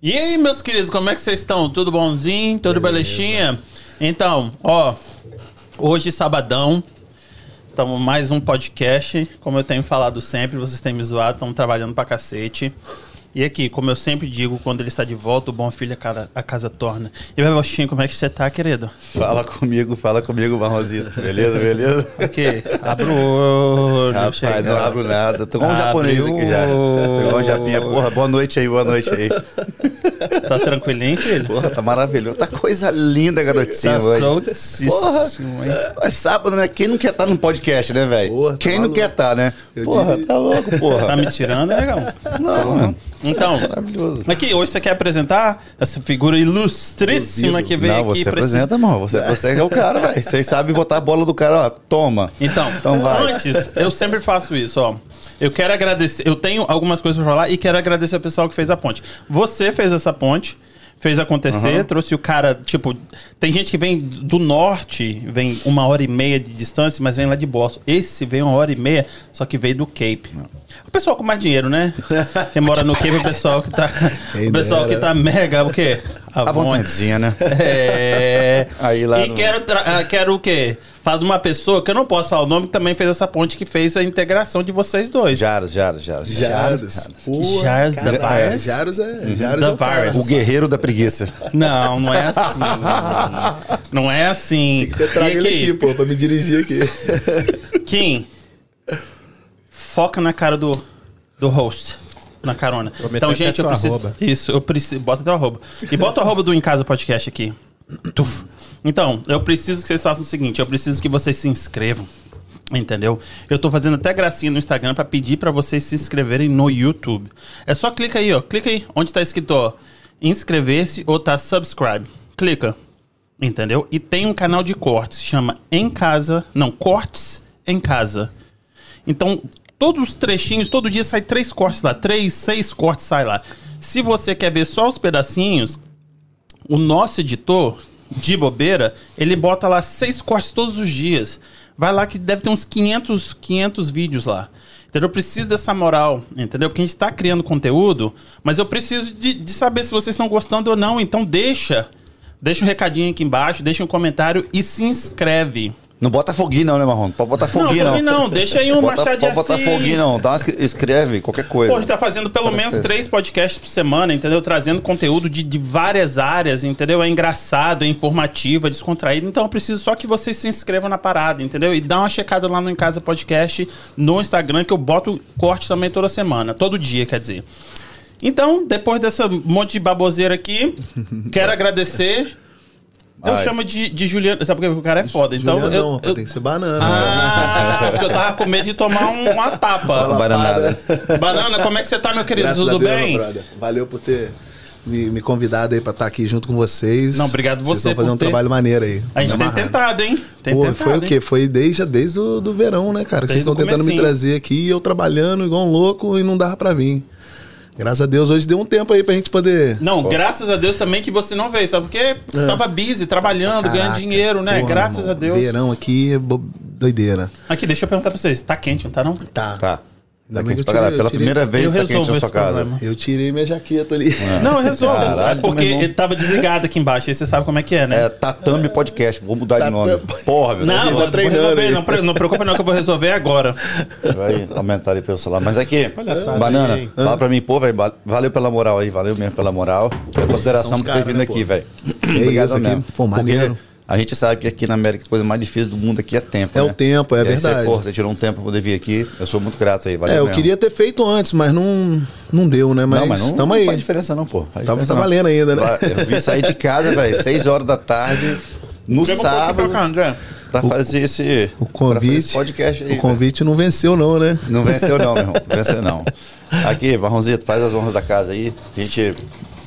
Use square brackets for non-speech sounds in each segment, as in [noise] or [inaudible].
E aí, meus queridos, como é que vocês estão? Tudo bonzinho? Tudo belechinha? Então, ó, hoje, sabadão, estamos mais um podcast. Como eu tenho falado sempre, vocês têm me zoado, estamos trabalhando pra cacete. E aqui, como eu sempre digo, quando ele está de volta, o bom filho a, cara, a casa torna. E vai, Bochinho, como é que você tá, querido? Fala comigo, fala comigo, Marronzito. Beleza, beleza? Aqui, abro o olho. Rapaz, não abro nada. Tô com um Abre japonês o aqui já. Tô igual um japinha. Porra, boa noite aí, boa noite aí. Tá tranquilinho, filho? Porra, tá maravilhoso. Tá coisa linda, garotinho. Tá hoje. soltíssimo, hein? É sábado, né? Quem não quer estar no podcast, né, velho? Porra, tá Quem não quer estar, né? Eu Porra, diria. tá louco, porra. Tá me tirando, é legal. Não, mano. Então, Maravilhoso. aqui, hoje você quer apresentar essa figura ilustríssima que veio Não, aqui você esse- apresenta, mano. Você, [laughs] você é o cara, velho. Vocês sabem botar a bola do cara, ó. Toma. Então, Então vai. antes, eu sempre faço isso, ó. Eu quero agradecer, eu tenho algumas coisas pra falar e quero agradecer ao pessoal que fez a ponte. Você fez essa ponte, fez acontecer, trouxe o cara, tipo, tem gente que vem do norte, vem uma hora e meia de distância, mas vem lá de Boston. Esse veio uma hora e meia, só que veio do Cape. O pessoal com mais dinheiro, né? Quem mora no Cape, é o pessoal que tá, [laughs] Quem o pessoal que tá mega, o quê? À vontadezinha, né? É. [laughs] Aí lá e no- quero, ah, quero o quê? Falar de uma pessoa que eu não posso falar o nome, que também fez essa ponte, que fez a integração de vocês dois. Jaros, Jaros, Jaros. Jaros. Jaros da Virus? Jaros é, Jaros Da é o cara. Virus. O guerreiro da preguiça. Não, não é assim. [laughs] não é assim. Eu trago e ele aqui, pô, pra me dirigir aqui. [laughs] Kim, foca na cara do, do host. Na carona. Então, gente, eu preciso. arroba. Isso, eu preciso. Bota teu arroba. E bota o arroba do Em Casa Podcast aqui. Tuf. Então, eu preciso que vocês façam o seguinte: eu preciso que vocês se inscrevam. Entendeu? Eu tô fazendo até gracinha no Instagram pra pedir pra vocês se inscreverem no YouTube. É só clica aí, ó. Clica aí, onde tá escrito, ó, inscrever-se ou tá subscribe. Clica. Entendeu? E tem um canal de cortes, chama Em Casa, não, Cortes em Casa. Então, todos os trechinhos, todo dia sai três cortes lá, três, seis cortes sai lá. Se você quer ver só os pedacinhos, o nosso editor, de bobeira, ele bota lá seis cortes todos os dias. Vai lá que deve ter uns 500, 500 vídeos lá. Entendeu? Eu preciso dessa moral, entendeu? Porque a gente tá criando conteúdo, mas eu preciso de, de saber se vocês estão gostando ou não. Então deixa, deixa um recadinho aqui embaixo, deixa um comentário e se inscreve. Não bota foguinho não, né, Marrom? Pode botar Não, foguinho não. foguinho não, deixa aí um [laughs] Bota, Machado de pode botar foguinho não. Dá uma, escre- escreve qualquer coisa. Pô, a gente tá fazendo pelo menos ser. três podcasts por semana, entendeu? Trazendo conteúdo de, de várias áreas, entendeu? É engraçado, é informativo, é descontraído. Então eu preciso só que vocês se inscrevam na parada, entendeu? E dá uma checada lá no Em Casa Podcast, no Instagram, que eu boto corte também toda semana. Todo dia, quer dizer. Então, depois dessa monte de baboseira aqui, quero [laughs] agradecer. Eu Vai. chamo de, de Juliano, sabe porque o cara é foda. Então, Juliano, eu, não, eu- tem que ser banana. Ah, porque eu tava com medo de tomar um- uma tapa. Bananada. Banana, como é que você tá, meu querido? Graças Tudo a Deus, bem? Valeu por ter me, me convidado aí pra estar aqui junto com vocês. Não, obrigado Vocês você estão fazendo por um ter- trabalho maneiro aí. A gente tem tentado, hein? Tem Pô, tentado, foi o hein? quê? Foi desde, desde o do verão, né, cara? Vocês Desde estão o tentando me trazer aqui e eu trabalhando igual um louco e não dava pra vir. Graças a Deus, hoje deu um tempo aí pra gente poder. Não, graças a Deus também que você não veio, sabe? Porque você tava busy, trabalhando, ganhando É. Caraca, dinheiro, né? porra, graças irmão, a Deus. Verão aqui é doideira. Aqui, deixa eu perguntar pra vocês. Tá quente, não tá não? Tá. Tá. Tá quente que eu pra caralho. Pela primeira vez tá quente resolvo na sua esse casa. problema. Eu tirei minha jaqueta ali. Não, eu resolvo. Caralho, porque ele tava desligado aqui embaixo, aí você sabe como é que é, né? É Tatame Podcast. Vou mudar de nome. Porra, meu não, Deus. vou, tá vou treinando resolver, não, pre- não preocupa não que eu vou resolver agora. Vai aumentar aí pelo celular. Mas aqui, Palhaçada Banana, aí, fala pra mim, pô, velho, va- valeu pela moral aí, valeu mesmo pela moral. Pela consideração são por os ter vindo né, aqui, velho. isso aqui, pô, maneiro. A gente sabe que aqui na América a coisa mais difícil do mundo aqui é tempo, É né? o tempo, é E verdade. Você, porra, você tirou um tempo pra poder vir aqui. Eu sou muito grato aí, valeu É, eu mesmo. queria ter feito antes, mas não, não deu, né? Mas, não, mas não, tamo não aí. faz diferença não, pô. Faz Tá- diferença tá não. valendo ainda, né? Eu vim [laughs] sair de casa, velho, 6 horas da tarde, no Pega um pra sábado, cá, André. pra fazer esse, O pra fazer esse convite, podcast aí. o convite não venceu não, né? Não venceu não, meu irmão. [laughs] Não venceu não. Aqui, Barronzito, faz as honras da casa aí. A gente...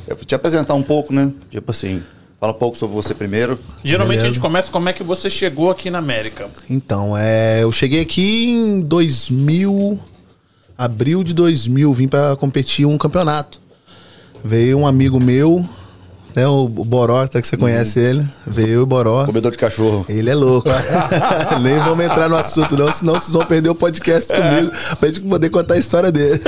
Eu vou te apresentar um pouco, né? Tipo assim, fala um pouco sobre você primeiro. Geralmente a Beleza. gente começa como é que você chegou aqui na América. Então, é, eu cheguei aqui em 2000, abril de 2000, vim pra competir um campeonato. Veio um amigo meu, né, o, o Boró, até que você conhece ele. Veio o Boró. Comedor de cachorro. Ele é louco. [laughs] [laughs] Nem vamos entrar no assunto, não, senão vocês vão perder o podcast comigo pra gente poder contar a história dele.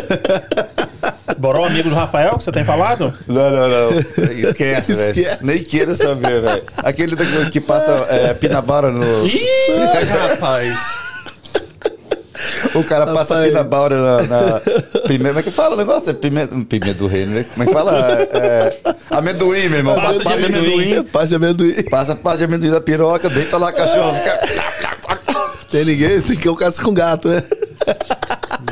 Boró, amigo do Rafael, que você tem falado? Não, não, não. Esquece, [laughs] velho. Nem queira saber, velho. Aquele daqui que passa é, pinabara no. Ih, rapaz. O cara passa Rapaz. pinabara na. na pimenta. Como é que fala o negócio? É pimenta, pimenta do reino, né? Como é que fala? É, amendoim, meu irmão. Passa Passa, de passa de amendoim. Paz de amendoim. Passa parte de amendoim da piroca, deita lá, cachorro. Fica... Tem ninguém, tem que ir o caça com gato, né?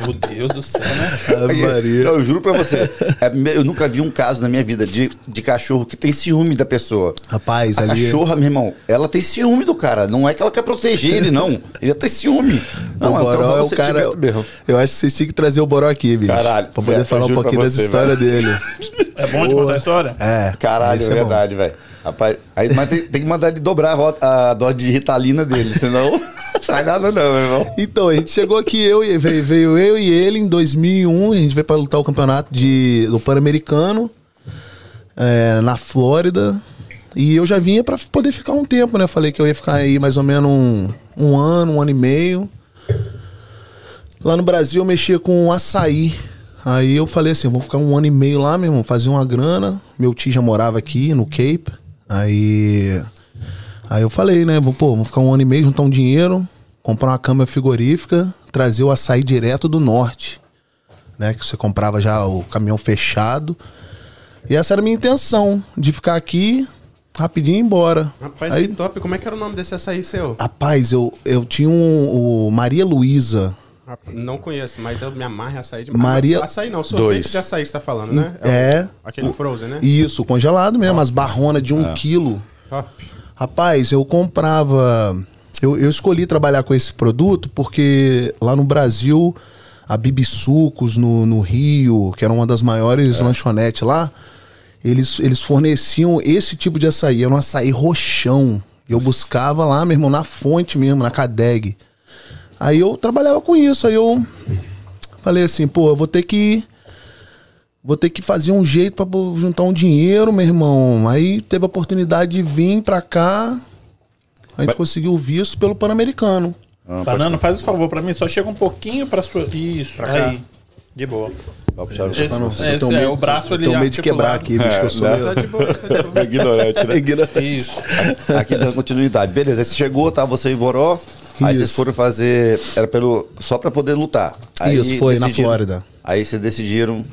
Meu Deus do céu, né? Ave Maria. Não, eu juro pra você, é, eu nunca vi um caso na minha vida de, de cachorro que tem ciúme da pessoa. Rapaz, A ali. cachorra, meu irmão, ela tem ciúme do cara. Não é que ela quer proteger ele, não. Ele tem ciúme. Não, o então Boró é o cara. mesmo. Eu acho que vocês tinham que trazer o Boró aqui, bicho. Caralho, Pra poder velho, falar eu um pouquinho dessa você, história dele. É bom de contar a história? É. Caralho, é verdade, velho. Rapaz, aí, mas tem, tem que mandar ele dobrar a, a dose de ritalina dele, senão [laughs] sai nada não, meu irmão. Então, a gente chegou aqui, eu, e- veio, veio eu e ele em 2001. A gente veio pra lutar o campeonato de, do Pan-Americano é, na Flórida. E eu já vinha pra poder ficar um tempo, né? Falei que eu ia ficar aí mais ou menos um, um ano, um ano e meio. Lá no Brasil eu mexia com açaí. Aí eu falei assim, vou ficar um ano e meio lá, meu irmão, fazer uma grana. Meu tio já morava aqui no Cape. Aí. Aí eu falei, né? vou- Pô, vou ficar um ano e meio, juntar um dinheiro, comprar uma câmera frigorífica, trazer o açaí direto do norte. Né? Que você comprava já o caminhão fechado. E essa era a minha intenção, de ficar aqui rapidinho e ir embora. Rapaz, Aí- que top. Como é que era o nome desse açaí seu? Rapaz, eu, eu tinha um, o Maria Luísa. Não conheço, mas eu me amarro em açaí demais. Maria- Açaí não, sorvete Dois. de açaí você tá falando, né? É. o- aquele frozen, né? Isso, congelado mesmo, as barronas de um quilo. Top. Rapaz, eu comprava. Eu, eu escolhi trabalhar com esse produto porque lá no Brasil, a Bibi Sucos, no, no Rio, que era uma das maiores lanchonetes lá, eles, eles forneciam esse tipo de açaí. Era um açaí roxão. Eu buscava lá, meu irmão, na fonte mesmo, na Cadeg. Aí eu trabalhava com isso. Aí eu falei assim, pô, eu vou ter que. Vou ter que fazer um jeito pra pô- juntar um dinheiro, meu irmão. Aí teve a oportunidade de vir pra cá. A gente conseguiu o visto pelo Pan-Americano. Ah, Banana, faz o favor pra mim, só chega um pouquinho pra sua. Isso, Pra cá. aí. De boa. Puxar o- Esse, Pra não- esse eu tenho é, o braço tenho medo de quebrar aqui, bicho, que eu sou É, meio- Tá de boa, tá de boa. [laughs] Ignorante, né? Isso. Aqui dando continuidade. Beleza, aí você chegou, tá? Você e Boró. Aí vocês foram fazer. Era pelo. Só pra poder lutar. Aí Isso, foi na Flórida. Aí vocês decidiram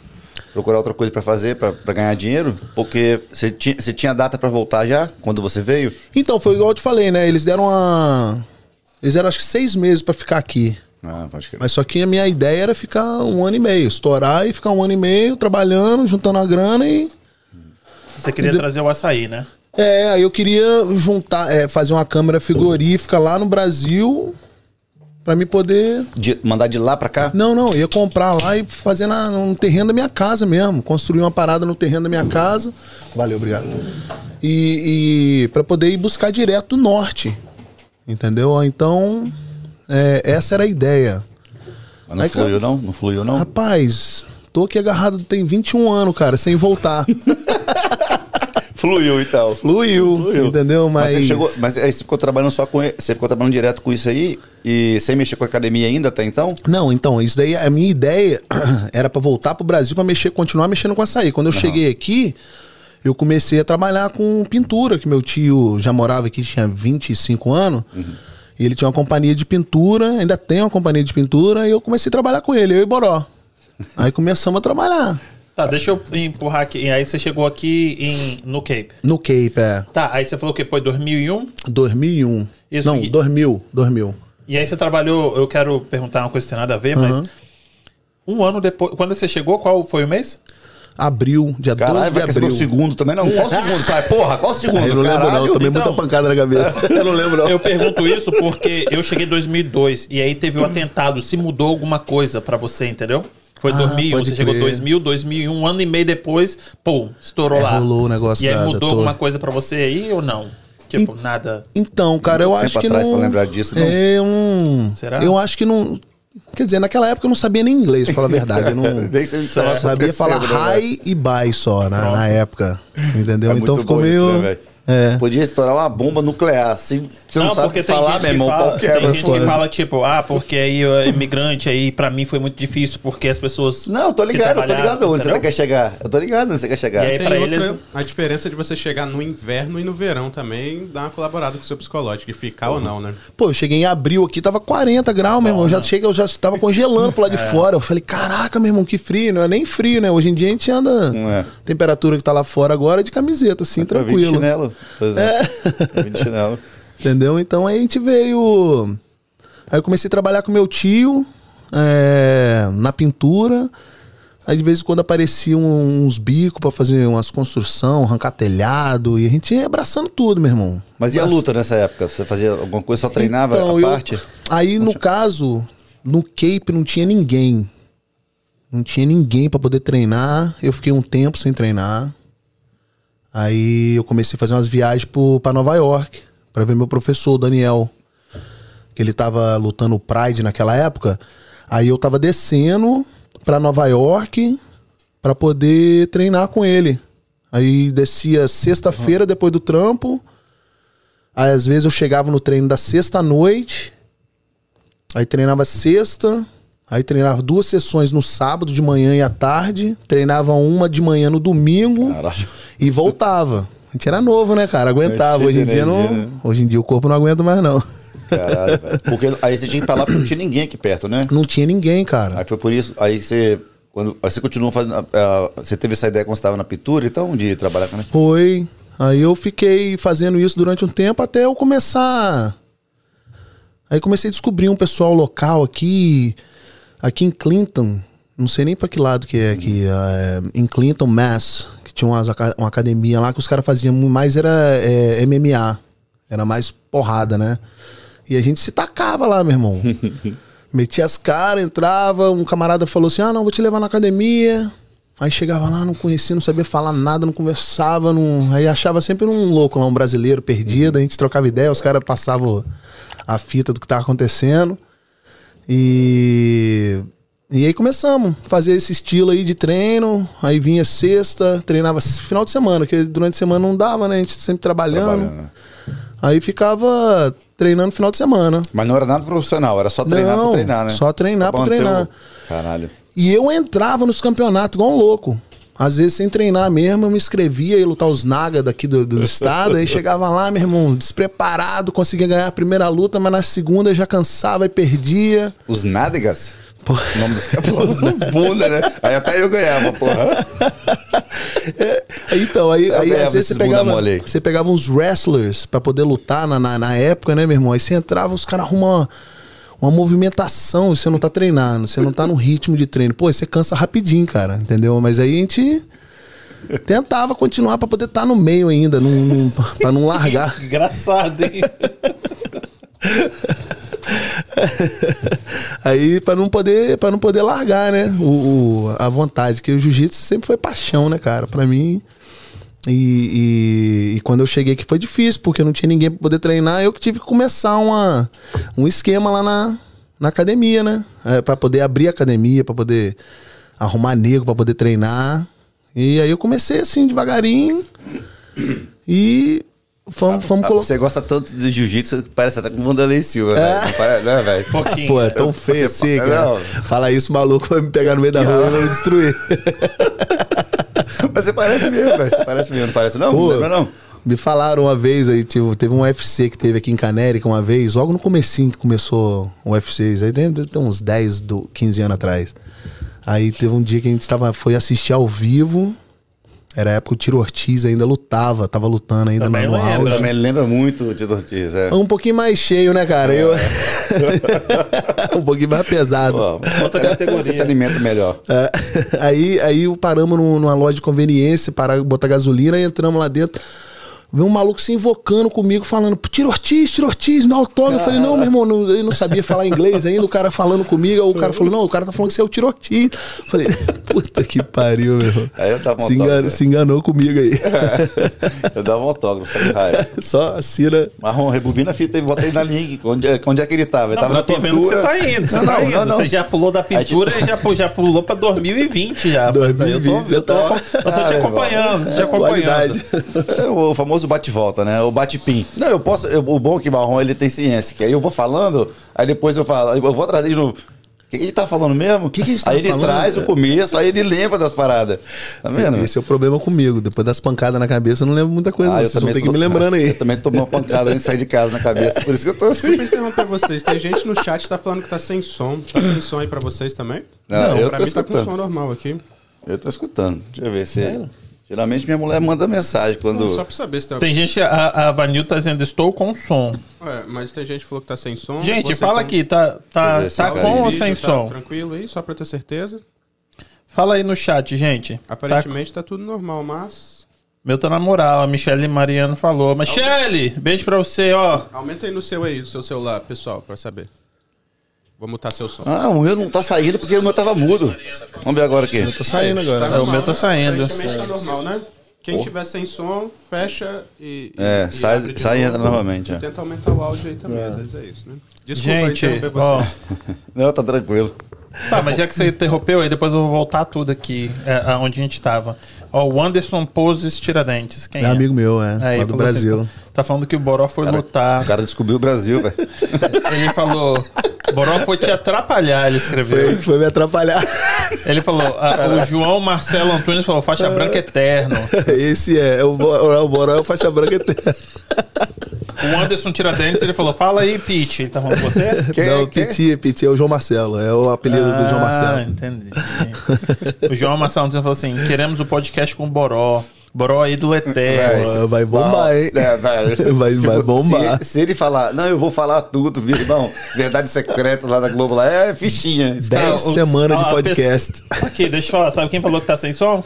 procurar outra coisa pra fazer, pra, pra ganhar dinheiro? Porque você tinha, você tinha data pra voltar já, quando você veio? Então, foi igual eu te falei, né? Eles deram uma. Eles deram acho que seis meses pra ficar aqui. Ah, pode crer. Mas só que a minha ideia era ficar um ano e meio. Estourar e ficar um ano e meio trabalhando, juntando a grana e. Você queria trazer o açaí, né? É, aí eu queria juntar, é, fazer uma câmera frigorífica lá no Brasil pra me poder. De- mandar de lá pra cá? Não, não, eu ia comprar lá e fazer na, no terreno da minha casa mesmo. Construir uma parada no terreno da minha casa. Valeu, obrigado. E, e para poder ir buscar direto do norte. Entendeu? Então, é, essa era a ideia. Mas não Aí, fluiu, não? Não fluiu, não? Rapaz, tô aqui agarrado tem 21 anos, cara, sem voltar. [laughs] Fluiu então. Fluiu, entendeu? Mas, Mas, você chegou, mas aí você ficou trabalhando só com. Você ficou trabalhando direto com isso aí e sem mexer com a academia ainda até então? Não, então, isso daí, a minha ideia [clears throat] era pra voltar pro Brasil pra mexer, continuar mexendo com açaí. Quando eu cheguei aqui, eu comecei a trabalhar com pintura, que meu tio já morava aqui, tinha 25 anos. E ele tinha uma companhia de pintura, ainda tem uma companhia de pintura, e eu comecei a trabalhar com ele, eu e Boró. [laughs] Aí começamos a trabalhar. Tá, deixa eu empurrar aqui. Aí você chegou aqui em, no Cape. No Cape, é. Tá, aí você falou que foi 2001. 2001. Isso, Não, e- 2000, 2000. E aí você trabalhou, eu quero perguntar uma coisa que tem nada a ver, mas Aham. um ano depois, quando você chegou, qual foi o mês? Abril, dia 12 Caralho, de vai que esse meu abril. segundo também não. Qual o segundo, pai? Porra, qual o [laughs] segundo? Eu não lembro não, eu tomei Então- muita pancada na cabeça. [laughs] eu não lembro não. Eu pergunto isso porque eu cheguei em 2002 e aí teve o atentado, se mudou alguma coisa pra você, entendeu? Foi Ah, 2001, pode você chegou crer. 2000, 2001, um ano e meio depois, pô, estourou É, lá. rolou o negócio E aí mudou alguma coisa pra você aí ou não? Tipo, nada. Então, cara, eu acho tempo que atrás não... pra lembrar disso, não. É, não... Será? Eu acho que não... Quer dizer, naquela época eu não sabia nem inglês, pra falar a verdade. Eu não... [laughs] Sabia falar né, high e bye só na, na época. Entendeu? É então ficou meio... isso, né? É. Podia estourar uma bomba nuclear. Assim, você não, sabe tem falar, gente meu que irmão, fala, qual que é, Tem gente que fala, tipo, ah, porque aí o imigrante aí, pra mim foi muito difícil, porque as pessoas. Não, eu tô ligado, eu tô ligado onde você entendeu? quer chegar. Eu tô ligado onde você quer chegar. E aí, Tem pra outra, eles- a diferença de você chegar no inverno e no verão também dá uma colaborada com o seu psicológico, e ficar ou não, né? Pô, eu cheguei em abril aqui, tava 40 graus, meu irmão. Eu já cheguei, eu já tava congelando pro lado de fora. Eu falei, caraca, meu irmão, que frio. Não é nem frio, né? Hoje em dia a gente anda. Não é. Temperatura que tá lá fora agora é de camiseta, assim, tranquilo. chinelo, exemplo. É. Eu vim de chinelo. Entendeu? Então aí a gente veio. Aí eu comecei a trabalhar com meu tio é, na pintura. Aí de vez em quando apareciam uns bicos pra fazer umas construção, arrancar telhado. E a gente ia abraçando tudo, meu irmão. Mas e a luta nessa época? Você fazia alguma coisa, só treinava Então, a eu- parte? Aí, no caso, no Cape não tinha ninguém. Não tinha ninguém pra poder treinar. Eu fiquei um tempo sem treinar. Aí eu comecei a fazer umas viagens pro, pra Nova York pra ver meu professor, o Daniel. Que ele tava lutando o Pride naquela época. Aí eu tava descendo pra Nova York pra poder treinar com ele. Aí descia sexta-feira depois do trampo. Aí às vezes eu chegava no treino da sexta à noite. Aí treinava sexta. Aí treinava duas sessões no sábado, de manhã e à tarde. Treinava uma de manhã no domingo. Caralho. E voltava. A gente era novo, né, cara? Aguentava. Hoje em dia energia, não. né? Hoje em dia o corpo não aguenta mais, não. Caralho, velho. [laughs] Porque aí você tinha que ir pra lá porque não tinha ninguém aqui perto, né? Não tinha ninguém, cara. Aí foi por isso, aí você. Quando, aí você continuou fazendo. a- a- você teve essa ideia quando você estava na pintura, então, de trabalhar com a Foi. Aí eu fiquei fazendo isso durante um tempo até eu começar. Aí comecei a descobrir um pessoal local aqui, aqui em Clinton. Não sei nem pra que lado que é aqui. é, em Clinton, Mass. Que tinha umas uma academia lá que os caras faziam mais era é, MMA. Era mais porrada, né? E a gente se tacava lá, meu irmão. [laughs] Metia as caras, entrava, um camarada falou assim: ah, não, vou te levar na academia. Aí chegava lá, não conhecia, não sabia falar nada, não conversava, não... aí achava sempre um louco lá, um brasileiro perdido, a gente trocava ideia, os caras passavam a fita do que tava acontecendo. E. E aí começamos a fazer esse estilo aí de treino. Aí vinha sexta, treinava final de semana, porque durante a semana não dava, né? A gente sempre trabalhando. trabalhando. né? Aí ficava treinando final de semana. Mas não era nada profissional, era só treinar Não, pra treinar, né? só treinar pra manter treinar. o- Caralho. E eu entrava nos campeonatos igual um louco. Às vezes sem treinar mesmo, eu me inscrevia, ia lutar os naga daqui do, do estado. aí chegava lá, meu irmão, despreparado, conseguia ganhar a primeira luta, mas na segunda já cansava e perdia. Os nádegas? Pô. O nome dos caras. Os bunda, né? Aí até eu ganhava, porra. [laughs] É, então, aí, Eu aí às vezes você pegava, você pegava uns wrestlers pra poder lutar na, na, na época, né, meu irmão? Aí você entrava, os caras arrumam uma, movimentação, você não tá treinando, você não tá no ritmo de treino. Pô, você cansa rapidinho, cara, entendeu? Mas aí a gente tentava continuar pra poder estar no meio ainda, não, pra não largar. [laughs] Engraçado, hein? Aí pra não poder, para não poder largar, né? O, o- a vontade, que o jiu-jitsu sempre foi paixão, né, cara? Pra mim. E, e- e quando eu cheguei aqui foi difícil, porque não tinha ninguém pra poder treinar. Eu que tive que começar uma, um esquema lá na, na academia, né? É, para poder abrir a academia, pra poder arrumar nego, pra poder treinar. E aí eu comecei assim, devagarinho. E fomos, fomos Ah, colocar. Você gosta tanto de jiu-jitsu que parece até com o Vanderlei Silva, É. Não né, velho? Pouquinho. Pô, é tão feio assim, pa- cara. Não. Fala isso, maluco vai me pegar no meio da rua e vai me destruir. [laughs] Mas você parece mesmo, velho. Você parece mesmo, não parece não? Pô, Não lembra não? Me falaram uma vez aí, tipo, teve um UFC que teve aqui em Canérica uma vez, logo no comecinho que começou o UFC, aí tem, tem uns 10, do, 15 anos atrás. Aí teve um dia que a gente tava, foi assistir ao vivo, era a época que o Tiro Ortiz ainda lutava, tava lutando ainda Também no, no lembro. auge. Também lembra muito o Tito Ortiz, é. Um pouquinho mais cheio, né, cara? Eu... [laughs] um pouquinho mais pesado. Pô, Outra categoria. Você se alimenta melhor. É, aí, aí paramos num- numa loja de conveniência para botar gasolina e entramos lá dentro. Veio um maluco se invocando comigo, falando, tira Ortiz, tira Ortiz, me dá autógrafo. Eu falei, não, meu irmão, não, ele não sabia falar inglês ainda, o cara falando comigo, aí o cara falou, não, o cara tá falando que você é o Tiro Ortiz. Eu falei, puta que pariu, meu irmão. Aí eu tava um se, enganou, autógrafo. se enganou comigo aí. [laughs] Eu dava um autógrafo, falei, "Raio, [laughs] Só assina. Marrom, rebobina a fita e bota aí na linha. Onde, é- onde é que ele tava? Ele Não, tava na eu tô vendo que você pintura. tá indo. Você, [laughs] Não, tá não, indo. não, não. você já pulou da pintura e já, já pulou pra 2020 já. 2020, eu tô, eu tô, já tá- eu tô te acompanhando, te acompanhando. É o famoso famoso bate-volta, né? O bate-pim. Não, eu posso. eu- o bom é que o Marrom ele tem ciência, que aí eu vou falando, aí depois eu falo, eu vou atrás de novo. O que ele tá falando mesmo? que que tá aí ele falando? traz o começo, aí ele lembra das paradas. Tá vendo? Esse é o problema comigo. Depois das pancadas na cabeça, eu não lembro muita coisa. Ah, não. eu Vocês vão também ter que tô- me lembrando aí. Eu também tomei uma pancada antes de sair de casa na cabeça, por isso que eu tô assim. Desculpa interromper vocês. Tem gente no chat que tá falando que tá sem som. Tá sem som aí pra vocês também? Não, eu pra tô mim tá com escutando. som normal aqui. Eu tô escutando. Deixa eu ver se. Geralmente minha mulher manda mensagem quando. Só pra saber se tem... Tem gente, a, a Vanil tá dizendo, estou com som. É, mas tem gente que falou que tá sem som. Gente, fala tão- aqui, tá, tá, ver tá tá com ou sem tá som? Tranquilo aí, só pra ter certeza. Fala aí no chat, gente. Tá- Aparentemente tá tudo normal, mas... meu tá na moral, a Michelle Mariano falou. Michelle, beijo pra você, ó. Aumenta aí no seu aí, no seu celular, pessoal, pra saber. Vou mutar seu som. Ah, o meu não tá saindo porque o meu tava mudo. Vamos ver agora aqui. Tô saindo agora. É, o meu tá saindo. Aparentemente tá normal, né? Quem tiver sem som, fecha e. e- É, e sai- abre de sai e entra novamente, E é. Tenta aumentar o áudio aí também, às vezes é isso, né? Desculpa Gente, interromper ó. vocês. [laughs] Não, tá tranquilo. Tá, mas já que você interrompeu, aí depois eu vou voltar tudo aqui, é, aonde a gente tava. Ó, o Anderson Poses Tiradentes. Quem É é? amigo meu, é. Aí, lá do falou Brasil. assim, tá falando que o Boró foi lutar. O cara descobriu o Brasil, velho. Ele falou. Boró foi te atrapalhar, ele escreveu. Foi, foi me atrapalhar. Ele falou. a- o João Marcelo Antunes falou faixa branca eterno. Esse é. O Boró o Boró é o faixa branca eterna. O Anderson Tiradentes, ele falou: fala aí, Pete. Ele tá falando com você? Quem não, é? o Quem é? Piti, Piti é o João Marcelo. É o apelido do João Ah, Marcelo. entendi. o João Marcelo Antunes falou assim: queremos o podcast com o Boró. Boró ídolo eterno. Ó, Vai bombar, hein? É. Vai- Se vai vo- bombar. Se, se ele falar, não, eu vou falar tudo, viu? Não, verdade secreta lá da Globo lá é fichinha. Dez Tá, semanas de a podcast. pessoa- Aqui, deixa eu falar. Sabe quem falou que tá sem som?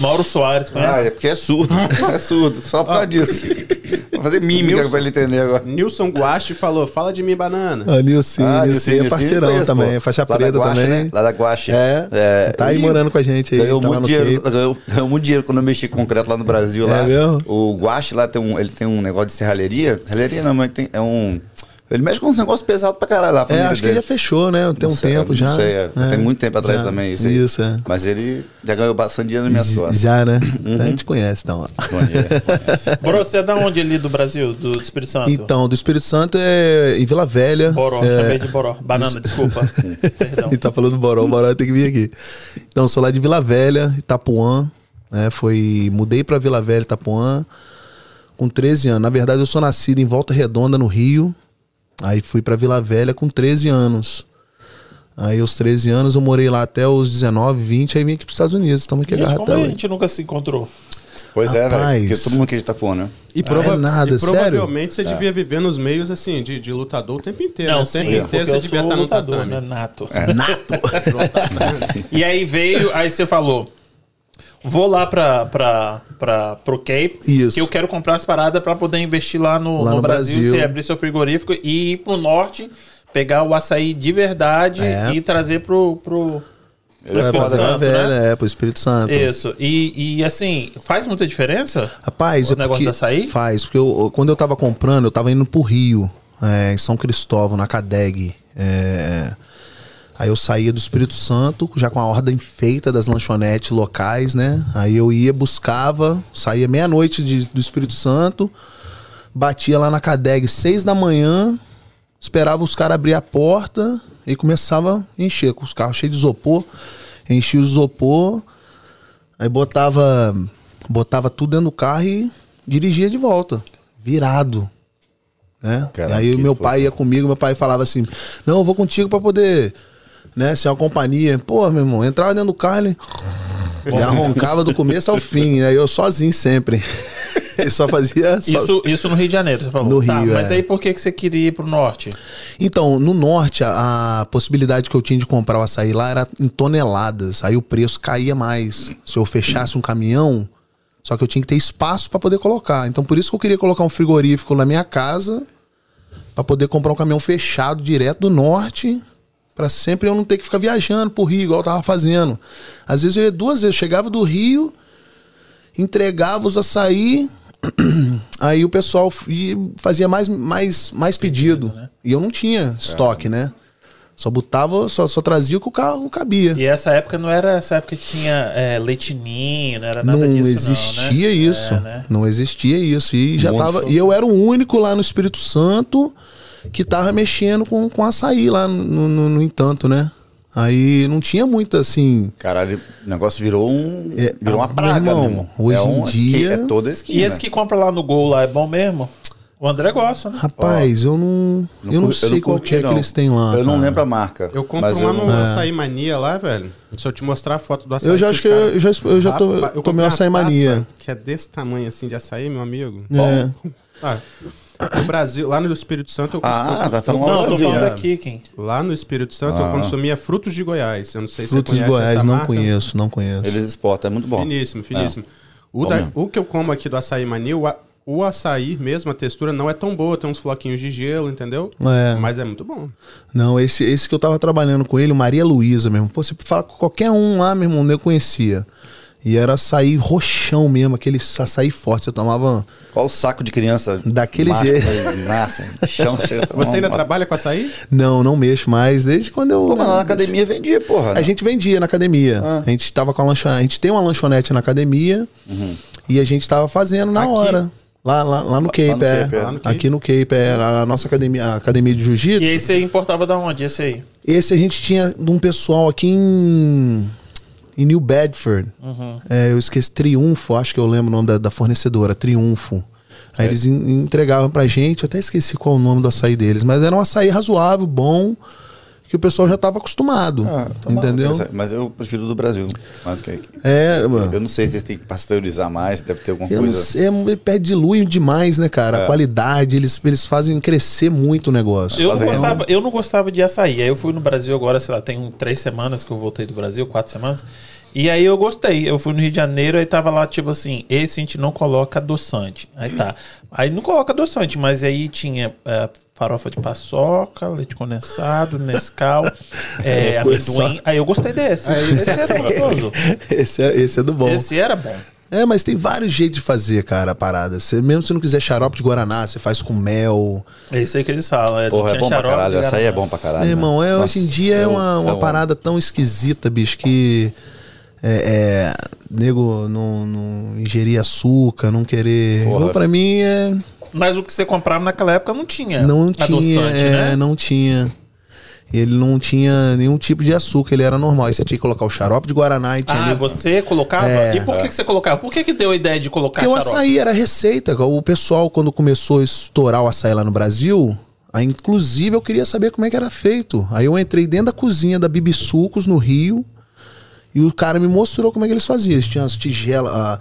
Mauro Soares, Ah, conhece? é porque é surdo. É surdo. Só por causa disso. Vou fazer mímica pra ele entender agora. Nilson Guache falou: fala de mim, banana. A Nilce, Ah, Nilce Nilcinho, é parceirão conheço, também. pô. É faixa Lá da preta Guache, também. né? Lá da Guache. É, tá aí morando com a gente aí. Ganhou tá muito, dinheiro, ganhou muito dinheiro quando eu mexi com concreto lá no Brasil. É lá. mesmo? O Guache lá tem um, ele tem um negócio de serralheria. Serralheria não, mas tem, é um... Ele mexe com uns negócios pesados pra caralho lá. a É, acho que ele dele. já fechou, né? Tem um Não sei, tempo não já. sei, é. É, Tem muito tempo atrás já. também isso aí. Isso, é. Mas ele já ganhou bastante dinheiro nas minhas costas. Já, né? Uhum. A gente conhece, então. [laughs] Bro, você é da onde ali do Brasil, do Espírito Santo? Então, do Espírito Santo é em Vila Velha. Boró, é, chamei de Boró. Banana, desculpa. [laughs] Perdão. Ele tá falando do Boró, o Boró tem que vir aqui. Então, sou lá de Vila Velha, Itapuã. Né? Foi, mudei pra Vila Velha, Itapuã, com 13 anos. Na verdade, eu sou nascido em Volta Redonda, no Rio. Aí fui pra Vila Velha com 13 anos. Aí, aos 13 anos, eu morei lá até os 19, 20. Aí vim aqui pros Estados Unidos. Estamos aqui agarrados como até a hoje. gente nunca se encontrou? Pois é, velho. Rapaz. Porque todo mundo aqui de Itapuã, né? E, é nada, e sério? provavelmente você devia viver nos meios assim, de, de lutador o tempo inteiro. Não, né? o tempo sim, inteiro você devia estar no lutador, tatame. né? Nato. Nato. [laughs] [laughs] E aí veio, aí você falou, vou lá pra, pra, pra, pro Cape, Isso. que eu quero comprar as paradas pra poder investir lá no, Lá no no Brasil, Brasil. você abrir seu frigorífico e ir pro norte, pegar o açaí de verdade É. e trazer pro... pro Ele É, Vila Santo, Velha, né? é, pro Espírito Santo. Isso. E, e assim, faz muita diferença? Rapaz, O é negócio do açaí? Faz, porque eu- quando eu tava comprando, eu tava indo pro Rio, é, em São Cristóvão, na Cadeg. é, aí eu saía do Espírito Santo, já com a ordem feita das lanchonetes locais, né? Aí eu ia, buscava, saía meia-noite do Espírito Santo, batia lá na Cadeg seis da manhã, esperava os caras abrir a porta e começava a encher com os carros cheios de isopor. Enchia o isopor, aí botava, botava tudo dentro do carro e dirigia de volta, virado. Né? Caraca, aí meu pai ia comigo, meu pai falava assim: Não, eu vou contigo pra poder né, ser uma companhia. Pô, meu irmão, entrava dentro do carro, ele. Arroncava do começo ao fim, né? Eu sozinho sempre. [laughs] Ele só fazia. só- Isso, isso no Rio de Janeiro, você falou. No Tá, Rio, mas é. aí por que, que você queria ir pro norte? Então, no norte, a, a possibilidade que eu tinha de comprar o açaí lá era em toneladas. Aí o preço caía mais. Se eu fechasse um caminhão, só que eu tinha que ter espaço para poder colocar. Então, por isso que eu queria colocar um frigorífico na minha casa, para poder comprar um caminhão fechado direto do norte, para sempre eu não ter que ficar viajando pro Rio, igual eu tava fazendo. Às vezes eu ia duas vezes, chegava do Rio, entregava os açaí, [clears throat] aí o pessoal ia- fazia mais, mais, mais pedido. E eu não tinha estoque, né? Só botava, só, só trazia o que o carro cabia. E essa época não era essa época que tinha é, leitinho, não era nada não disso. existia não, né? isso. É, né? Não existia isso. E já Muito tava. E eu era o único lá no Espírito Santo que tava mexendo com, com açaí lá, no, no, no entanto, né? Aí não tinha muito assim. Caralho, o negócio virou um. É, virou uma meu praga, irmão, meu irmão. hoje é em um- dia- É toda a esquina. E esse que compra lá no Gol lá é bom mesmo? O André gosta, né? Rapaz, eu não. eu não cur- sei qual curti, que é que não. eles têm lá. Eu não cara. lembro a marca. Eu compro uma eu no não- Açaí Mania lá, velho. Se eu te mostrar a foto do açaí. Eu já acho que eu já, eu já tô, eu tomei açaí mania. Que é desse tamanho assim de açaí, meu amigo. É. Ah, no Brasil, lá no Espírito Santo, eu Ah, eu- tá falando eu- lá Não, no tô Brasil, falando né? daqui, quem? Lá no Espírito Santo Ah. eu consumia frutos de Goiás. Eu não sei se Frutos você de conhece Goiás, essa não marca. conheço, não conheço. Eles exportam, é muito bom. Finíssimo, finíssimo. O, Bom da- o que eu como aqui do açaí mania, o, a- o açaí mesmo, a textura não é tão boa, tem uns floquinhos de gelo, entendeu? É. Mas é muito bom. Não, esse, esse que eu tava trabalhando com ele, o Maria Luísa mesmo. Pô, você fala com qualquer um lá, meu irmão, eu conhecia. E era açaí roxão mesmo, aquele açaí forte. Você tomava. Qual o saco de criança? Daquele macho, jeito. né? Nasce, chão, [laughs] Você ainda trabalha com açaí? Não, não mexo mais, desde quando eu. Pô, mas lá na academia vendia, porra. né? A gente vendia na academia. Ah. A gente tava com a lanchonete. A gente tem uma lanchonete na academia e a gente tava fazendo na Aqui? hora. Lá, lá, lá no Cape, no é. Cape, é. Lá no Cape. Aqui no Cape, é a nossa academia, a academia de jiu-jitsu. E aí você importava da onde, esse aí? Esse a gente tinha de um pessoal aqui em, em New Bedford. É, eu esqueci, Triunfo, acho que eu lembro o nome da, da fornecedora, Triunfo. Aí eles en- entregavam pra gente, até esqueci qual o nome do açaí deles, mas era um açaí razoável, bom, que o pessoal já tava acostumado. Ah, tomava, entendeu? Mas eu prefiro do Brasil, mais do que aqui. É, mano. Eu não sei se eles têm que pasteurizar mais, deve ter alguma Eu coisa. sei, é, perde dilui demais, né, cara? A qualidade, eles, eles fazem crescer muito o negócio. Eu não, gostava, eu não gostava de açaí. Aí eu fui no Brasil agora, sei lá, tem três semanas que eu voltei do Brasil, quatro semanas. E aí eu gostei. Eu fui no Rio de Janeiro, aí tava lá, tipo assim, esse a gente não coloca adoçante. Aí tá. Aí não coloca adoçante, mas aí tinha é, farofa de paçoca, leite condensado, Nescau, [laughs] é, É, amendoim. só. Aí eu gostei desse. Esse era gostoso. [laughs] esse, é, esse é do bom. Esse era bom. É, mas tem vários jeitos de fazer, cara, a parada. Você, mesmo se não quiser xarope de Guaraná, você faz com mel. É isso aí que eles falam. É, Porra, é bom pra caralho. Essa aí é bom pra caralho. Meu irmão, né? é, Nossa, hoje em dia é eu- uma, uma eu- parada tão esquisita, bicho, que é, é, nego não, não ingerir açúcar, não querer. Porra. Ou pra mim é. Mas o que você comprava naquela época não tinha. Não tinha, adoçante, é, né? não tinha. Ele não tinha nenhum tipo de açúcar, ele era normal. Aí você tinha que colocar o xarope de Guaraná e tinha Ah, nego- você colocava? É. e por que, que você colocava? Por que, que deu a ideia de colocar Porque o açaí era receita. O pessoal, quando começou a estourar o açaí lá no Brasil, aí, inclusive eu queria saber como é que era feito. Aí eu entrei dentro da cozinha da Bibi Sucos, no Rio, e o cara me mostrou como é que eles faziam. Eles tinham as tigelas, ah,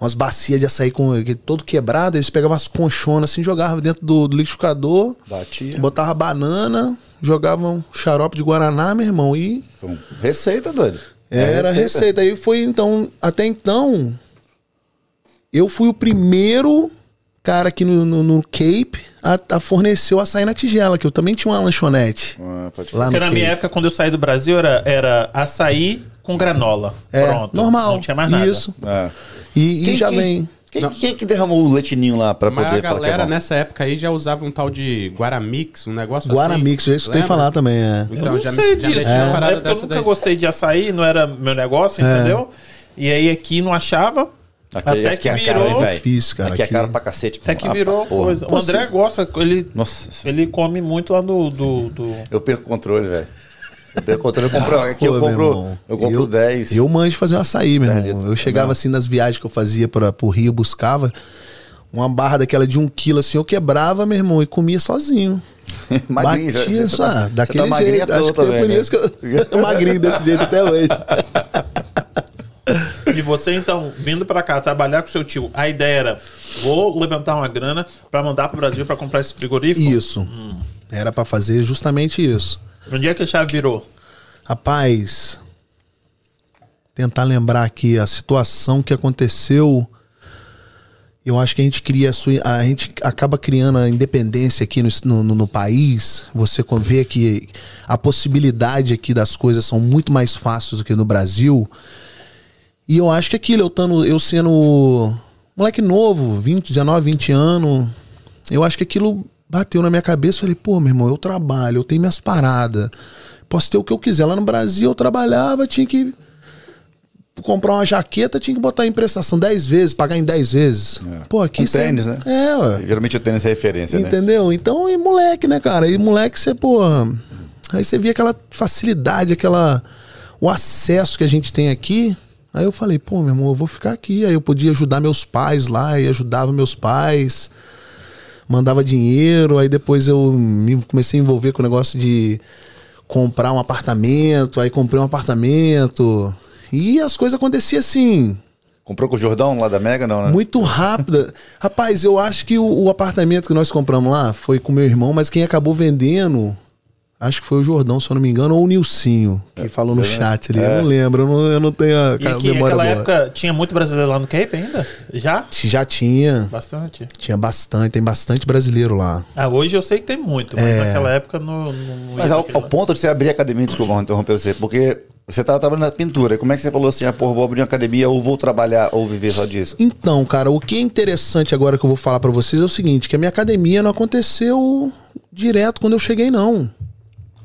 umas bacias de açaí com, todo quebrado, eles pegavam as conchonas assim, jogavam dentro do, do liquidificador, Batia. botavam banana, jogavam xarope de Guaraná, meu irmão, e. Receita, doido. É era receita. Aí foi então, até então, eu fui o primeiro cara aqui no, no, no Cape a, a fornecer o açaí na tigela, que eu também tinha uma lanchonete. Ah, pode Lá no Porque na minha Cape. época, quando eu saí do Brasil, era, era açaí com granola. É, Pronto. normal. Não tinha mais nada. Isso. É. E, e Quem- já quem- vem. Quem, quem que derramou o leitinho lá pra Mas poder a falar que é galera bom? nessa época aí já usava um tal de Guaramix, um negócio Guaramix, assim. já escutei Lembra? falar também, é. Eu Então não já, sei me, já disso. meti uma Na época eu nunca daí. gostei de açaí, não era meu negócio, É. entendeu? E aí aqui não achava. Aqui, até aqui que é caro, hein, virou. velho? Difícil, cara, Aqui é aqui. caro pra cacete. Até que Ah, virou porra. coisa. O André gosta, ele, Nossa, ele come muito lá do. do, do- eu perco o controle, velho. Eu o. Eu compro, aqui eu Pô, meu compro, eu compro 10. Eu manjo fazer um açaí, meu irmão. Eu chegava assim nas viagens que eu fazia para pro Rio, buscava uma barra daquela de um quilo assim, eu quebrava, meu irmão, e comia sozinho. [laughs] magrinho, Batia só, tá- daquele você tá magrinho jeito. Acho foi também, por né? isso que eu tô [laughs] magrinho desse jeito até hoje. E você, então, vindo pra cá trabalhar com seu tio, a ideia era: vou levantar uma grana pra mandar pro Brasil pra comprar esse frigorífico? Isso. Era pra fazer justamente isso. Onde é que a chave virou? Rapaz, tentar lembrar aqui a situação que aconteceu. Eu acho que a gente cria a, gente acaba criando a independência aqui no, no, no país. Você vê que a possibilidade aqui das coisas são muito mais fáceis do que no Brasil. E eu acho que aquilo, eu, tando, eu sendo moleque novo, 20, 19, 20 anos, eu acho que aquilo bateu na minha cabeça. Falei, pô, meu irmão, eu trabalho, eu tenho minhas paradas. posso ter o que eu quiser. Lá no Brasil eu trabalhava, tinha que comprar uma jaqueta, tinha que botar em prestação 10 vezes, pagar em 10 vezes. Pô, aqui Um você- tênis, né? É, ué. Geralmente o tênis é referência, né? Entendeu? Então, e moleque, né, cara? E moleque, você, pô. Aí você via aquela facilidade, aquela. O acesso que a gente tem aqui. Aí eu falei, pô, meu irmão, eu vou ficar aqui. Aí eu podia ajudar meus pais lá, e ajudava meus pais, mandava dinheiro. Aí depois eu me comecei a envolver com o negócio de comprar um apartamento. Aí comprei um apartamento. E as coisas aconteciam assim, Comprou com o Jordão lá da Mega, não, né? muito rápida. [laughs] Rapaz, eu acho que o, o apartamento que nós compramos lá foi com meu irmão, mas quem acabou vendendo, acho que foi o Jordão, se eu não me engano, ou o Nilcinho, que falou no chat ali. É. Eu não lembro, eu não, eu não tenho a E ca- que memória naquela boa. época tinha muito brasileiro lá no Cape ainda? Já? Já tinha, Bastante. tinha bastante, tem bastante brasileiro lá. Ah, hoje eu sei que tem muito, mas É. naquela época não. não, Mas ao, ao ponto de você abrir a academia, desculpa, vou interromper você, porque você tava trabalhando na pintura. Como é que você falou assim, ah, pô, vou abrir uma academia ou vou trabalhar ou viver só disso? Então, cara, o que é interessante agora que eu vou falar pra vocês é o seguinte, que a minha academia não aconteceu direto quando eu cheguei, não.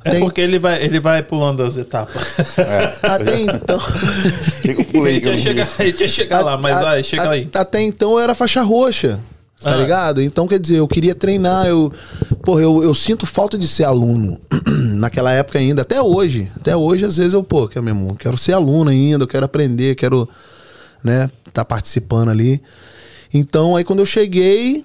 É Tem- porque ele vai, ele vai pulando as etapas. [laughs] Até então... Chega o pulei ele, vi. chegar, ele tinha chegar lá, mas A- vai, chega a- aí. Até então eu era faixa roxa. Tá Ah. ligado? Então, quer dizer, eu queria treinar, eu. Porra, eu, eu sinto falta de ser aluno. [clears throat] Naquela época ainda, até hoje. Até hoje, às vezes, eu, pô, que, meu irmão, quero ser aluno ainda, eu quero aprender, quero, né, tá participando ali. Então, aí quando eu cheguei,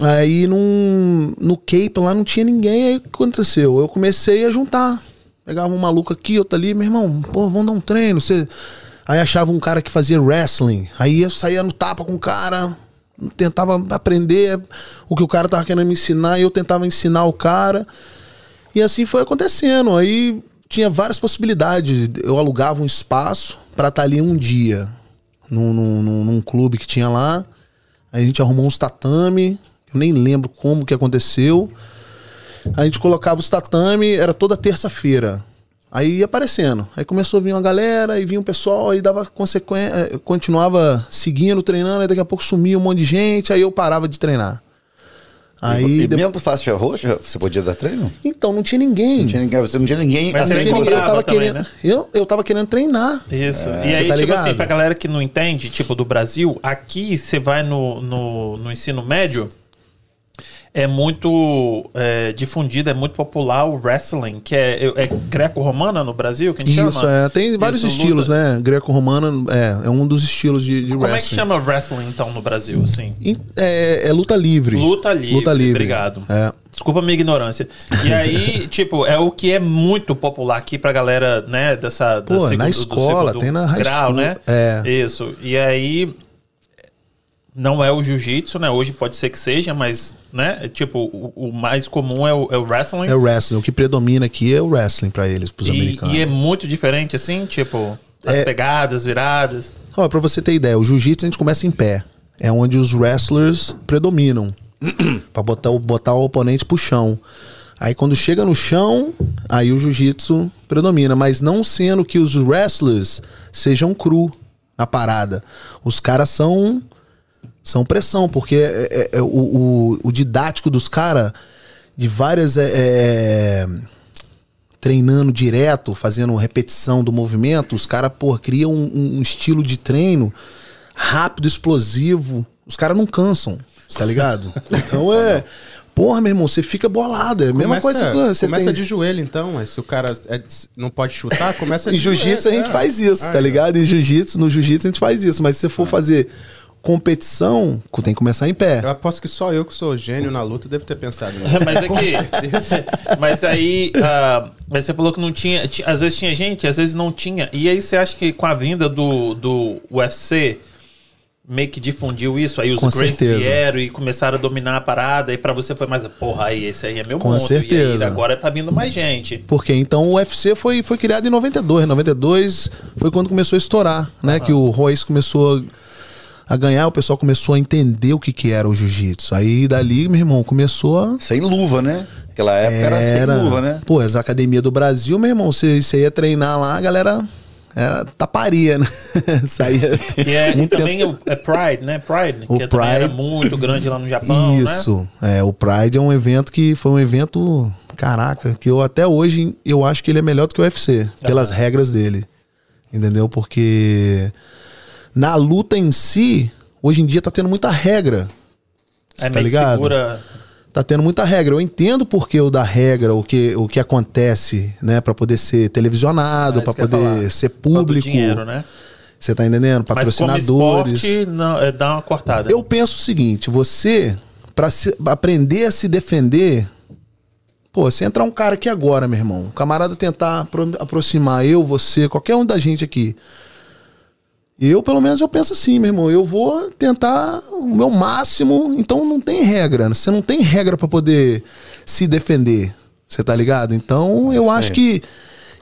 aí num, no Cape lá não tinha ninguém, aí o que aconteceu? Eu comecei a juntar. Pegava um maluco aqui, outro ali, meu irmão, pô, vamos dar um treino. Você... Aí achava um cara que fazia wrestling. Aí eu saía no tapa com o cara, tentava aprender o que o cara tava querendo me ensinar, e eu tentava ensinar o cara. E assim foi acontecendo. Aí tinha várias possibilidades. Eu alugava um espaço para estar ali um dia. Num, num, num- num clube que tinha lá. Aí a gente arrumou uns tatame. Eu nem lembro como que aconteceu. A gente colocava os tatame, era toda terça-feira. Aí ia aparecendo. Aí começou a vir uma galera, aí vinha um pessoal, aí dava consequência, continuava seguindo, treinando, aí daqui a pouco sumia um monte de gente, aí eu parava de treinar. Aí e depois- mesmo faixa roxa, você podia dar treino? Então, não tinha ninguém. Não tinha ninguém, você não tinha ninguém. Mas Não você assim, tinha ninguém. Eu tava também, querendo. né? Eu, eu tava querendo treinar. Isso. É, e aí, tá tipo ligado? assim, pra galera que não entende, tipo, do Brasil, aqui você vai no, no, no ensino médio, é muito é, difundido, é muito popular o wrestling, que é, é greco-romana no Brasil, que a gente Isso, chama? é. Tem vários Isso, estilos, luta. né? Greco-romano é, é um dos estilos de, de Como é que wrestling. chama wrestling, então, no Brasil, assim? É, é luta livre. Luta livre. Luta livre. Obrigado. É. Desculpa a minha ignorância. E aí, [laughs] tipo, é o que é muito popular aqui pra galera, né, dessa... Pô, na segundo- do escola, tem na high grau, school, né? é. Isso. E aí, não é o jiu-jitsu, né? Hoje pode ser que seja, mas, né, tipo, o, o mais comum é o, é o wrestling. É o wrestling. O que predomina aqui é o wrestling pra eles, pros e, americanos. e é muito diferente, assim, tipo, as É. pegadas, viradas. Ó, pra você ter ideia, o jiu-jitsu a gente começa em pé. É onde os wrestlers predominam. [clears throat] pra botar o, botar o oponente pro chão. Aí quando chega no chão, aí o jiu-jitsu predomina. Mas não sendo que os wrestlers sejam cru na parada. Os caras são. São pressão, porque é- é- é o, o, o didático dos caras, de várias. é, é, treinando direto, fazendo repetição do movimento, os caras, pô, criam um, um estilo de treino rápido, explosivo. Os caras não cansam, tá ligado? Então é. Porra, meu irmão, você fica bolado. É a mesma coisa que você começa tem. de joelho, então. Mas se o cara é não pode chutar, começa Em de jiu-jitsu a gente é. faz isso, tá Aí, ó. ligado? Em jiu-jitsu, no jiu-jitsu a gente faz isso. Mas se você for fazer competição, tem que começar em pé. Eu aposto que só eu que sou gênio na luta devo ter pensado nisso. [laughs] mas é que. [laughs] mas aí. ah, mas você falou que não tinha, ti- Às vezes tinha gente, às vezes não tinha. E aí você acha que com a vinda do, do UFC meio que difundiu isso? Aí os Com certeza. vieram e começaram a dominar a parada. E pra você foi mais. Porra, aí esse aí é meu Com mundo. certeza. E aí agora tá vindo mais gente. Porque então o UFC foi, foi criado em 92. 92 foi quando começou a estourar, né? Que o Royce começou a ganhar, o pessoal começou a entender o que, que era o jiu-jitsu. Aí dali, meu irmão, começou a. Sem luva, né? Aquela época era, sem luva, né? Pô, as academias do Brasil, meu irmão, você, você ia treinar lá, a galera era taparia, né? [laughs] Saía. E, é, um e também é Pride, né? Pride, O que também era Pride- muito grande lá no Japão, né? Isso. É, o Pride é um evento que foi um evento caraca, que eu até hoje eu acho que ele é melhor do que o UFC, pelas regras dele. Entendeu? Porque na luta em si, hoje em dia tá tendo muita regra. É tá ligado? segura. Tá tendo muita regra. Eu entendo porque o da regra, o que, o que acontece, né, Pra poder ser televisionado, É ia poder ser público. dinheiro, né? Você tá entendendo? Mas como Patrocinadores. esporte, não, é, dá uma cortada. Eu penso o seguinte, você, pra se- aprender a se defender, pô, se entrar um cara aqui agora, meu irmão, um camarada tentar apro- aproximar eu, você, qualquer um da gente aqui. Eu, pelo menos, eu penso assim, meu irmão, eu vou tentar o meu máximo, então não tem regra, você não tem regra pra poder se defender, você tá ligado? Então, eu acho que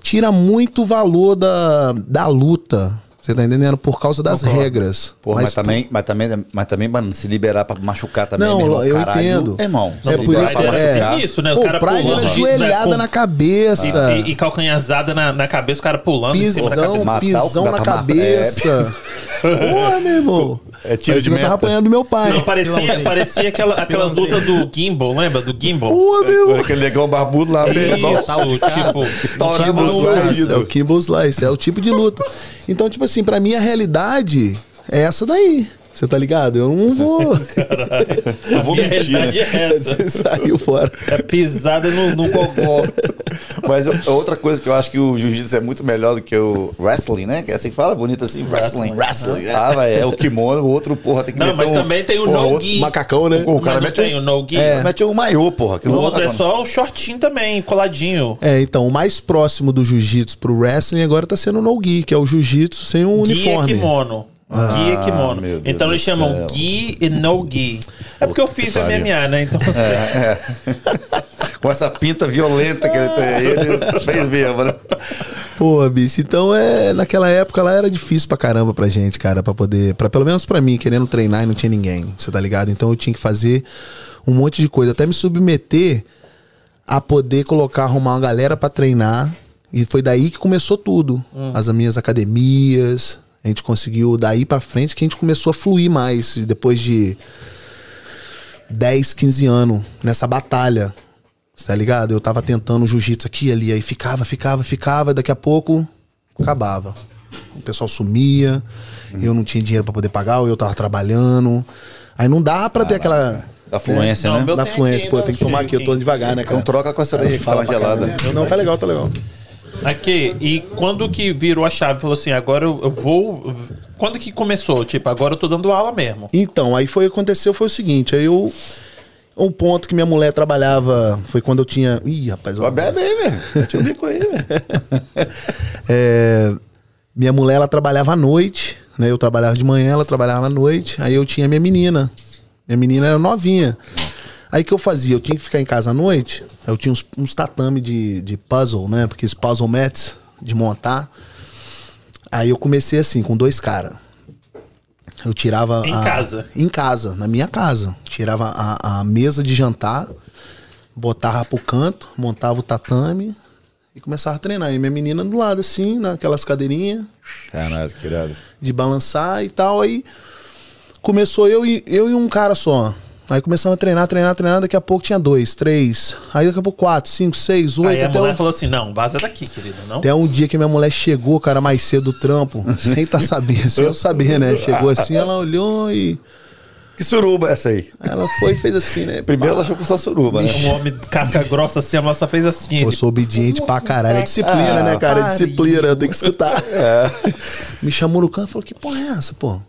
tira muito valor da, da luta, você tá entendendo? Por causa das regras. Pô, mas, também, mas, também, mas também, mano, se liberar pra machucar também, Não, irmão, eu caralho, entendo. Irmão, É se por isso que- é. Isso, né? O Pô, cara Pride pulando era joelhada né, na com- cabeça. E, e, e calcanhazada na, na cabeça, o cara pulando em cima da pisão, cabeça. Matar o- pisão na cabeça. [laughs] Porra, meu irmão. É tiro de que eu tava meta. apanhando do meu pai. Não, parecia, parecia aquela, aquelas lutas do Gimbal, lembra? Do Gimbal. Porra, meu. Aquele negão barbudo lá, meu irmão. Isso, tipo... Estourava os Slice, é o. Kimbo Slice, é o tipo de luta. Então, tipo assim, pra mim a realidade é essa daí. Você tá ligado? Eu não vou. [laughs] Eu vou A minha mentir, né? realidade é essa. Você saiu fora. É pisada no, no gogó. Mas eu- outra coisa que eu acho que o jiu-jitsu é muito melhor do que o wrestling, né? Que é assim que fala, bonito assim, wrestling. Wrestling. Ah, velho, é o kimono, o outro, porra, tem que Não, meter mas um- também tem o porra, no outro- gi. Macacão, né? O cara Mas mete tem um, o no gi. mete um maiô, porra. O outro é só o shortinho também, coladinho. É, então, o mais próximo do jiu-jitsu pro wrestling agora tá sendo o no-gi, que é o jiu-jitsu sem um Guia uniforme. kimono. Guia kimono. meu Deus Então eles chamam céu. gi e no gi. É porque eu fiz. MMA, né? Então você... [laughs] Com essa pinta violenta que ele tem, ele fez mesmo, né? Pô, bicho, então é. Naquela época lá era difícil pra caramba pra gente, cara, pra poder. Pra, pelo menos pra mim, querendo treinar e não tinha ninguém, você tá ligado? Então eu tinha que fazer um monte de coisa, até me submeter a poder colocar, arrumar uma galera pra treinar. E foi daí que começou tudo. As minhas academias. A gente conseguiu daí pra frente que a gente começou a fluir mais. Depois de 10, 15 anos nessa batalha. Você tá ligado? Eu tava tentando jiu-jitsu aqui e ali, aí ficava, ficava, ficava, e daqui a pouco acabava. O pessoal sumia, eu não tinha dinheiro pra poder pagar, ou eu tava trabalhando. Aí não dá pra ter aquela. Da fluência, Não, né? meu- Da fluência, pô, tem que tomar aqui, eu tô devagar, né, cara? Então troca com essa daí que Fala tava gelada. Não, tá legal, tá legal. Aqui, e quando que virou a chave? Falou assim, agora eu, eu vou... Quando que começou? Tipo, agora eu tô dando aula mesmo. Então, aí foi aconteceu foi o seguinte, aí eu um ponto que minha mulher trabalhava foi quando eu tinha, ih, rapaz, Ó, bebe aí, velho. [laughs] O bico aí, velho. [laughs] É, minha mulher ela trabalhava à noite, né? Eu trabalhava de manhã, ela trabalhava à noite. Aí eu tinha minha menina. Minha menina era novinha. Aí o que eu fazia? Eu tinha que ficar em casa à noite. Eu tinha uns, uns tatame de, de puzzle, né? Porque esse puzzle mats de montar. Aí eu comecei assim, com dois caras. Eu tirava. Em a- casa? Em casa, na minha casa. Tirava a, a mesa de jantar, botava pro canto, montava o tatame e começava a treinar. E minha menina do lado, assim, naquelas cadeirinhas Caralho, que irado. de balançar e tal. Aí começou eu e, eu e um cara só. Aí começamos a treinar, treinar, treinar. Daqui a pouco tinha dois, três. Aí daqui a pouco quatro, cinco, seis, Aí oito. a Até, mulher um, falou assim, não, vaza daqui, querido, não? até um dia que minha mulher chegou, cara, mais cedo do trampo, [laughs] sem tá sabendo, sem eu saber, né? Chegou assim, ela olhou e. Que suruba é essa aí? Ela foi e fez assim, né? Primeiro ela achou que só suruba, né? Um homem casca grossa assim, a moça fez assim. Eu sou obediente pra caralho. É disciplina, né, cara? É disciplina, eu tenho que [laughs] escutar. Me chamou no canto e falou: Que porra é essa, pô?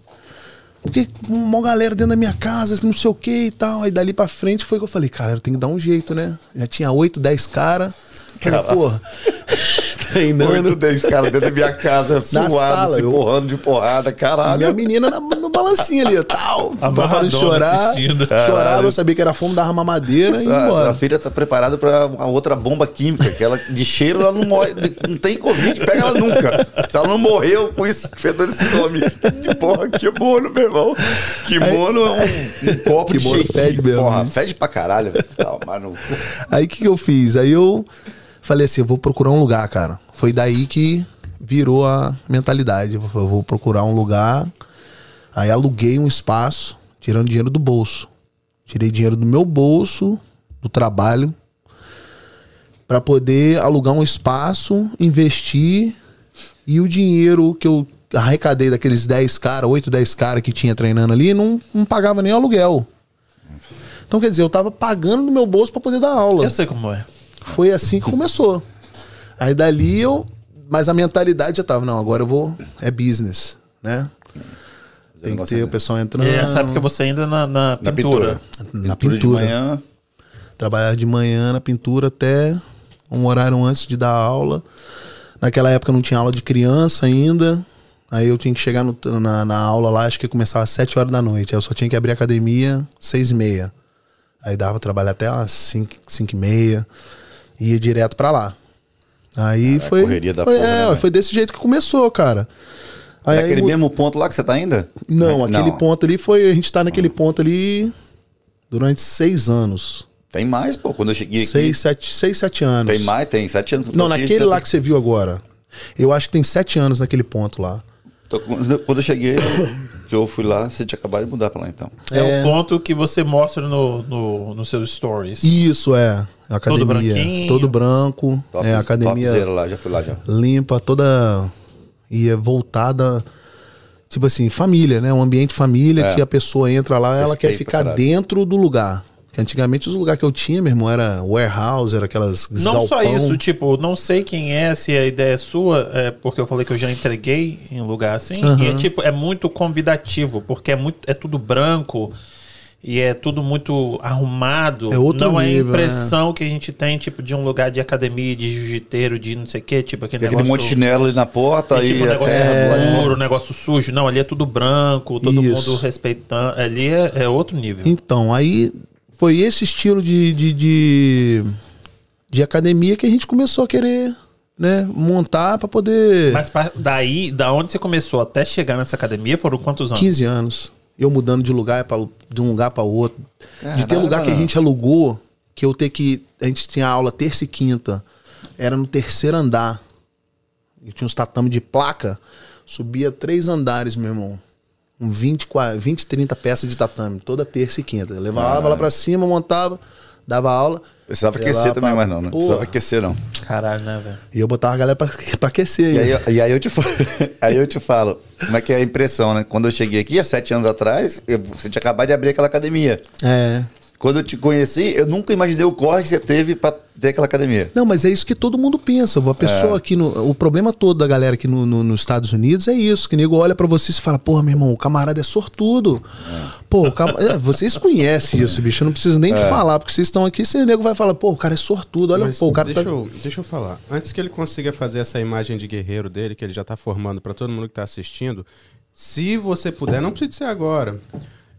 Porque uma galera dentro da minha casa, não sei o que e tal. Aí dali pra frente foi que eu falei: Cara, eu tenho que dar um jeito, né? Já tinha 8, 10 caras. Falei, porra. [laughs] treinando. Oito, dez caras dentro da minha casa, Na suado, sala, se eu- porrando de porrada, A caralho. minha menina na- no balancinho ali, tal. Pra não Amarradona chorar. assistindo. Chorava, eu sabia que era fome, dava mamadeira e ia embora. filha tá preparada pra uma outra bomba química, que ela de cheiro ela não morre, não tem Covid, pega ela nunca. Se ela não morreu com isso, fedor desse nome. De porra, kimono, meu irmão. Kimono é um, um copo de shake. fede mesmo, Porra, isso. fede pra caralho, velho. Tá, mano. Aí o que, que eu fiz? Aí eu falei assim, eu vou procurar um lugar, cara. Foi daí que virou a mentalidade. Eu vou procurar um lugar. Aí aluguei um espaço, tirando dinheiro do bolso. Tirei dinheiro do meu bolso, do trabalho. Pra poder alugar um espaço, investir e o dinheiro que eu arrecadei daqueles 10 caras, 8, 10 caras que tinha treinando ali, não, não pagava nem aluguel. Então, quer dizer, eu tava pagando do meu bolso pra poder dar aula. Eu sei como é. Foi assim que começou. Aí dali eu. Mas a mentalidade já tava, não, agora eu vou. É business, né? Tem que ter o pessoal entrando. E essa época você ainda na, na Na pintura. Na de pintura. manhã. Trabalhava de manhã na pintura até um horário antes de dar aula. Naquela época não tinha aula de criança ainda. Aí eu tinha que chegar no- na, na aula lá, acho que começava às 7 horas da noite. Aí eu só tinha que abrir a academia às 6 e meia. Aí dava pra trabalhar até às 5, 5 e meia. Ia direto pra lá. Aí foi. correria da foi, porra, é, né, foi desse jeito que começou, cara. Aí, É aí mesmo ponto lá que você tá ainda? Não, aquele ponto ali foi. A gente tá naquele ponto ali durante seis anos. Tem mais, pô. Quando eu cheguei aqui. Seis, sete, seis, sete anos. Tem mais, tem sete anos. Não, naquele lá tem- que você viu agora. Eu acho que tem sete anos naquele ponto lá. tô Quando eu cheguei, que eu fui lá, você tinha acabado de mudar pra lá então. É, É. o ponto que você mostra no, no, nos seus stories. Isso é. A academia. branquinho. Todo branco. Top, é, a academia topzera lá, já fui lá já. limpa, toda. E é voltada. Tipo assim, família, né? Um ambiente família É. que a pessoa entra lá, ela quer Respeito ficar dentro do lugar. Antigamente os lugares que eu tinha, meu irmão, era warehouse, era aquelas. Não só galpão. isso, tipo, não sei quem é, se a ideia é sua, é porque eu falei que eu já entreguei em um lugar assim. Aham. E é tipo, é muito convidativo, porque é muito, é tudo branco e é tudo muito arrumado. É outro não é a nível, impressão que a gente tem, tipo, de um lugar de academia, de jiu-jiteiro, de não sei o quê, tipo aquele Tem aquele negócio. monte de chinelo ali na porta e tipo, um negócio até. escuro, um negócio sujo. Não, ali é tudo branco, todo Isso. mundo respeitando. Ali é, é outro nível. Então, aí foi esse estilo de, de, de, de academia que a gente começou a querer né, montar pra poder. Mas pra- daí, da onde você começou até chegar nessa academia, foram quantos anos? 15 anos. Eu mudando de lugar pra, de um lugar para outro. de ter lugar que a gente alugou, que eu ter que. A gente tinha aula terça e quinta. Era no terceiro andar. E tinha uns tatame de placa. Subia três andares, meu irmão. Um 20, 40, 20 30 peças de tatame, toda terça e quinta. Eu levava lá pra cima, montava, dava aula. Precisava aquecer lá também, pra- mas não, né? Porra. Precisava aquecer, não. Caralho, né, velho? E eu botava a galera pra, [laughs] pra aquecer. E aí. aí, e aí eu te falo, [laughs] aí eu te falo, como é que é a impressão, né? Quando eu cheguei aqui, há sete anos atrás, eu- você tinha acabado de abrir aquela academia. É. Quando eu te conheci, eu nunca imaginei o corre que você teve pra ter aquela academia. Não, mas é isso que todo mundo pensa. A pessoa aqui no. O problema todo da galera aqui no, no- nos Estados Unidos é isso. Que o nego olha pra você e fala, porra, meu irmão, o camarada é sortudo. Pô, o cam- é, vocês conhecem isso, bicho. Eu não preciso nem te falar, porque vocês estão aqui, você nego vai falar, pô, o cara é sortudo. Olha, Mas pô, o cara deixa, tá. eu, deixa eu falar. Antes que ele consiga fazer essa imagem de guerreiro dele, que ele já tá formando pra todo mundo que tá assistindo, se você puder, não precisa ser agora.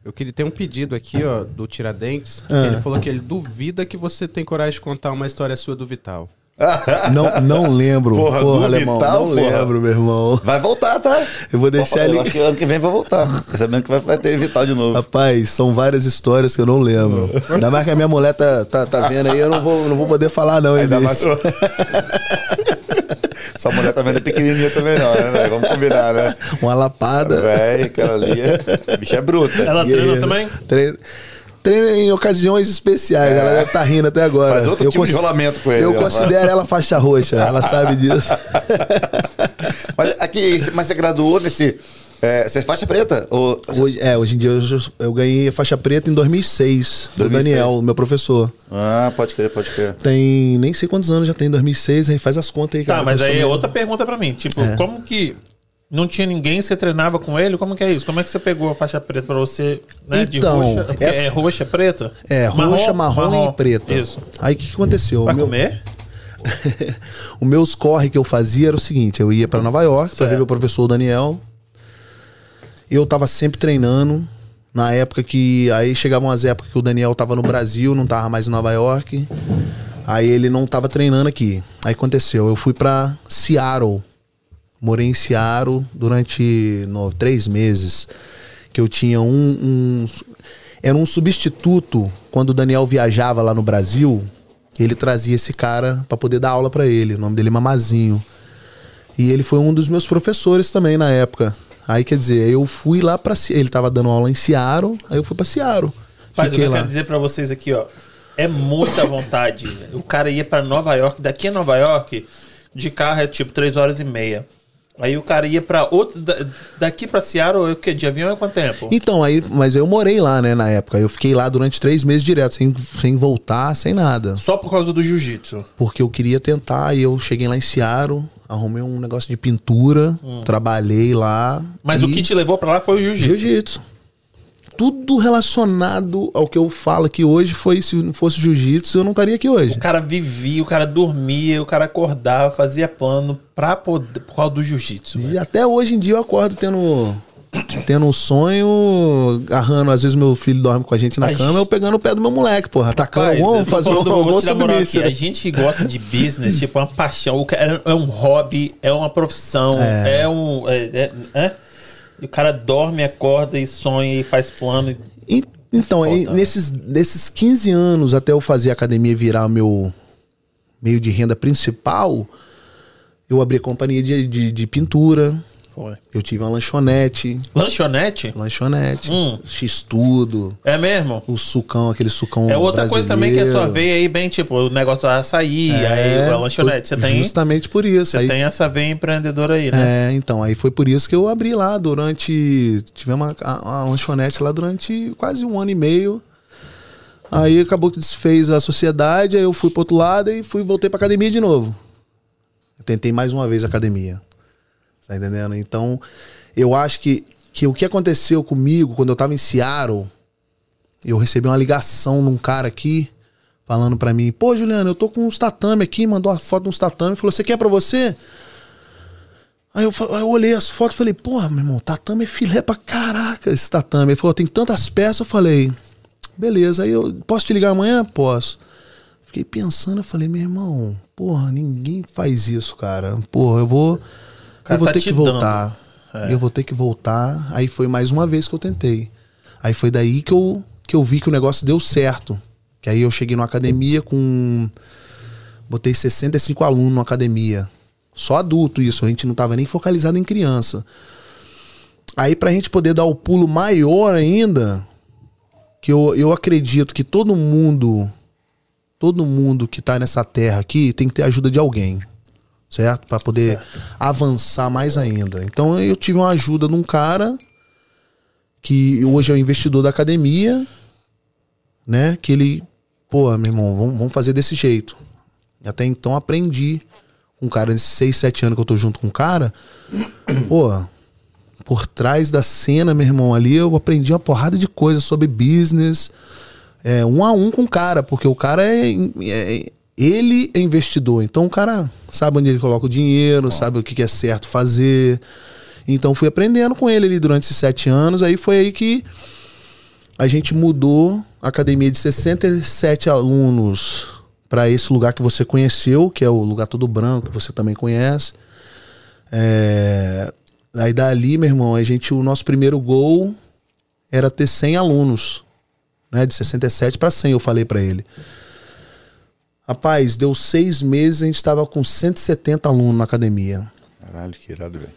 Eu queria ter um pedido aqui, ó, do Tiradentes. Ah. Ele falou que ele duvida que você tem coragem de contar uma história sua do Vital. [laughs] Não, não lembro. Porra, Porra, do alemão. Vital, não porra. lembro, meu irmão. Vai voltar, tá? Eu vou deixar Eu ele. acho que ano que vem vai voltar. Sabendo que vai, vai ter Vital de novo. Rapaz, são várias histórias que eu não lembro. Ainda mais que a minha mulher tá, tá, tá vendo aí, eu não vou, não vou poder falar, não, hein, Ainda mais. [laughs] Sua mulher também não é pequenininha também, não, né? velho? Vamos combinar, né? Uma lapada. Véi, aquela ali é. Bicha é bruta. Ela E treina aí, também? Treina, treina em ocasiões especiais. Ela deve estar rindo até agora. Faz outro tipo de rolamento com ele, Eu ó. considero ela faixa roxa. Ela sabe disso. [laughs] Mas aqui, mas você graduou nesse. É, você é faixa preta? Ou, Hoje, é, hoje em dia eu, eu ganhei a faixa preta em 2006. Do 2006. Daniel, meu professor. Ah, pode crer, pode crer. Tem nem sei quantos anos já tem, em 2006. Aí faz as contas aí, cara. Tá, mas aí é outra pergunta pra mim. Tipo, É. como que não tinha ninguém, você treinava com ele? Como que é isso? Como é que você pegou a faixa preta pra você, né, de Então, roxa? Porque essa- É roxa, preta? É, roxa, marrom, e preta. Isso. Aí o que, que aconteceu? Vai O meu- comer? [laughs] o meus corre que eu fazia era o seguinte: eu ia pra Nova York pra ver meu professor Daniel. Eu tava sempre treinando. Na época que. Aí chegavam as épocas que o Daniel tava no Brasil, não tava mais em Nova York. Aí ele não tava treinando aqui. Aí aconteceu, eu fui pra Seattle. Morei em Seattle durante no, três meses. Que eu tinha um, um. Era um substituto quando o Daniel viajava lá no Brasil. Ele trazia esse cara pra poder dar aula pra ele. O nome dele é Mamazinho. E ele foi um dos meus professores também na época. Aí quer dizer, eu fui lá pra. Se- Ele tava dando aula em Seattle, aí eu fui pra Seattle. Mas o que eu quero dizer pra vocês aqui, ó. é muita vontade. O cara ia pra Nova York, daqui a Nova York, de carro é tipo 3 horas e meia. Aí o cara ia pra outro. da- Daqui pra Seattle, o quê? De avião é quanto tempo? Então, aí, mas eu morei lá, né, na época. Eu fiquei lá durante três meses direto, sem, sem voltar, sem nada. Só por causa do jiu-jitsu. Porque eu queria tentar, e eu cheguei lá em Seattle, arrumei um negócio de pintura, trabalhei lá. Hum. Mas e- o que te levou pra lá foi o jiu-jitsu. Jiu-jitsu. Tudo relacionado ao que eu falo aqui hoje foi, se não fosse jiu-jitsu, eu não estaria aqui hoje. O cara vivia, o cara dormia, o cara acordava, fazia plano pra poder, por causa do jiu-jitsu. velho. E até hoje em dia eu acordo tendo tendo um sonho, agarrando, às vezes meu filho dorme com a gente na Ai, cama, eu pegando o pé do meu moleque, porra, atacando, vamos tô fazer um moral submissa. A gente que gosta de business, tipo, é uma paixão. O cara é um hobby, é uma profissão, é, um. É, é- é? E o cara dorme, acorda e sonha e faz plano. E- Então, É foda, nesses, nesses 15 anos até eu fazer a academia virar o meu meio de renda principal, eu abri a companhia de, de, de pintura, Foi. eu tive uma lanchonete, Lanchonete? lanchonete, Hum. x-tudo, É mesmo? o sucão, aquele sucão É outra coisa também que a sua brasileiro. veia aí, bem, tipo, o negócio do açaí, aí É, a lanchonete. Você tem, Justamente por isso. você aí, tem essa veia empreendedora aí, né? É, então, aí foi por isso que eu abri lá durante. Tivemos uma, uma lanchonete lá durante quase um ano e meio. Aí acabou que desfez a sociedade, aí eu fui pro outro lado e fui voltei pra academia de novo. Tentei mais uma vez a academia. Tá entendendo? Então, eu acho que, que o que aconteceu comigo quando eu tava em Seattle, eu recebi uma ligação de um cara aqui falando pra mim: pô, Juliano, eu tô com uns tatame aqui, mandou uma foto de uns tatame, falou: você quer pra você? Aí eu, aí eu olhei as fotos e falei, porra, meu irmão, tatame é filé pra caraca esse tatame. Ele falou, tem tantas peças, eu falei, beleza, aí eu posso te ligar amanhã? Posso. Fiquei pensando, eu falei, meu irmão, porra, ninguém faz isso, cara. Porra, eu vou. Cara eu vou tá ter te que voltar. É. Eu vou ter que voltar. Aí foi mais uma vez que eu tentei. Aí foi daí que eu, que eu vi que o negócio deu certo. Que aí eu cheguei numa academia com. Botei 65 alunos na academia. Só adulto isso, a gente não tava nem focalizado em criança. Aí pra gente poder dar o pulo maior ainda, que eu, eu acredito que todo mundo, todo mundo que tá nessa terra aqui tem que ter ajuda de alguém, certo? Pra poder avançar mais ainda. Então eu tive uma ajuda de um cara que hoje é o investidor da academia, né? Que ele, pô, meu irmão, vamos, vamos fazer desse jeito. E até então aprendi com um cara, nesses 6, 7 anos que eu tô junto com um cara, [coughs] pô, por trás da cena, meu irmão, ali eu aprendi uma porrada de coisa sobre business, é, um a um com o cara, porque o cara é, é- ele é investidor, então o cara sabe onde ele coloca o dinheiro, sabe o que que é certo fazer. Então fui aprendendo com ele ali durante esses sete anos, aí foi aí que a gente mudou a academia de 67 alunos para esse lugar que você conheceu, que é o lugar todo branco, que você também conhece. É, Aí dali, meu irmão, a gente, o nosso primeiro gol era ter 100 alunos, né? De 67 para 100, eu falei para ele. Rapaz, deu seis meses, a gente estava com 170 alunos na academia. Caralho, que irado, velho.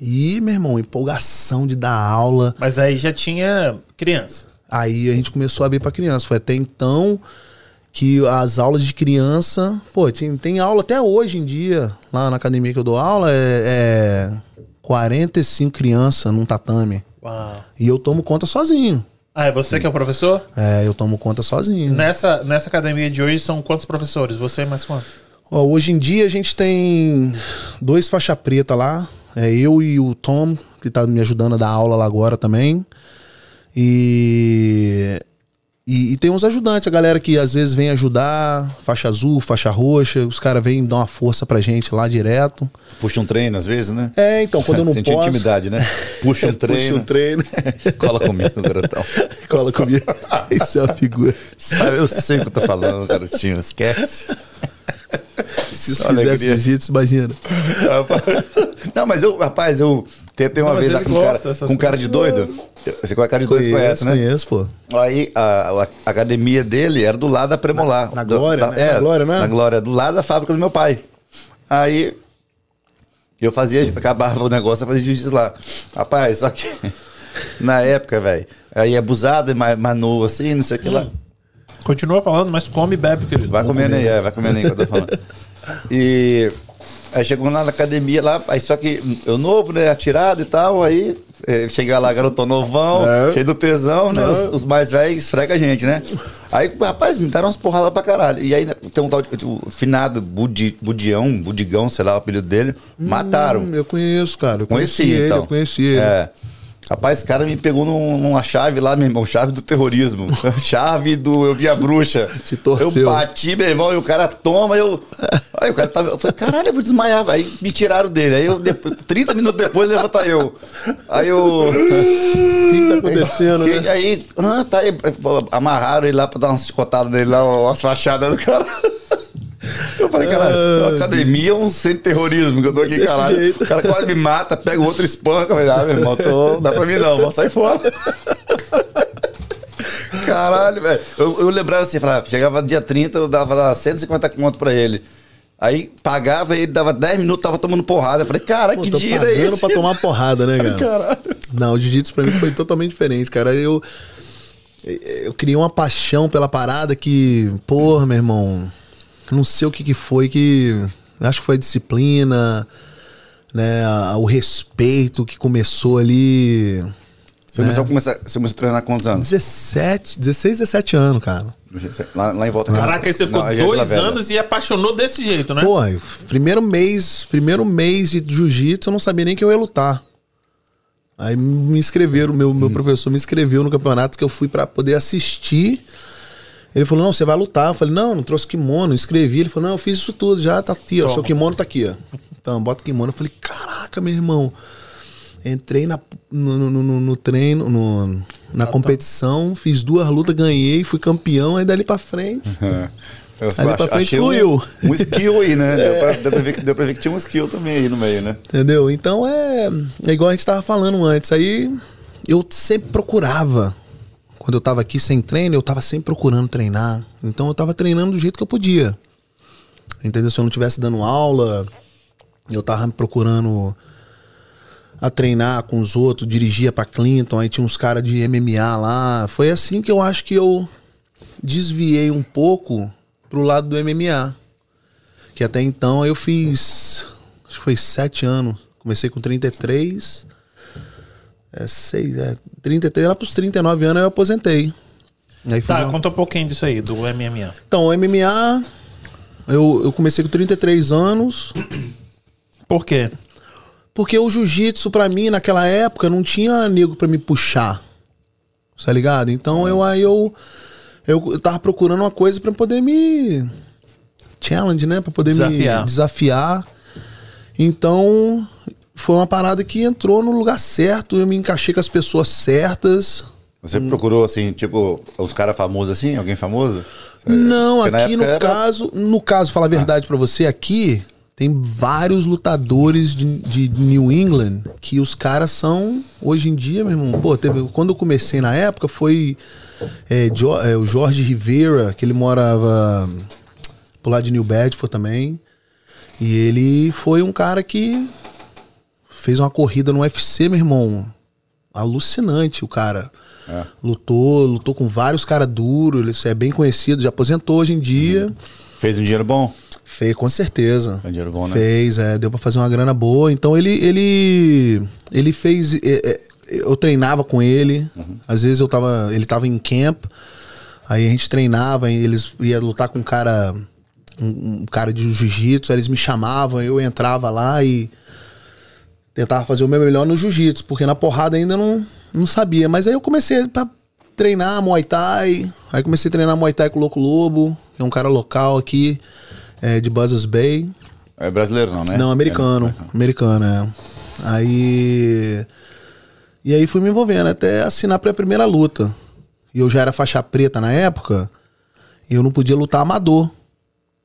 E, meu irmão, empolgação de dar aula. Mas aí já tinha criança. Aí a gente começou a abrir para criança. Foi até então que as aulas de criança, pô, tem, tem aula até hoje em dia, lá na academia que eu dou aula, é, é 45 crianças num tatame. Uau. E eu tomo conta sozinho. Ah, é você que é o professor? É, eu tomo conta sozinho. Nessa, nessa academia de hoje são quantos professores? Você e mais quantos? Ó, hoje em dia a gente tem dois faixa preta lá. É eu e o Tom, que tá me ajudando a dar aula lá agora também. E, e, e tem uns ajudantes, a galera que às vezes vem ajudar, faixa azul, faixa roxa, os caras vêm dar uma força pra gente lá direto. Puxa um treino às vezes, né? É, então, quando eu não [laughs] Sentiu posso... intimidade, né? Puxa um treino. [laughs] Puxa um treino. [laughs] Cola comigo, garotão. Cola comigo. Isso é uma figura. Sabe, eu sei o que eu tô falando, garotinho. Esquece. Se isso fizesse jiu-jitsu, imagina. Não, mas eu, rapaz, eu tentei uma Não, vez lá com um cara, com cara de doido. Você com a cara de doido, conhece, né? Conheço, pô. Aí a, a academia dele era do lado da Premolar. Na- na Do- Glória, da- né? É, Na Glória, né? Na Glória, do lado da fábrica do meu pai. Aí eu fazia, acabava o negócio, eu fazia jiu-jitsu lá. Rapaz, só que [laughs] na época, velho, aí abusado, mais, mais novo assim, não sei o que lá. Continua falando, mas come e bebe, querido. Vai comendo aí, é, vai comendo aí que eu tô falando. [laughs] E aí chegou lá na academia lá, aí só que eu novo, né, atirado e tal, aí é, chega lá, garotão novão, É. cheio do tesão, né, os, os mais velhos esfrega a gente, né. Aí, rapaz, me deram umas porradas pra caralho. E aí né, tem um tal de o finado Budi, Budião, Budigão, sei lá o apelido dele, mataram. Hum, eu conheço, cara. Eu Conheci, conheci ele, então. eu conheci ele. É. Rapaz, esse cara me pegou num- numa chave lá, meu irmão, chave do terrorismo. [laughs] chave do Eu Vi a Bruxa. Te torceu. Eu bati, meu irmão, e o cara toma, eu. Aí o cara tava. Eu falei, caralho, eu vou desmaiar. Aí me tiraram dele. Aí eu, depois, 30 minutos depois, levanta eu. Aí eu. O que, que tá acontecendo, Que- né? Aí, ah, tá aí. Amarraram ele lá pra dar umas chicotadas nele lá, umas fachadas do cara. Eu falei, caralho, Ah, academia é um centro de terrorismo que eu tô aqui, caralho. jeito. O cara quase me mata, pega o outro e espanca. Eu falei, ah, meu irmão, tô, não dá pra mim não, vou sair fora. [laughs] Caralho, velho. Eu, eu lembrava assim, falava, chegava dia 30, eu dava lá 150 conto pra ele. Aí pagava, ele dava 10 minutos, tava tomando porrada. Eu falei, cara, que dinheiro é esse? pra tomar porrada, né, [laughs] cara? Caralho. Não, o jiu-jitsu pra mim foi totalmente diferente, cara. Eu, eu criei uma paixão pela parada que, porra, meu irmão, não sei o que que foi que. Acho que foi a disciplina, né? a- o respeito que começou ali. Você começou, a começar, você começou a treinar há quantos anos? 17, 16, 17 anos, cara. Lá, lá em volta. Caraca, aí você ficou Não, é dois anos e apaixonou desse jeito, né? Pô, primeiro mês, primeiro mês de jiu-jitsu, eu não sabia nem que eu ia lutar. Aí me inscreveram, meu, meu professor me inscreveu no campeonato que eu fui pra poder assistir. Ele falou: "Não, você vai lutar". Eu falei: "Não, não trouxe kimono, inscrevi". Ele falou: "Não, eu fiz isso tudo, já tá aqui, ó, Toma. seu kimono tá aqui, ó". Então, bota o kimono. Eu falei: "Caraca, meu irmão". Entrei na, no, no- no- no treino, no- na competição, fiz duas lutas, ganhei, fui campeão, aí dali pra frente. Eu Ali pra frente fluiu. Um, um skill aí, né? Deu, pra, deu, pra ver que, deu pra ver que tinha um skill também aí no meio, né? Entendeu? Então é, é igual a gente tava falando antes. Aí eu sempre procurava. Quando eu tava aqui sem treino, eu tava sempre procurando treinar. Então eu tava treinando do jeito que eu podia. Entendeu? Se eu não tivesse dando aula, eu tava procurando a treinar com os outros, dirigia pra Clinton, aí tinha uns caras de MMA lá. Foi assim que eu acho que eu desviei um pouco pro lado do MMA. Que até então eu fiz. Acho que foi sete anos. Comecei com 33. É, seis, é. 33, lá pros 39 anos eu aposentei. Aí Tá, uma- conta um pouquinho disso aí, do MMA. Então, o MMA. Eu, eu comecei com 33 anos. Por quê? Porque o jiu-jitsu, pra mim, naquela época, não tinha nego pra me puxar. Tá ligado? Então eu aí eu, eu. Eu tava procurando uma coisa pra poder me. Challenge, né? Pra poder Desafiar. me desafiar. Então. Foi uma parada que entrou no lugar certo. Eu me encaixei com as pessoas certas. Você procurou, assim, tipo, os caras famosos assim? Alguém famoso? Não, Porque aqui no era- caso, no caso, falar a verdade pra você, aqui tem vários lutadores de, de New England que os caras são, hoje em dia, meu irmão, pô, teve- quando eu comecei na época foi é, Jo- é, o Jorge Rivera, que ele morava pro lado de New Bedford também, e ele foi um cara que fez uma corrida no UFC, meu irmão, alucinante o cara. É. Lutou, lutou com vários caras duros, ele é bem conhecido, já aposentou hoje em dia. Fez um dinheiro bom? Fez, com certeza. É dinheiro bom, né? Fez, é, deu pra fazer uma grana boa. Então ele ele ele fez é, é, eu treinava com ele. Uhum. Às vezes eu tava, ele tava em camp. Aí a gente treinava, eles ia lutar com um cara um, um cara de jiu-jitsu, eles me chamavam, eu entrava lá e tentava fazer o meu melhor no jiu-jitsu, porque na porrada ainda não, não sabia. Mas aí eu comecei a treinar Muay Thai. Aí comecei a treinar Muay Thai com o Louco Lobo, que é um cara local aqui, é, de Buzzards Bay. É brasileiro, não, né? Não, americano. Americano, é. Aí. E aí fui me envolvendo até assinar pra primeira luta. E eu já era faixa preta na época. E eu não podia lutar amador.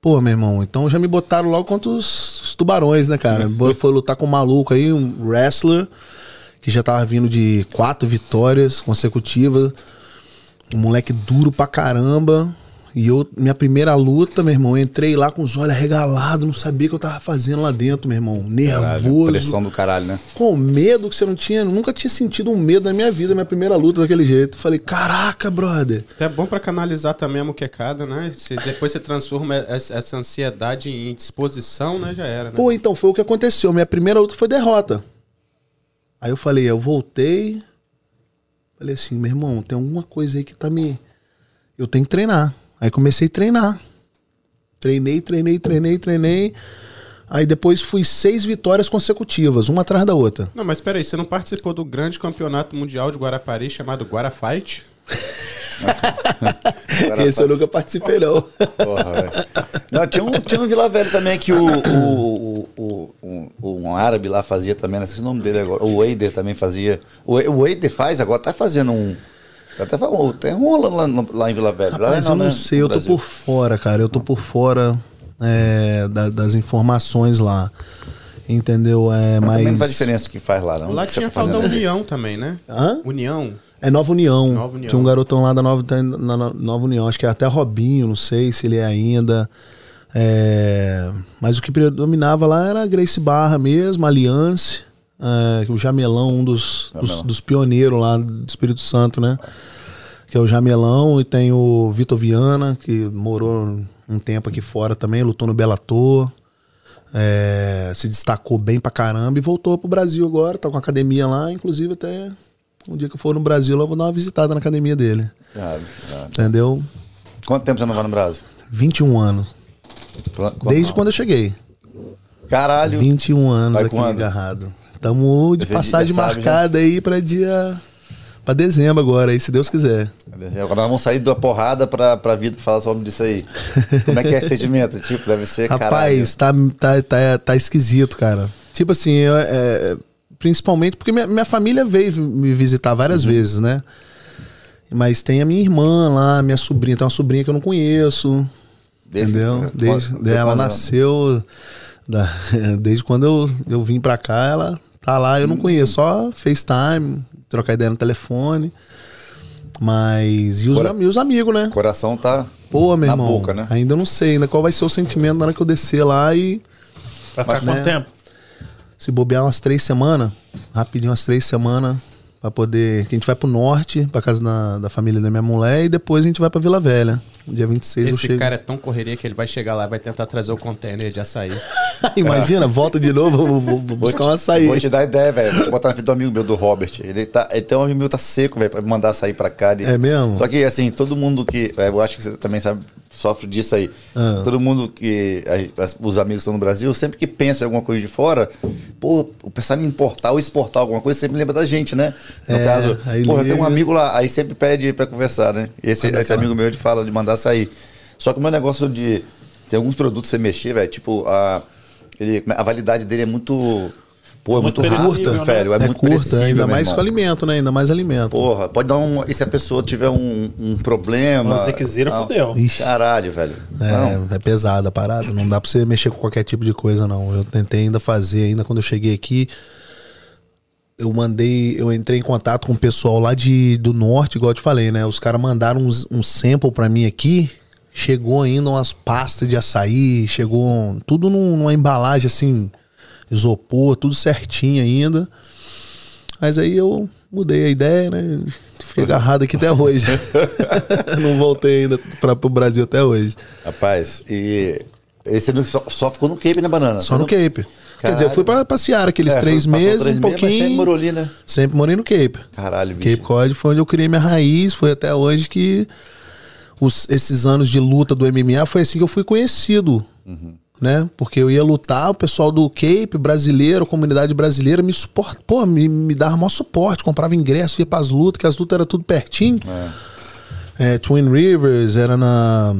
Pô, meu irmão, então já me botaram logo contra os, os tubarões, né, cara? [laughs] Foi lutar com um maluco aí, um wrestler, que já tava vindo de quatro vitórias consecutivas. Um moleque duro pra caramba. E eu, minha primeira luta, meu irmão, eu entrei lá com os olhos arregalados, não sabia o que eu tava fazendo lá dentro, meu irmão. Nervoso. Pressão do caralho, né? Com medo que você não tinha. Nunca tinha sentido um medo na minha vida, minha primeira luta daquele jeito. Falei, caraca, brother. É bom pra canalizar também a muquecada, né? Se depois você transforma essa essa ansiedade em disposição, né? Já era, né? Pô, então foi o que aconteceu. Minha primeira luta foi derrota. Aí eu falei, eu voltei. Falei assim, meu irmão, tem alguma coisa aí que tá me. Eu tenho que treinar. Aí comecei a treinar. Treinei, treinei, treinei, treinei. Aí depois fui seis vitórias consecutivas, uma atrás da outra. Não, mas peraí, você não participou do grande campeonato mundial de Guarapari chamado Guarafight? [laughs] Esse eu nunca participei, não. Porra, velho. Não, tinha um, tinha um Vila Velha também que o, o, o, o- um árabe lá fazia também, não sei o nome dele agora. O Wader também fazia. O, o Wader faz agora, tá fazendo um. Até fa- tem um lá, lá em Vila Velha. Lá Rapaz, eu não né, sei, eu tô Brasil. por fora, cara. Eu tô por fora é, da- das informações lá. Entendeu? É, Mas também não faz mas. diferença o que faz lá, não. Lá tinha tá falta da. União também, né? Hã? União. É Nova União. Nova União. Tinha um garotão lá da Nova, da- na- na Nova União, acho que é até Robinho, não sei se ele é ainda. É, mas o que predominava lá era a Grace Barra mesmo, a Aliança, é, o Jamelão, um dos, dos, dos pioneiros lá do Espírito Santo, né? Que é o Jamelão, e tem o Vitor Viana, que morou um tempo aqui fora também, lutou no Bellator. é, se destacou bem pra caramba e voltou pro Brasil agora, tá com a academia lá, inclusive até um dia que eu for no Brasil, eu vou dar uma visitada na academia dele. Claro, claro. Entendeu? Quanto tempo você não vai no Brasil? 21 anos. Desde quando eu cheguei. Caralho. 21 anos Vai aqui quando? agarrado. Tamo de passagem sabe, marcada aí pra dia. pra dezembro agora, aí, se Deus quiser. Agora nós vamos sair da porrada pra, pra vida falar sobre isso aí. Como é que é esse sentimento? [laughs] Tipo, deve ser Rapaz, tá, tá, tá, tá esquisito, cara. Tipo assim, eu, é, principalmente porque minha, minha família veio me visitar Uhum. várias vezes, né? Mas tem a minha irmã lá, minha sobrinha, tem uma sobrinha que eu não conheço. Desde- entendeu? Desde, ela nasceu. da- [laughs] desde quando eu, eu vim pra cá, ela tá lá, eu não conheço. Só FaceTime, trocar ideia no telefone. Mas. E os, Cora- e os amigos, né? O coração tá Pô, meu na irmão. boca, né? Ainda não sei ainda qual vai ser o sentimento na hora que eu descer lá e Vai ficar Mas, quanto né? tempo? se bobear umas três semanas, rapidinho umas três semanas, pra poder. Que a gente vai pro norte, pra casa da, da família da minha mulher, e depois a gente vai pra Vila Velha. Dia 26 eu Esse chego. cara é tão correria que ele vai chegar lá e vai tentar trazer o container de açaí. [laughs] Imagina, volta de novo, vou, vou- vou buscar um açaí. Vou te dar ideia, velho. Vou te botar na frente do amigo meu, do Robert. Ele, tá, ele tem um amigo meu tá seco, velho, pra me mandar sair pra cá. Ele- É mesmo? Só que, assim, todo mundo que. é, Eu acho que você também sabe, sofre disso aí. Ah. Todo mundo que. a- os amigos estão no Brasil, sempre que pensa em alguma coisa de fora, pô, o pensar em importar ou exportar alguma coisa, sempre lembra da gente, né? No É, caso, eu tenho um amigo lá, aí sempre pede pra conversar, né? Esse, é esse amigo meu, ele fala de mandar sair. Só que o meu negócio de. Tem alguns produtos que você mexer, velho, tipo, a, ele, a validade dele é muito. Pô, é muito, Muito rápido, perecível, né? velho. É, É, muito curta, ainda mais irmão. com alimento, né? Ainda mais alimento. Porra, pode dar um. E se a pessoa tiver um, um problema. Uma ziquezira, Não. fudeu. Ixi. Caralho, velho. Não. É, é pesada a parada. Não dá pra você mexer com qualquer tipo de coisa, não. Eu tentei ainda fazer, ainda quando eu cheguei aqui. Eu mandei, eu entrei em contato com o pessoal lá de, do norte, igual eu te falei, né? Os caras mandaram uns- um sample pra mim aqui. Chegou ainda umas pastas de açaí, chegou um- tudo num- numa embalagem assim, isopor, tudo certinho ainda. Mas aí eu mudei a ideia, né? Fiquei agarrado aqui até hoje. [laughs] Não voltei ainda para pro Brasil até hoje. Rapaz, e. Esse só, só ficou no Cape, né, Banana? Só no Cape. Quer dizer, eu fui pra passear aqueles É, três meses, três um meses, pouquinho. sempre morou ali, né? Sempre morei no Cape. Caralho, bicho. Cape Cod foi onde eu criei minha raiz, foi até hoje que os- esses anos de luta do MMA foi assim que eu fui conhecido. Uhum. Né? Porque eu ia lutar, o pessoal do Cape brasileiro, comunidade brasileira me suporta, pô, me, me dava maior suporte, comprava ingresso, ia pras lutas, que as lutas eram tudo pertinho. É, Twin Rivers, era na.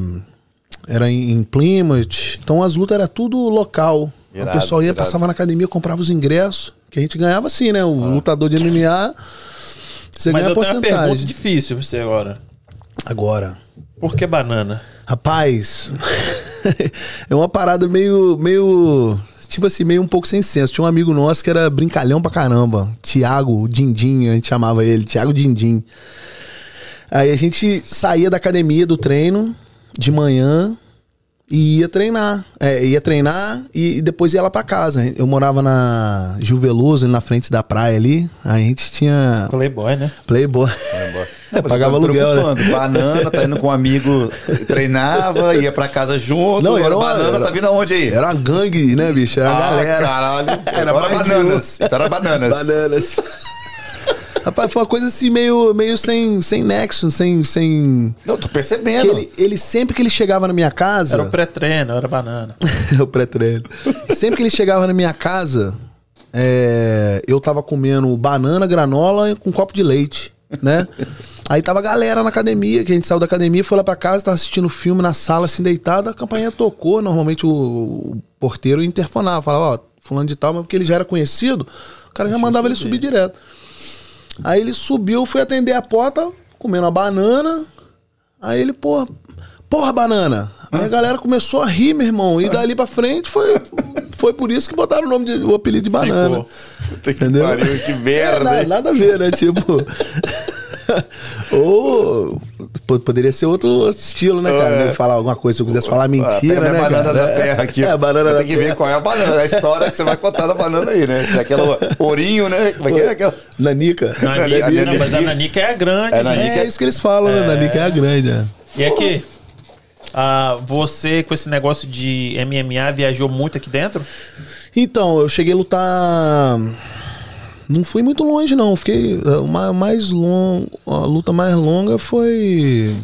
Era em, em Plymouth. Então as lutas era tudo local. Irado, o pessoal ia, irado. passava na academia, comprava os ingressos. Que a gente ganhava assim, né? O lutador de MMA, você Mas ganha eu tenho uma pergunta porcentagem. difícil pra você agora. Agora, Por que banana? rapaz, [laughs] [laughs] é uma parada meio, meio, tipo assim, meio um pouco sem senso. Tinha um amigo nosso que era brincalhão pra caramba. Tiago, Dindim, a gente chamava ele, Tiago Dindim. Aí a gente saía da academia, do treino, de manhã e ia treinar. É, ia treinar e, e depois ia lá pra casa. Eu morava na Gil Veloso, ali na frente da praia ali. A gente tinha Playboy, né? Playboy. Não, mas [laughs] Pagava me aluguel, né? Banana, tá indo com um amigo, treinava, ia pra casa junto. Não, era uma- banana era- tá vindo aonde aí? Era uma gangue, né, bicho? Era a Ah, galera. Caralho. Era de bananas. Então era bananas. Bananas. Rapaz, foi uma coisa assim meio, meio sem, sem nexo, sem. sem... Não, tô percebendo. ele, ele sempre que ele chegava na minha casa. Era o pré-treino, era banana. [laughs] o pré-treino. Sempre que ele chegava na minha casa, é, eu tava comendo banana, granola com um copo de leite, né? Aí tava a galera na academia, que a gente saiu da academia, foi lá pra casa, tava assistindo filme na sala, assim, deitado, a campainha tocou, normalmente o, o porteiro interfonava, falava, ó, fulano de tal, mas porque ele já era conhecido, o cara já mandava ele subir direto. Aí ele subiu, foi atender a porta, comendo a banana. Aí ele, porra, porra, banana. Aí a galera começou a rir, meu irmão. E dali pra frente foi, foi por isso que botaram o nome de, o apelido de banana. Ficou. Puta que Entendeu? pariu, que É, merda, nada, hein? nada a ver, né? Tipo. [laughs] Ou. po- Poderia ser outro estilo, né, cara? É. Falar alguma coisa, se eu quisesse falar Ah, mentira, né? a banana cara? da terra aqui. É, a banana da Tem que ver qual é a banana. A história que você vai contar da banana aí, né? Se é aquela ourinho, né? Como é que é aquela? Nanica. Nanica, Nanica. não, mas a Nanica é a grande, É. Nanica É isso que eles falam, né? Nanica é a grande, é. E aqui, ah, você com esse negócio de MMA viajou muito aqui dentro? Então, eu cheguei a lutar. Não fui muito longe, não. Fiquei. eh, Uma mais long... A luta mais longa foi.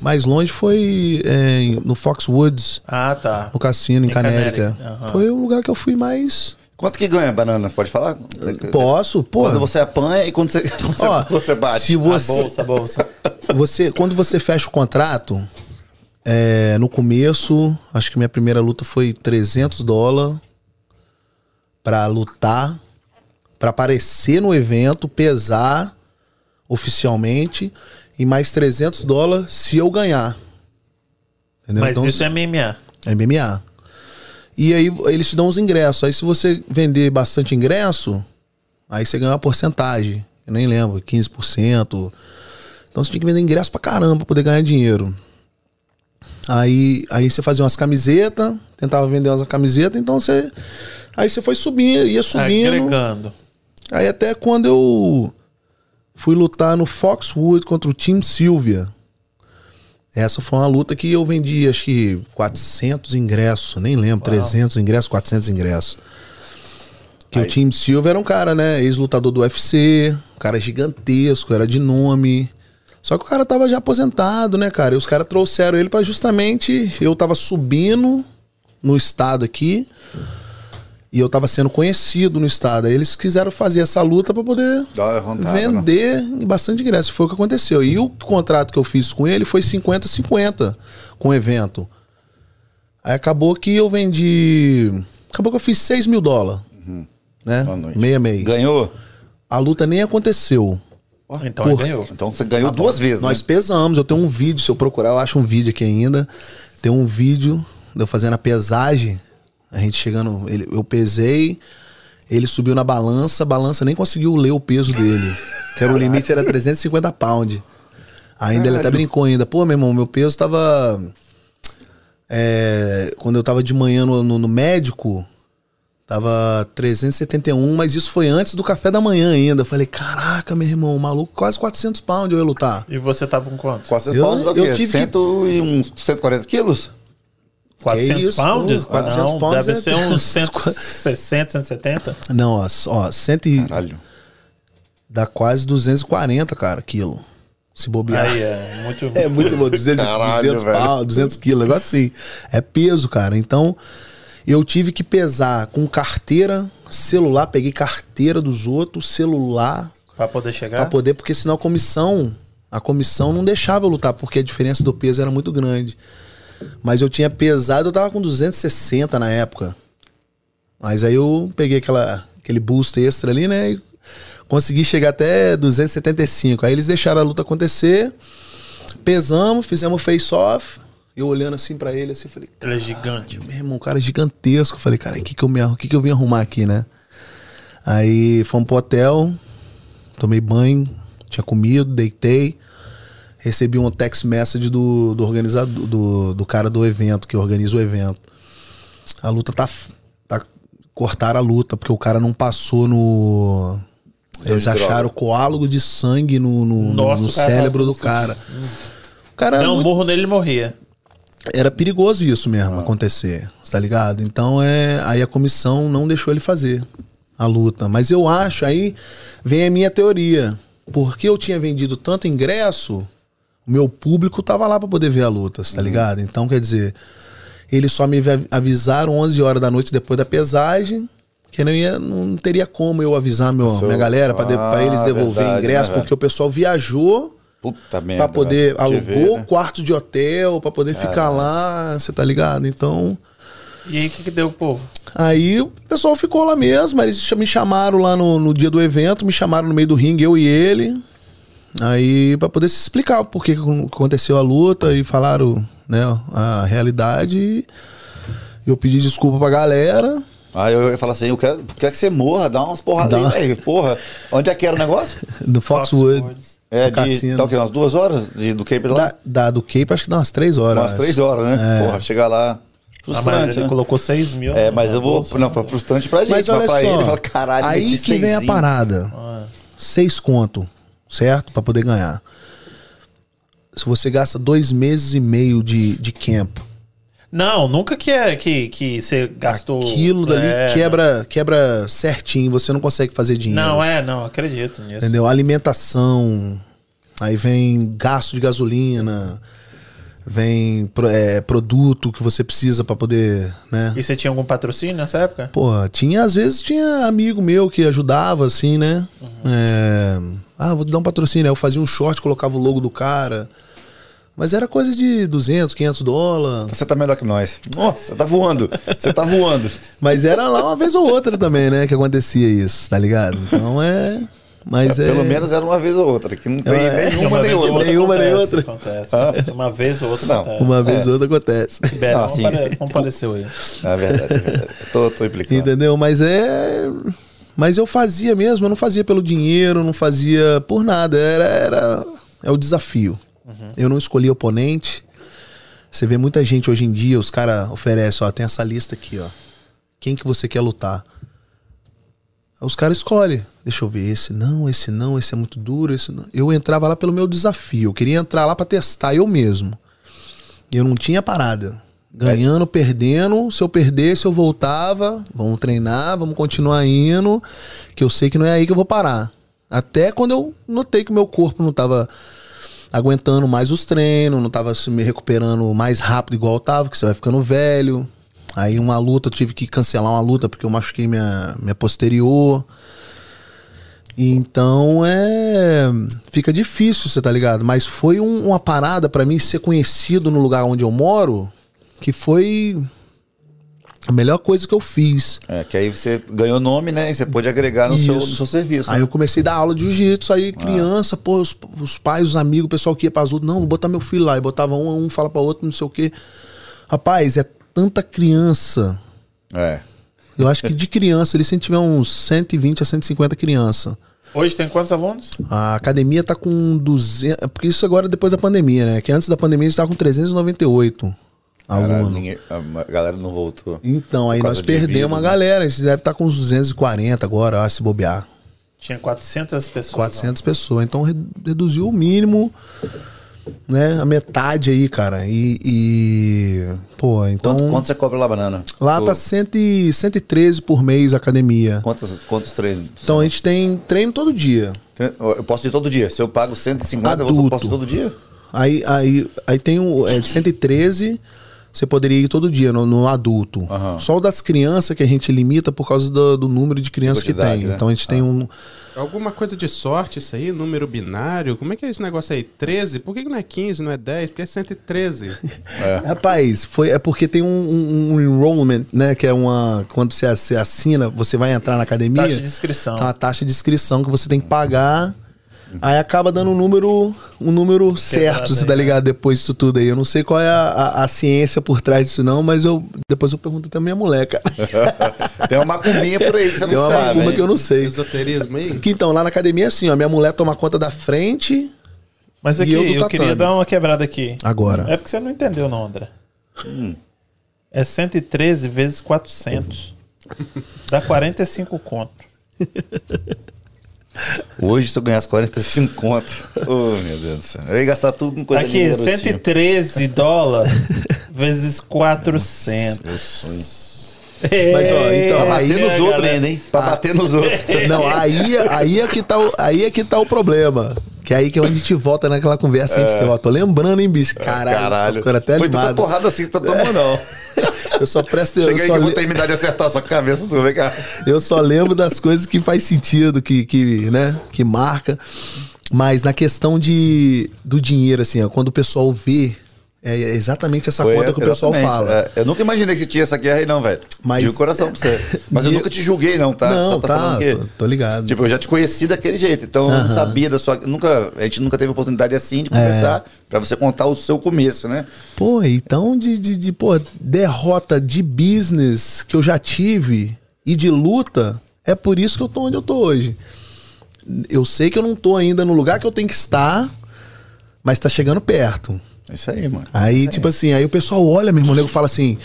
Mais longe foi é, no Foxwoods, Ah, tá. no cassino, em, Em Canérica. Aham. Foi o lugar que eu fui mais. Quanto que ganha a banana? Pode falar? Posso? Pô. Quando você apanha e quando você, [laughs] quando você, Ó, você bate. Se A você, bolsa, a bolsa. você, quando você fecha o contrato, é, no começo, acho que minha primeira luta foi 300 dólares pra lutar, pra aparecer no evento, pesar oficialmente e mais 300 dólares se eu ganhar. Entendeu? Mas Então, isso é MMA. é MMA. E aí eles te dão os ingressos. Aí se você vender bastante ingresso, aí você ganha uma porcentagem. Eu nem lembro, 15%. Então você tinha que vender ingresso pra caramba pra poder ganhar dinheiro. Aí, aí você fazia umas camisetas, tentava vender umas camisetas, então você. Aí você foi subindo, ia subindo. Agregando. Aí até quando eu fui lutar no Foxwood contra o Team Silvia. Essa foi uma luta que eu vendi, acho que 400 ingressos, nem lembro, 300 ingressos, 400 ingressos. Que o Team Silvia era um cara, né, ex-lutador do UFC, um cara gigantesco, era de nome. Só que o cara tava já aposentado, né, cara? E os caras trouxeram ele pra justamente eu tava subindo no estado aqui. E eu tava sendo conhecido no estado. Aí eles quiseram fazer essa luta pra poder né? vender em bastante ingresso. Foi o que aconteceu. E o contrato que eu fiz com ele foi 50-50 com o evento. Aí acabou que eu vendi. Acabou que eu fiz 6 mil dólares. Né? Boa noite. Meia meia. Ganhou? A luta nem aconteceu. Então Por- ganhou. Então você ganhou duas vezes, Nós né? pesamos. Eu tenho um vídeo, se eu procurar, eu acho um vídeo aqui ainda. Tem um vídeo de eu fazendo a pesagem. A gente chegando. ele- eu pesei, ele subiu na balança, a balança nem conseguiu ler o peso dele. Que era o limite era 350 pounds. Ainda ele até brincou ainda. Pô, meu irmão, meu peso tava. é, quando eu tava de manhã no, no- no médico, tava 371, mas isso foi antes do café da manhã ainda. Eu falei, caraca, meu irmão, o maluco, quase 400 pounds eu ia lutar. E você tava com quanto? 400 Eu- pounds eu quê? tive que- Cento e uns 140 quilos? 400 isso, pounds? pô, 400 não, pounds deve é- ser uns 160, 170. Não, ó, ó 100 e- Caralho. dá quase 240, cara, quilo. Se bobear. Aí é muito... [laughs] É muito bom, 200, Caralho, 200 velho. pau, 200 quilos, negócio assim. É peso, cara. Então, eu tive que pesar com carteira, celular, peguei carteira dos outros, celular, Pra poder chegar? pra poder, porque senão a comissão, a comissão não deixava eu lutar, porque a diferença do peso era muito grande. Mas eu tinha pesado, eu tava com 260 na época. Mas aí eu peguei aquela, aquele boost extra ali, né? E consegui chegar até 275. Aí eles deixaram a luta acontecer. Pesamos, fizemos face-off. Eu olhando assim pra ele, assim, falei, Ele é gigante. meu irmão, um cara gigantesco. Eu falei, cara, o que, que, eu me que, que eu vim arrumar aqui, né? Aí fomos pro hotel, tomei banho, tinha comido, deitei, recebi um text message do, do organizador, do, do cara do evento, que organiza o evento. A luta tá, tá. Cortaram a luta, porque o cara não passou no. Eles de droga. acharam coágulo de sangue no, no, Nossa, no cérebro do cara. O cara Não, um muito- morro nele ele morria. era perigoso isso Ah. mesmo acontecer, tá ligado? Então é aí a comissão não deixou ele fazer a luta, mas eu acho aí vem a minha teoria, porque eu tinha vendido tanto ingresso, o meu público tava lá pra poder ver a luta, Uhum. tá ligado? Então quer dizer, eles só me vi- avisaram 11 horas da noite depois da pesagem. Que não, ia, não teria como eu avisar meu, Seu- minha galera pra Ah, eles devolver verdade, ingresso, né, velho? porque o pessoal viajou Puta merda. Pra poder velho. Alugou ver, né? quarto de hotel pra poder ficar lá, você tá ligado? Então, E aí, o que, que deu o povo? aí o pessoal ficou lá mesmo, eles me chamaram lá no, no dia do evento, me chamaram no meio do ringue, eu e ele. Aí pra poder se explicar por que que aconteceu a luta e falaram, né, a realidade. Eu pedi desculpa pra galera. Aí eu ia falar assim, eu quero, quero que você morra, dá umas porradas Dá. aí, velho. Porra, onde é que era o negócio? [laughs] Do Foxwood. Foxwoods. É, no de, cassino. tá o quê? Umas duas horas de, do Cape lá? Da, da- do Cape acho que dá umas três horas. umas três horas, né? É. Porra, chegar lá. Ah, Frustrante, ele né? colocou 6 mil. É, no- mas no eu vou. bolso. Não, foi frustrante pra gente, Mas olha pra só, ele, fala, caralho, aí que vem a parada. Seis conto, certo? Pra poder ganhar. Se você gasta dois meses e meio de, de camp, Não, nunca que, é, que, que você gastou. aquilo dali É, quebra, quebra certinho, você não consegue fazer dinheiro. Não, é, não, acredito nisso. Entendeu? Alimentação, aí vem gasto de gasolina, vem é, produto que você precisa pra poder, né? E você tinha algum patrocínio nessa época? Pô, tinha, às vezes tinha amigo meu que ajudava, assim, né? É, ah, vou te dar um patrocínio. Aí eu fazia um short, colocava o logo do cara. Mas era coisa de 200, 500 dólares. Você tá melhor que nós. Nossa, você tá voando. Você tá voando. [laughs] Mas era lá uma vez ou outra também, né? Que acontecia isso, tá ligado? Então é. Mas é. Pelo menos era uma vez ou outra, que não tem É, nenhuma Uma nem outra. Nenhuma, nem acontece, outra. Acontece. Uma vez ou outra Não. acontece. Uma vez ou outra acontece. Beto, Ah, sim. compare- compareceu aí. É verdade, é verdade. Tô, tô implicando. Entendeu? Mas é. Mas eu fazia mesmo, eu não fazia pelo dinheiro, não fazia por nada. Era. era é o desafio. Eu não escolhi oponente. Você vê muita gente hoje em dia, os caras oferecem, ó, tem essa lista aqui, ó. Quem que você quer lutar? Os caras escolhem. Deixa eu ver, esse não, esse não, esse é muito duro, esse não. Eu entrava lá pelo meu desafio. Eu queria entrar lá pra testar eu mesmo. E eu não tinha parada. Ganhando, perdendo. Se eu perdesse, eu voltava. Vamos treinar, vamos continuar indo. Que eu sei que não é aí que eu vou parar. Até quando eu notei que o meu corpo não tava aguentando mais os treinos, não tava se me recuperando mais rápido igual eu tava, que você vai ficando velho. Aí uma luta, eu tive que cancelar uma luta porque eu machuquei minha, minha posterior. Então é. Fica difícil, você tá ligado? Mas foi um- uma parada pra mim ser conhecido no lugar onde eu moro, que foi a melhor coisa que eu fiz. É, que aí você ganhou nome, né? E você pôde agregar no, seu, no seu serviço. Aí né? eu comecei a dar aula de jiu-jitsu, aí criança, pô, os, os pais, os amigos, o pessoal que ia pras lutas, não, vou botar meu filho lá. E botava um a um, fala pra outro, não sei o quê. Rapaz, é tanta criança. É. Eu acho que de criança, ele sempre tiver uns 120 a 150 crianças. Hoje tem quantos alunos? A academia tá com 200. Porque isso agora é depois da pandemia, né? Que antes da pandemia a gente tava com 398 Alunos. ninguém- a galera não voltou. Então, aí nós perdemos vírus, a né? galera. A gente deve estar com uns 240 agora, eu se bobear. Tinha 400 pessoas. 400 pessoas. Então re- reduziu o mínimo, né? A metade aí, cara. E. e- pô, então. Quanto, quanto você cobra lá, banana? Lá Ô, tá 100, e- 113 por mês a academia. Quantos, quantos treinos? Então a gente tem treino todo dia. Eu posso ir todo dia. Se eu pago 150, eu Adulto. posso ir todo dia? Aí, aí, aí tem o é, de 113, você poderia ir todo dia no, no adulto. Aham. Só o das crianças que a gente limita por causa do, do número de crianças que tem. né? Então a gente tem um. Alguma coisa de sorte isso aí? Número binário? Como é que é esse negócio aí? 13? Por que não é 15, não é 10? Porque é 113. [laughs] Rapaz, foi, é porque tem um, um, um enrollment, né? Que é uma. Quando você, assina, você vai entrar na academia. Taxa de inscrição. Tem uma taxa de inscrição que você tem que pagar. Aí acaba dando um número, um número certo, você tá né? ligado? Depois disso tudo aí. Eu não sei qual é a, a- a ciência por trás disso, não, mas eu depois eu pergunto também a mulher, cara. [laughs] Tem uma macumbinha por aí que você não Tem uma sabe. macumba hein? que eu não sei. Esoterismo aí? Que então, lá na academia, assim, ó, minha mulher toma conta da frente Mas aqui, eu eu, do queria dar uma quebrada aqui. Agora. É porque você não entendeu, não, André. É 113 vezes 400. Dá 45 conto. [laughs] Hoje, se eu ganhasse 45 conto. oh, meu Deus do céu. Eu ia gastar tudo com coisa Aqui, linda, garotinho. 113 dólares vezes 400. Meu sonho. Mas, ó, então, Pra aí, bater nos outros ainda, hein? Pra bater nos [laughs] outros. Não, aí, aí, é que tá, o- aí é que tá o problema. Que aí que é onde a gente volta naquela conversa que a gente tem. Ó, tô lembrando, hein, bicho? Caralho, tô ficando até Foi tanta porrada assim que tá tomando, não. [laughs] Eu só presto... Eu Chega aí só, que eu vou terminar de acertar a sua cabeça, tu vem cá. eu só lembro das coisas que faz sentido, que, que, né, que marca. Mas na questão de, do dinheiro, assim, ó, quando o pessoal vê, é exatamente essa Foi, conta que o pessoal fala. É, eu nunca imaginei que você tinha essa guerra aí, não, velho. Mas- De coração pra você. Mas eu [laughs] nunca te julguei, não, tá? Não, tá, que- tô, tô ligado. Tipo, eu já te conheci daquele jeito, então eu não sabia da sua. Nunca, a gente nunca teve oportunidade assim de conversar pra você contar o seu começo, né? Pô, então de, de, de, pô, derrota de business que eu já tive e de luta, é por isso que eu tô onde eu tô hoje. Eu sei que eu não tô ainda no lugar que eu tenho que estar, mas tá chegando perto. É Isso aí, mano. Aí, tipo assim, aí o pessoal olha, meu irmão, o nego fala assim: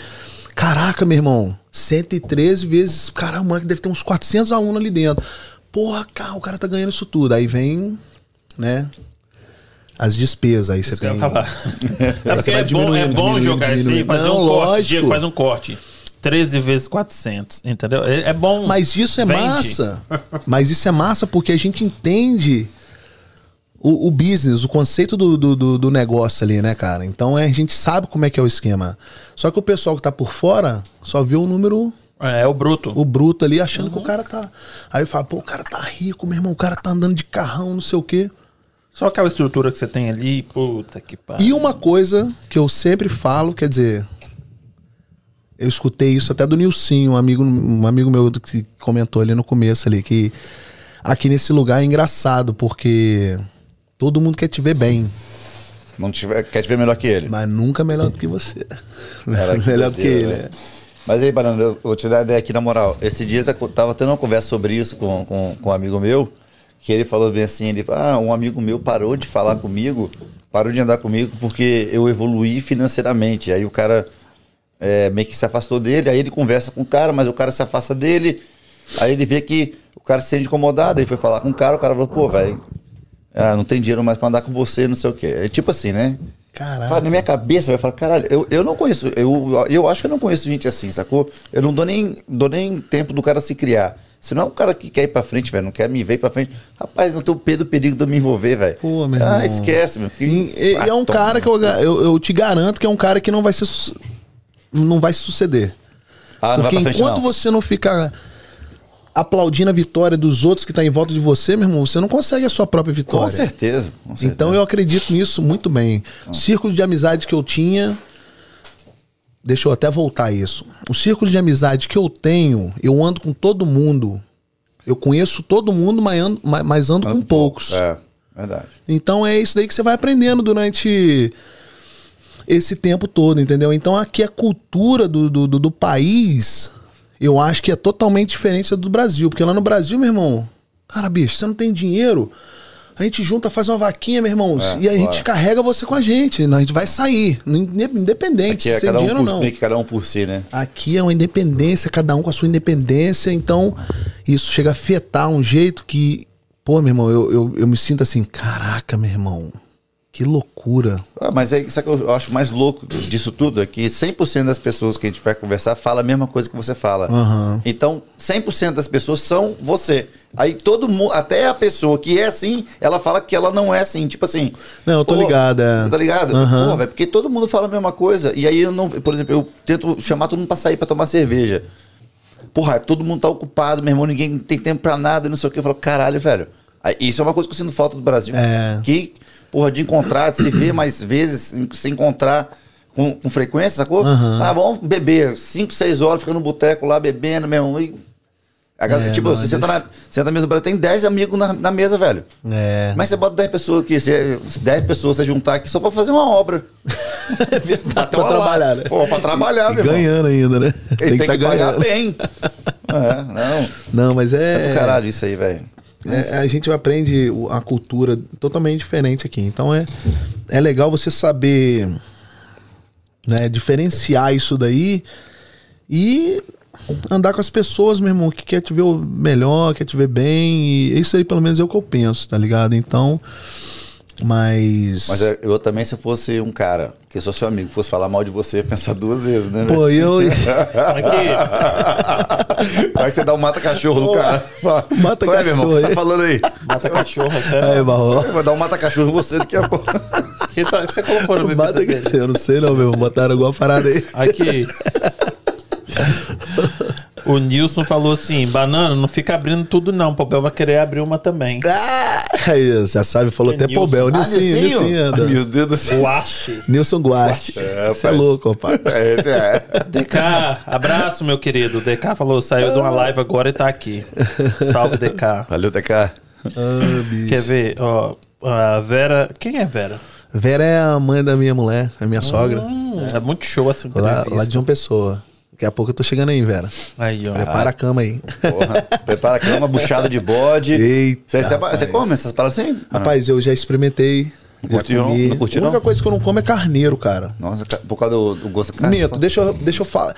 Caraca, meu irmão, 113 vezes, caramba, o moleque deve ter uns 400 alunos ali dentro. Porra, cara, o cara tá ganhando isso tudo. Aí vem, né? As despesas, aí você eu tem. ia falar. [laughs] É porque você vai é bom, é bom diminuindo, jogar isso aí, fazer Não, um corte. lógico. Diego faz um corte. 13 vezes 400, entendeu? É, é bom. Mas isso é Vende. massa. Mas isso é massa porque a gente entende o, o business, o conceito do, do, do- negócio ali, né, cara? Então é, a gente sabe como é que é o esquema. Só que o pessoal que tá por fora só vê o número, É, é o bruto. o bruto ali, achando que o cara tá. Aí fala, pô, o cara tá rico, meu irmão, o cara tá andando de carrão, não sei o quê. Só aquela estrutura que você tem ali, puta que pariu. E uma coisa que eu sempre falo, quer dizer, eu escutei isso até do Nilcinho, um amigo, um amigo meu que comentou ali no começo ali, que aqui nesse lugar é engraçado, porque todo mundo quer te ver bem, Não quer te ver melhor que ele. mas nunca melhor do que você. Cara, [laughs] que melhor do que ele. né? é. Mas aí, Banana, eu vou te dar uma ideia aqui na moral. Esse dia eu tava tendo uma conversa sobre isso com, com, com um amigo meu, que ele falou bem assim, ele, ah, um amigo meu parou de falar comigo, parou de andar comigo porque eu evoluí financeiramente. Aí o cara é, meio que se afastou dele, aí ele conversa com o cara, mas o cara se afasta dele, aí ele vê que o cara se sente incomodado, ele foi falar com o cara, o cara falou, pô, velho, ah, não tem dinheiro mais pra andar com você, não sei o quê. É tipo assim, né? Caraca. Fala, na minha cabeça, vai falar, caralho, eu, eu não conheço, eu, eu acho que eu não conheço gente assim, sacou? Eu não dou nem, dou nem tempo do cara se criar. Se não é um cara que quer ir pra frente, velho, não quer me ver pra frente, rapaz, não tem o Pedro perigo de eu me envolver, velho. Pô, meu Ah, irmão. esquece, meu. E, e- e é um Ah, cara que eu, eu, eu te garanto que é um cara que não vai ser. su- Não vai se suceder. Ah, não vai Porque pra frente, enquanto não. você não ficar aplaudindo a vitória dos outros que tá em volta de você, meu irmão, você não consegue a sua própria vitória. Com certeza. com certeza. Então eu acredito nisso muito bem. O círculo de amizade que eu tinha. Deixa eu até voltar a isso. O círculo de amizade que eu tenho, eu ando com todo mundo. Eu conheço todo mundo, mas ando, mas- ando com poucos. É, verdade. Então é isso daí que você vai aprendendo durante esse tempo todo, entendeu? Então aqui a cultura do, do, do- do país, eu acho que é totalmente diferente do Brasil. Porque lá no Brasil, meu irmão, cara, bicho, você não tem dinheiro. A gente junta, faz uma vaquinha, meu irmão, É, e a gente claro. carrega você com a gente. A gente vai sair, inde- independente, Aqui é cada um, dinheiro ou por, não. cada um por si, né? Aqui é uma independência, cada um com a sua independência, então isso chega a afetar um jeito que, pô, meu irmão, eu, eu, eu me sinto assim, caraca, meu irmão, que loucura. Ah, mas aí, sabe o que eu acho mais louco disso tudo? É que 100% das pessoas que a gente vai conversar fala a mesma coisa que você fala. Aham. Então, 100% das pessoas são você. Aí todo mundo, até a pessoa que é assim, ela fala que ela não é assim. Tipo assim. Não, eu tô pô, ligado, é. Tá ligado? Aham. Pô, velho, porque todo mundo fala a mesma coisa. E aí eu não. Por exemplo, eu tento chamar todo mundo pra sair pra tomar cerveja. Porra, todo mundo tá ocupado, meu irmão, ninguém tem tempo pra nada, não sei o que. Eu falo, caralho, velho. Aí, Isso é uma coisa que eu sinto falta do Brasil. É. Que, porra, de encontrar, de se ver mais vezes, se encontrar com, com frequência, sacou? Aham. Ah, vamos beber 5, 6 horas, fica no boteco lá bebendo, meu irmão. E... Galera, É, tipo, não, você senta na, senta na mesa do Brasil, tem 10 amigos na, na mesa, velho. É. Mas você bota 10 pessoas aqui, você, 10 pessoas você juntar aqui só pra fazer uma obra. [laughs] pra Até uma trabalhar, lá- né? Pô, pra trabalhar, E meu irmão. ganhando ainda, né? Ele tem, tá que pagar ganhando. bem. [laughs] É, não. Não, mas é. É do caralho isso aí, velho. É, a gente aprende a cultura totalmente diferente aqui. Então é, é legal você saber né, diferenciar isso daí e andar com as pessoas, meu irmão, que quer te ver melhor, quer te ver bem. E isso aí, pelo menos, é o que eu penso, tá ligado? Então. Mas. Mas é, eu também, se eu fosse um cara, que sou seu amigo, fosse falar mal de você, ia pensar duas vezes, né? Pô, eu. Aqui, [laughs] Aí você dá um mata-cachorro no cara. Mata Ué, meu irmão, o que você tá falando aí? [laughs] mata cachorro, Aí, sério. Barro. Eu vou dar um mata-cachorro em você daqui a pouco. O [laughs] que, tá- que você colocou no Mata. Eu não sei, não, meu. Botaram alguma parada aí. Aqui. O Nilson falou assim: banana, não fica abrindo tudo, não. O Pobel vai querer abrir uma também. Ah, aí, já sabe, falou É até Nilson. Pobel. Ah, Nilcinho, Nilcinho. anda. Meu Deus do céu. O Ache. Nilson Guaste. É, Você é rapaz. louco, pai. [laughs] É, esse é. DK, abraço, meu querido. DK falou: saiu de uma live agora e tá aqui. Salve, DK. Valeu, TK. Ah, bicho. Quer ver? Ó, a Vera. Quem é Vera? Vera é a mãe da minha mulher, a minha sogra. Hum, é muito show essa Lá, entrevista. lá de João Pessoa. Daqui a pouco eu tô chegando aí, Vera. Aí, ó. Prepara a cama aí. Porra. Prepara a cama, buchada de bode. Eita, Você, você, come essas paradas assim? Rapaz, eu já experimentei. Já Curtiu não? comi. Não curtiu a única não? coisa que eu não como é carneiro, cara. Nossa, por causa do, do gosto da carne. Minto, deixa eu, deixa eu falar.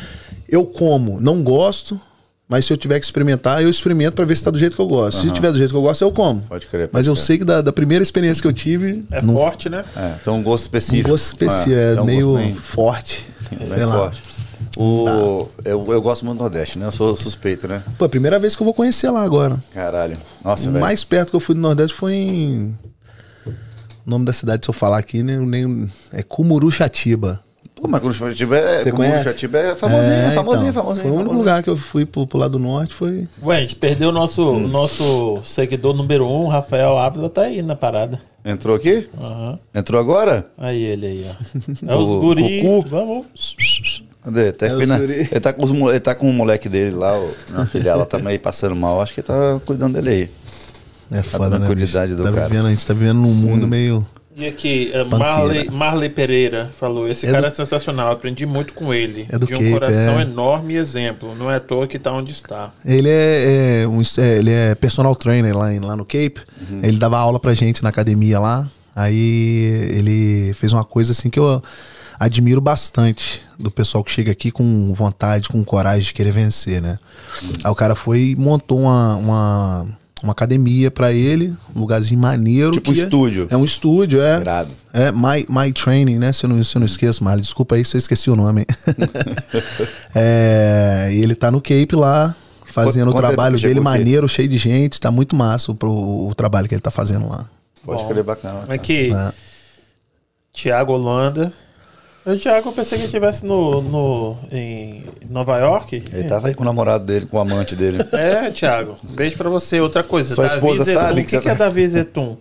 Eu como, não gosto, mas se eu tiver que experimentar, eu experimento pra ver se tá do jeito que eu gosto. Se tiver do jeito que eu gosto, eu como. Pode crer, pode Mas eu crer. sei que da, da primeira experiência que eu tive, É não, forte, né? É, tem um gosto um específico. gosto específico, é, tem um meio gosto bem- forte. [laughs] bem sei lá. forte. O, eu, eu gosto muito do Nordeste, né? Eu sou suspeito, né? Pô, a primeira vez que eu vou conhecer lá agora. Caralho. Nossa, o velho. mais perto que eu fui do Nordeste foi em. O nome da cidade, se eu falar aqui, né, nem... é Cumuruxatiba. Pô, mas Curitiba é, Você? Curitiba é famosinho, é, famosinho, então, famosinho. Foi o único famosinho. lugar que eu fui pro, pro lado do norte, foi. Ué, a gente perdeu o nosso, o nosso seguidor número um, Rafael Ávila, tá aí na parada. Entrou aqui? Aham. Entrou agora? Aí ele aí, ó. [laughs] É O os guri. Cucu. Vamos. Cadê? Tá É na- ele, tá com os, ele tá com o moleque dele lá, o, na filha, ela tá meio passando mal. Acho que ele tá cuidando dele aí. É foda, né? tranquilidade bicho? do tá cara. Vivendo, a gente tá vivendo num mundo meio. E aqui, é. Marley, Marley Pereira falou: esse É cara do- é sensacional, aprendi muito com ele. É do de um Cape, coração é. enorme e exemplo. Não é à toa que tá onde está. Ele é, é um, é, ele é personal trainer lá, em- lá no Cape. Uhum. Ele dava aula pra gente na academia lá. Aí ele fez uma coisa assim que eu admiro bastante do pessoal que chega aqui com vontade, com coragem de querer vencer, né? Aí o cara foi e montou uma, uma, uma academia pra ele, um lugarzinho maneiro. Tipo um é- estúdio. É um estúdio, é. Irado. É, My, my Training, né? Se eu não, se eu não esqueço, mas desculpa aí se eu esqueci o nome. [laughs] é, e ele tá no Cape lá, fazendo Quanto o trabalho dele maneiro, cheio de gente. Tá muito massa o, pro- o trabalho que ele tá fazendo lá. Pode crer bacana. Aqui, É. Tiago Holanda. O Tiago, eu pensei que ele estivesse no, no, em Nova York. Ele tava aí com o namorado dele, com o amante dele. [laughs] É, Thiago. Beijo pra você. Outra coisa. Sua esposa Zetum. sabe O que que, você que é tá- Davi Zetum?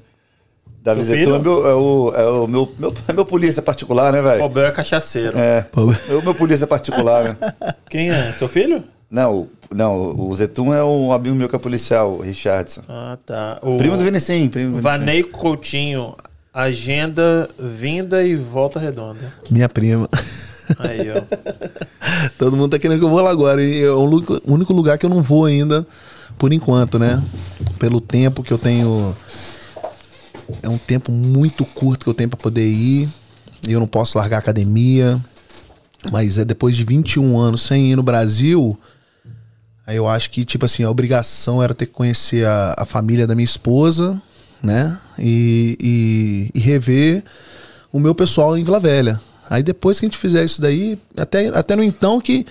Davi Seu filho? é, meu, é, o, é o meu, meu, é meu polícia particular, né, O velho? Bel é cachaceiro. É. É o meu polícia particular, né? [laughs] Quem é? Seu filho? Não, o- não, o Zetum é um amigo meu que é policial, o Richardson. Ah, tá. O Primo do Vinicius, primo do. Vanei Coutinho. Agenda vinda e volta redonda. Minha prima. Aí, ó. [laughs] Todo mundo tá querendo que eu vou lá agora. E é o único lugar que eu não vou ainda, por enquanto, né? Pelo tempo que eu tenho. É um tempo muito curto que eu tenho pra poder ir. E eu não posso largar a academia. Mas é depois de 21 anos sem ir no Brasil. Aí eu acho que, tipo assim, a obrigação era ter que conhecer a, a família da minha esposa, né? E, e, e rever o meu pessoal em Vila Velha. Aí depois que a gente fizer isso daí, até, até no então que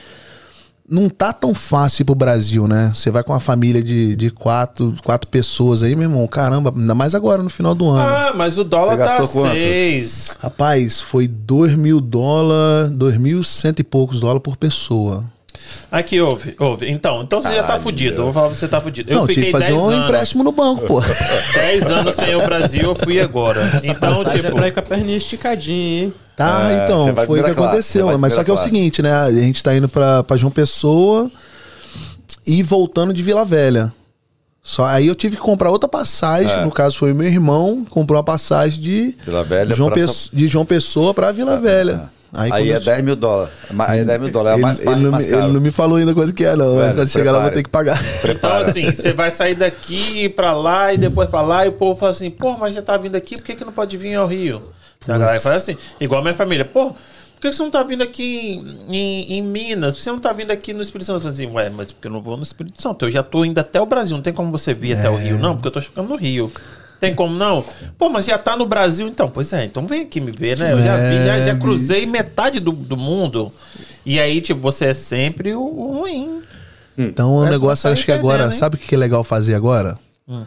não tá tão fácil ir pro Brasil, né? Você vai com uma família de, de quatro, quatro pessoas aí, meu irmão, caramba, ainda mais agora no final do ano. Ah, mas o dólar Você tá gastou quanto? seis. Rapaz, foi dois mil dólares, dois mil cento e poucos dólares por pessoa. Aqui, ouve, ouve. Então, então você já tá fudido. Eu vou falar pra você tá fudido. Eu não, fiquei tinha que fazer 10 um anos. empréstimo no banco, pô. [laughs] 10 anos sem ao Brasil, eu fui agora. então, Passagem tipo. é pra ir com a perninha esticadinha, hein? Tá, É, então, foi o que classe, aconteceu. vai mas só que é o classe. seguinte, né? A gente tá indo pra, pra João Pessoa e voltando de Vila Velha. Só, aí eu tive que comprar outra passagem. É. No caso, foi meu irmão comprou uma passagem de Vila Velha João, pra Pesso- de João Pessoa pra Vila Velha. Aí, Aí é eu- 10 mil dólares. Aí é 10 mil dólares. É ele, mais, ele não, mais me- caro. ele não me falou ainda quanto que é, não. Velho, Quando chegar lá, eu vou ter que pagar. Então, assim, você vai sair daqui pra lá e depois pra lá, e o povo fala assim, pô, mas já tá vindo aqui, por que, que não pode vir ao Rio? Então, a galera fala assim, igual a minha família, pô, por que, você não tá vindo aqui em, em- em Minas? Por que você não tá vindo aqui no Espírito Santo? Eu falo assim, ué, mas porque eu não vou no Espírito Santo, eu já tô indo até o Brasil, não tem como você vir até o Rio, não, porque eu tô ficando no Rio. Tem como não? Pô, mas já tá no Brasil, então. Pois é, então vem aqui me ver, né? Eu já vi, já, já É, cruzei metade do, do mundo. E aí, tipo, você é sempre o, o ruim. Então o Essa negócio, você acho que agora, entendendo, hein? sabe o que é legal fazer agora? Hum.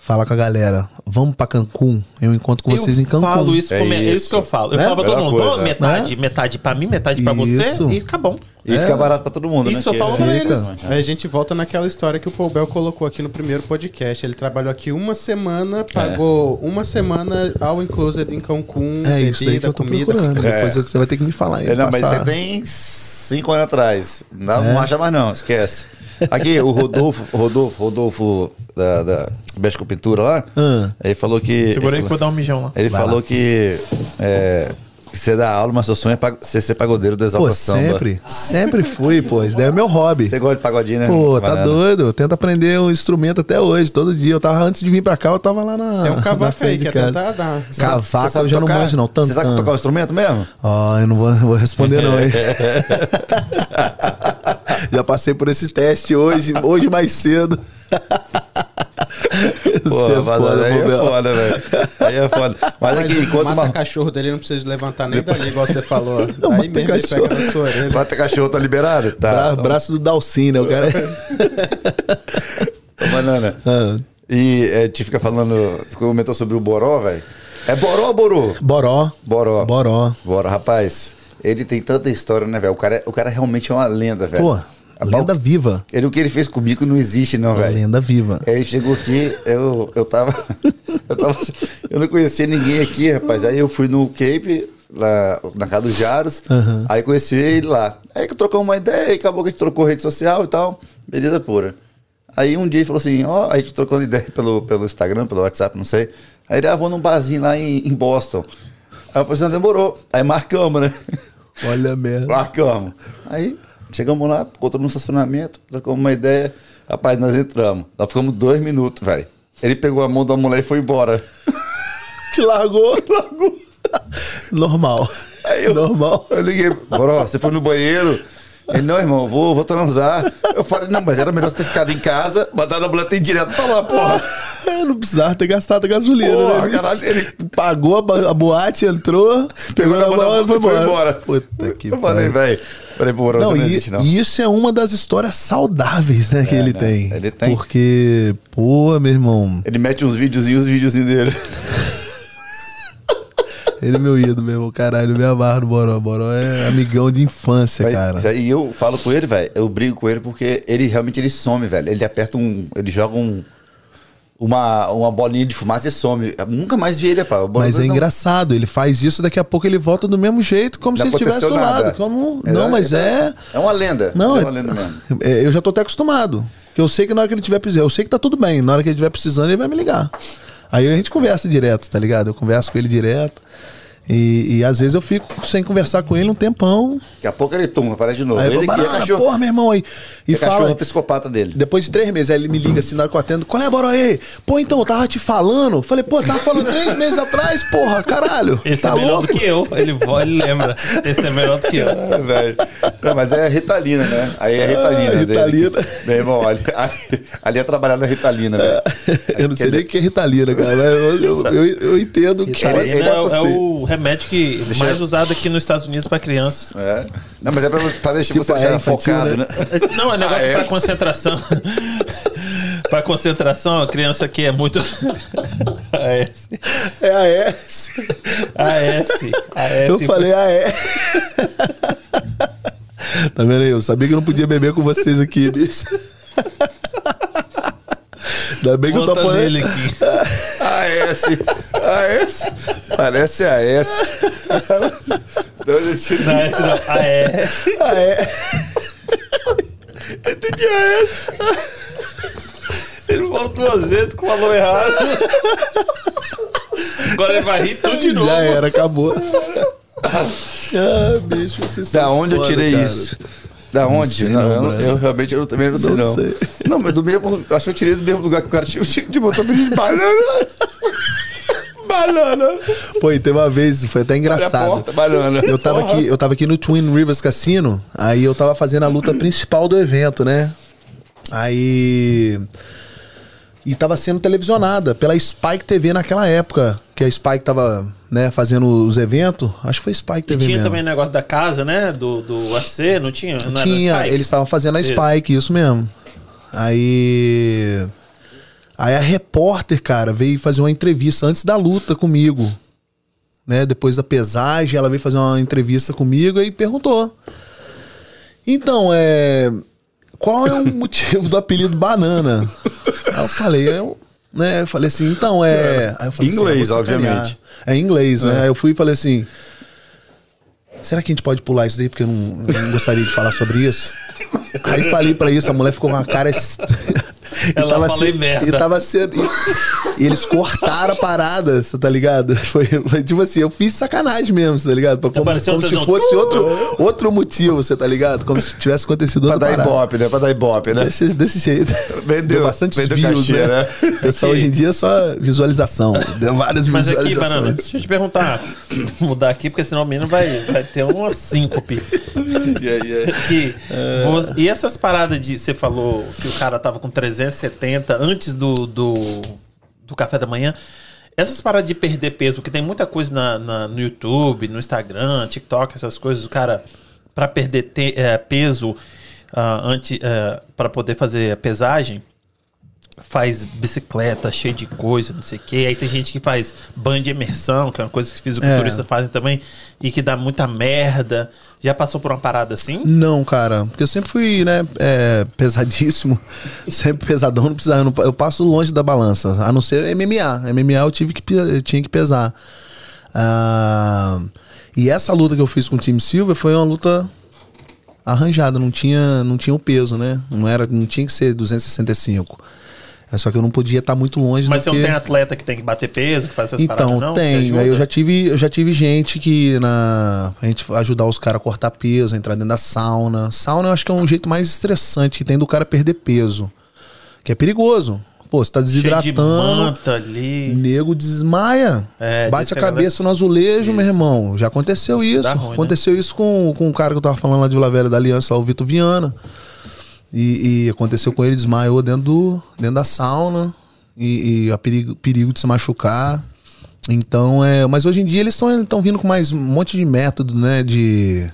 Falar com a galera, vamos pra Cancún, eu encontro com vocês eu em Cancún. falo isso, É é, é isso isso. que eu falo. Eu Né? falo pra todo mundo, coisa. metade, metade pra mim, metade pra você Isso. e acabou. E É. fica barato pra todo mundo, né? Isso eu Que- falo pra Fica. eles. Aí a gente volta naquela história que o Paul Bell colocou aqui no primeiro podcast. Ele trabalhou aqui uma semana, pagou uma semana all inclusive em Cancún, É isso daí que bebida, eu tô comida. procurando. É. Depois você vai ter que me falar aí. É, não, mas você tem cinco anos atrás. Não, É. não acha mais não, esquece. Aqui, o Rodolfo, Rodolfo, Rodolfo da, da com Pintura lá, Ah. ele falou que. Segura aí que vou dar um mijão lá. Ele Vai falou lá. que, é, que você dá aula, mas seu sonho é você ser pagodeiro do Exalta Pô, Samba. sempre, sempre fui, pô. Isso daí é meu hobby. Você gosta de pagodinho, né? Pô, tá Banana? doido. Eu tento aprender um instrumento até hoje, todo dia. Eu tava, antes de vir pra cá, eu tava lá na. É um cavaco que é tentar dar. Cavaco eu já não tocar? manjo, não. Você sabe tocar o instrumento mesmo? Ó, eu não vou, vou responder, não, hein? [laughs] Já passei por esse teste hoje, hoje mais cedo. [laughs] Pô, é foda, aí é foda, velho. Aí é foda. Mas aqui, enquanto Mata uma... cachorro dele, não precisa levantar nem dali, igual você falou. Não, [laughs] Aí mata mesmo ele cachorro. pega na sua orelha. Mata cachorro, tá liberado? Tá. Bra- Então, braço do Dalcin, né? O cara. [laughs] Ô, Banana. Ah, E é, te fica falando, você comentou sobre o Boró, velho. É Boró ou Borô? Boró. Boró. Boró. Bora, rapaz. Ele tem tanta história, né, velho? O cara, o cara realmente é uma lenda, velho. Pô, Rapaz, lenda viva. Ele, o que ele fez comigo não existe, não, velho. Lenda viva. Aí chegou aqui, eu, eu tava. [laughs] Eu tava. Eu não conhecia ninguém aqui, rapaz. Aí eu fui no Cape, lá na casa dos Jaros. Aham. Aí conheci ele lá. Aí que trocou uma ideia, e acabou que a gente trocou rede social e tal. Beleza pura. Aí um dia ele falou assim, ó, a gente trocando ideia pelo, pelo Instagram, pelo WhatsApp, não sei. Aí ele, ah, vou num barzinho lá em, em Boston. Aí eu falei, assim, demorou. Aí marcamos, né? Olha a merda. Marcamos. Aí chegamos lá, encontramos no estacionamento, trocamos uma ideia. Rapaz, nós entramos. Nós ficamos dois minutos, velho. Ele pegou a mão da mulher e foi embora. [laughs] Te largou? [laughs] largou. Normal. Aí eu, Normal. eu liguei, bro, você foi no banheiro? Ele, não, irmão, vou, vou transar. Eu falei, não, mas era melhor você ter ficado em casa, mandado a mulher ter direto pra lá, porra. É, não precisava ter gastado a gasolina, Porra, né? caralho, ele- Pagou a, boate, entrou, pegou na mão e foi embora. Puta que Eu falei, velho. Não, e, existe, não. e isso é uma das histórias saudáveis, né, que ele né? tem. Ele tem. Porque, pô, meu irmão, Ele mete uns videozinhos, os videozinhos dele. [laughs] ele é meu ídolo mesmo, caralho, me amarro no Boró. Boró é amigão de infância, Vai- cara. E eu falo com ele, velho. Eu brigo com ele porque ele realmente ele some, velho. Ele aperta um. Ele joga um. Uma, uma bolinha de fumaça e some. Eu nunca mais vi ele, pá. O Mas é não- engraçado, ele faz isso, daqui a pouco ele volta do mesmo jeito, como não se ele estivesse do lado. Como... É, Não, mas é. É uma lenda. Não, é é- uma lenda mesmo. [laughs] É, Eu já tô até acostumado. Eu sei que na hora que ele tiver precisando, eu sei que tá tudo bem. Na hora que ele estiver precisando, ele vai me ligar. Aí a gente conversa direto, tá ligado? Eu converso com ele direto. E, e às vezes eu fico sem conversar com ele um tempão. Daqui a pouco ele tumba, para de novo. Aí ele falo, que é "Banana, cachorro. porra, meu irmão aí. E é cachorro fala. psicopata dele. Depois de três meses, aí ele me liga assim na hora que eu atendo. Qual é, Boró? aí? Pô, então, eu tava te falando. Falei, pô, tava falando três meses atrás, porra, caralho. Esse tá é melhor louco? do que eu. Ele, ele lembra. Esse é melhor do que eu. É, velho. Não, mas é Ritalina, né? Aí é Ritalina. Ah, dele. Ritalina. Meu irmão, ali, ali, é trabalhar na Ritalina, velho. Eu não sei nem o que é Ritalina, cara. Eu, eu, eu, eu entendo que Ele- pode ele é, possa é ser. o remédio que mais usado aqui nos Estados Unidos pra crianças. É. Não, mas é pra, pra deixar Tipo, você é focado, né? né? Não, é negócio Ah, é? pra concentração. [laughs] pra concentração, a criança aqui é muito. AS. É a S. AS. AS. Eu falei, ah, é. Tá vendo aí? Eu sabia que eu não podia beber com vocês aqui, bicho. Ainda bem que eu tô aqui. [laughs] AS. AS. Parece AS. De onde eu tirei? Não, esse não. AS. Ah, é. Entendi AS. Ele falou duas vezes que falou errado. Agora ele vai rir tudo de novo. Já era, acabou. Ah, bicho, você Da onde eu tirei isso? Da onde? sei Não, não, eu, Breno. eu realmente eu também não sei, Não não. sei. Não, mas do mesmo. Acho que eu tirei do mesmo lugar que o cara tinha o chico de botar de banana. Banana. Pô, e teve uma vez, foi até engraçado. porta, banana. Eu tava, Porra. aqui, eu tava aqui no Twin Rivers Cassino, aí eu tava fazendo a luta principal do evento, né? Aí. E tava sendo televisionada pela Spike TV naquela época, que a Spike tava, né, fazendo os eventos. Acho que foi Spike E TV tinha mesmo. também o negócio da casa, né? Do, do UFC, não tinha? Não Tinha, eles estavam fazendo a Isso. Spike, isso mesmo. Aí. Aí a repórter, cara, veio fazer uma entrevista antes da luta comigo. Né? Depois da pesagem, ela veio fazer uma entrevista comigo e perguntou. Então, é. Qual é o [laughs] motivo do apelido banana? Aí eu falei, eu, né? Eu falei assim, então é. Falei assim, Inglês, sacanear. obviamente. É inglês, né? Aí eu fui e falei assim. Será que a gente pode pular isso daí? Porque eu não, eu não gostaria de falar sobre isso. Aí falei pra isso, a mulher ficou com uma cara. E Ela falei sendo- merda. E tava sendo. E, e eles cortaram a parada, você tá ligado? [laughs] Foi, foi tipo assim, eu fiz sacanagem mesmo, você tá ligado? Como, Apareceu como se fosse outro, outro motivo, você tá ligado? Como se tivesse acontecido Pra outra dar parada. ibope, né? Pra dar ibope, né? Desse, desse jeito. Vendeu- Deu bastante vendeu views, cachê, né? né? Pessoal hoje em dia é só visualização. Deu várias Mas aqui, visualizações. Banana, deixa eu te perguntar. Vou mudar aqui, porque senão o menino vai, vai ter uma síncope. [laughs] Yeah, yeah. Que vo- E essas paradas de. Você falou que o cara tava com 370 antes do, do, do café da manhã. Essas paradas de perder peso, porque tem muita coisa na, na- no YouTube, no Instagram, TikTok, essas coisas, o cara, pra perder te- eh, peso ah, antes, para poder fazer a pesagem, faz bicicleta cheio de coisa, não sei o quê. Aí tem gente que faz banho de imersão, que é uma coisa que os fisiculturistas É. fazem também, e que dá muita merda. Já passou por uma parada assim? Não, cara, porque eu sempre fui, né, é, pesadíssimo, [laughs] sempre pesadão, não precisava, eu não- eu passo longe da balança, a não ser MMA. MMA eu tive que, eu tinha que pesar. Ah, e essa luta que eu fiz com o Tim Silver foi uma luta arranjada, não tinha, não tinha o peso, né? Não era, não tinha que ser 265. É só que eu não podia estar muito longe Mas você não tem atleta que tem que bater peso, que faz essas Então, paradas, não? Você tem. Aí eu já tive, eu já tive gente que na a gente ajudar os caras a cortar peso, entrar dentro da sauna. Sauna eu acho que é um jeito mais estressante que tem do cara perder peso, que é perigoso. Pô, você tá de desidratando, manta ali. nego desmaia, É, bate a cabeça no azulejo, meu Isso. irmão. Já aconteceu Isso isso. ruim, né? aconteceu isso com, com o cara que eu tava falando lá de Vila Velha da Aliança, lá, o Vitor Viana. E, e aconteceu com ele, desmaiou dentro, do, dentro da sauna. E, e a perigo, perigo de se machucar. Então, é. Mas hoje em dia eles estão vindo com mais um monte de método, né? De.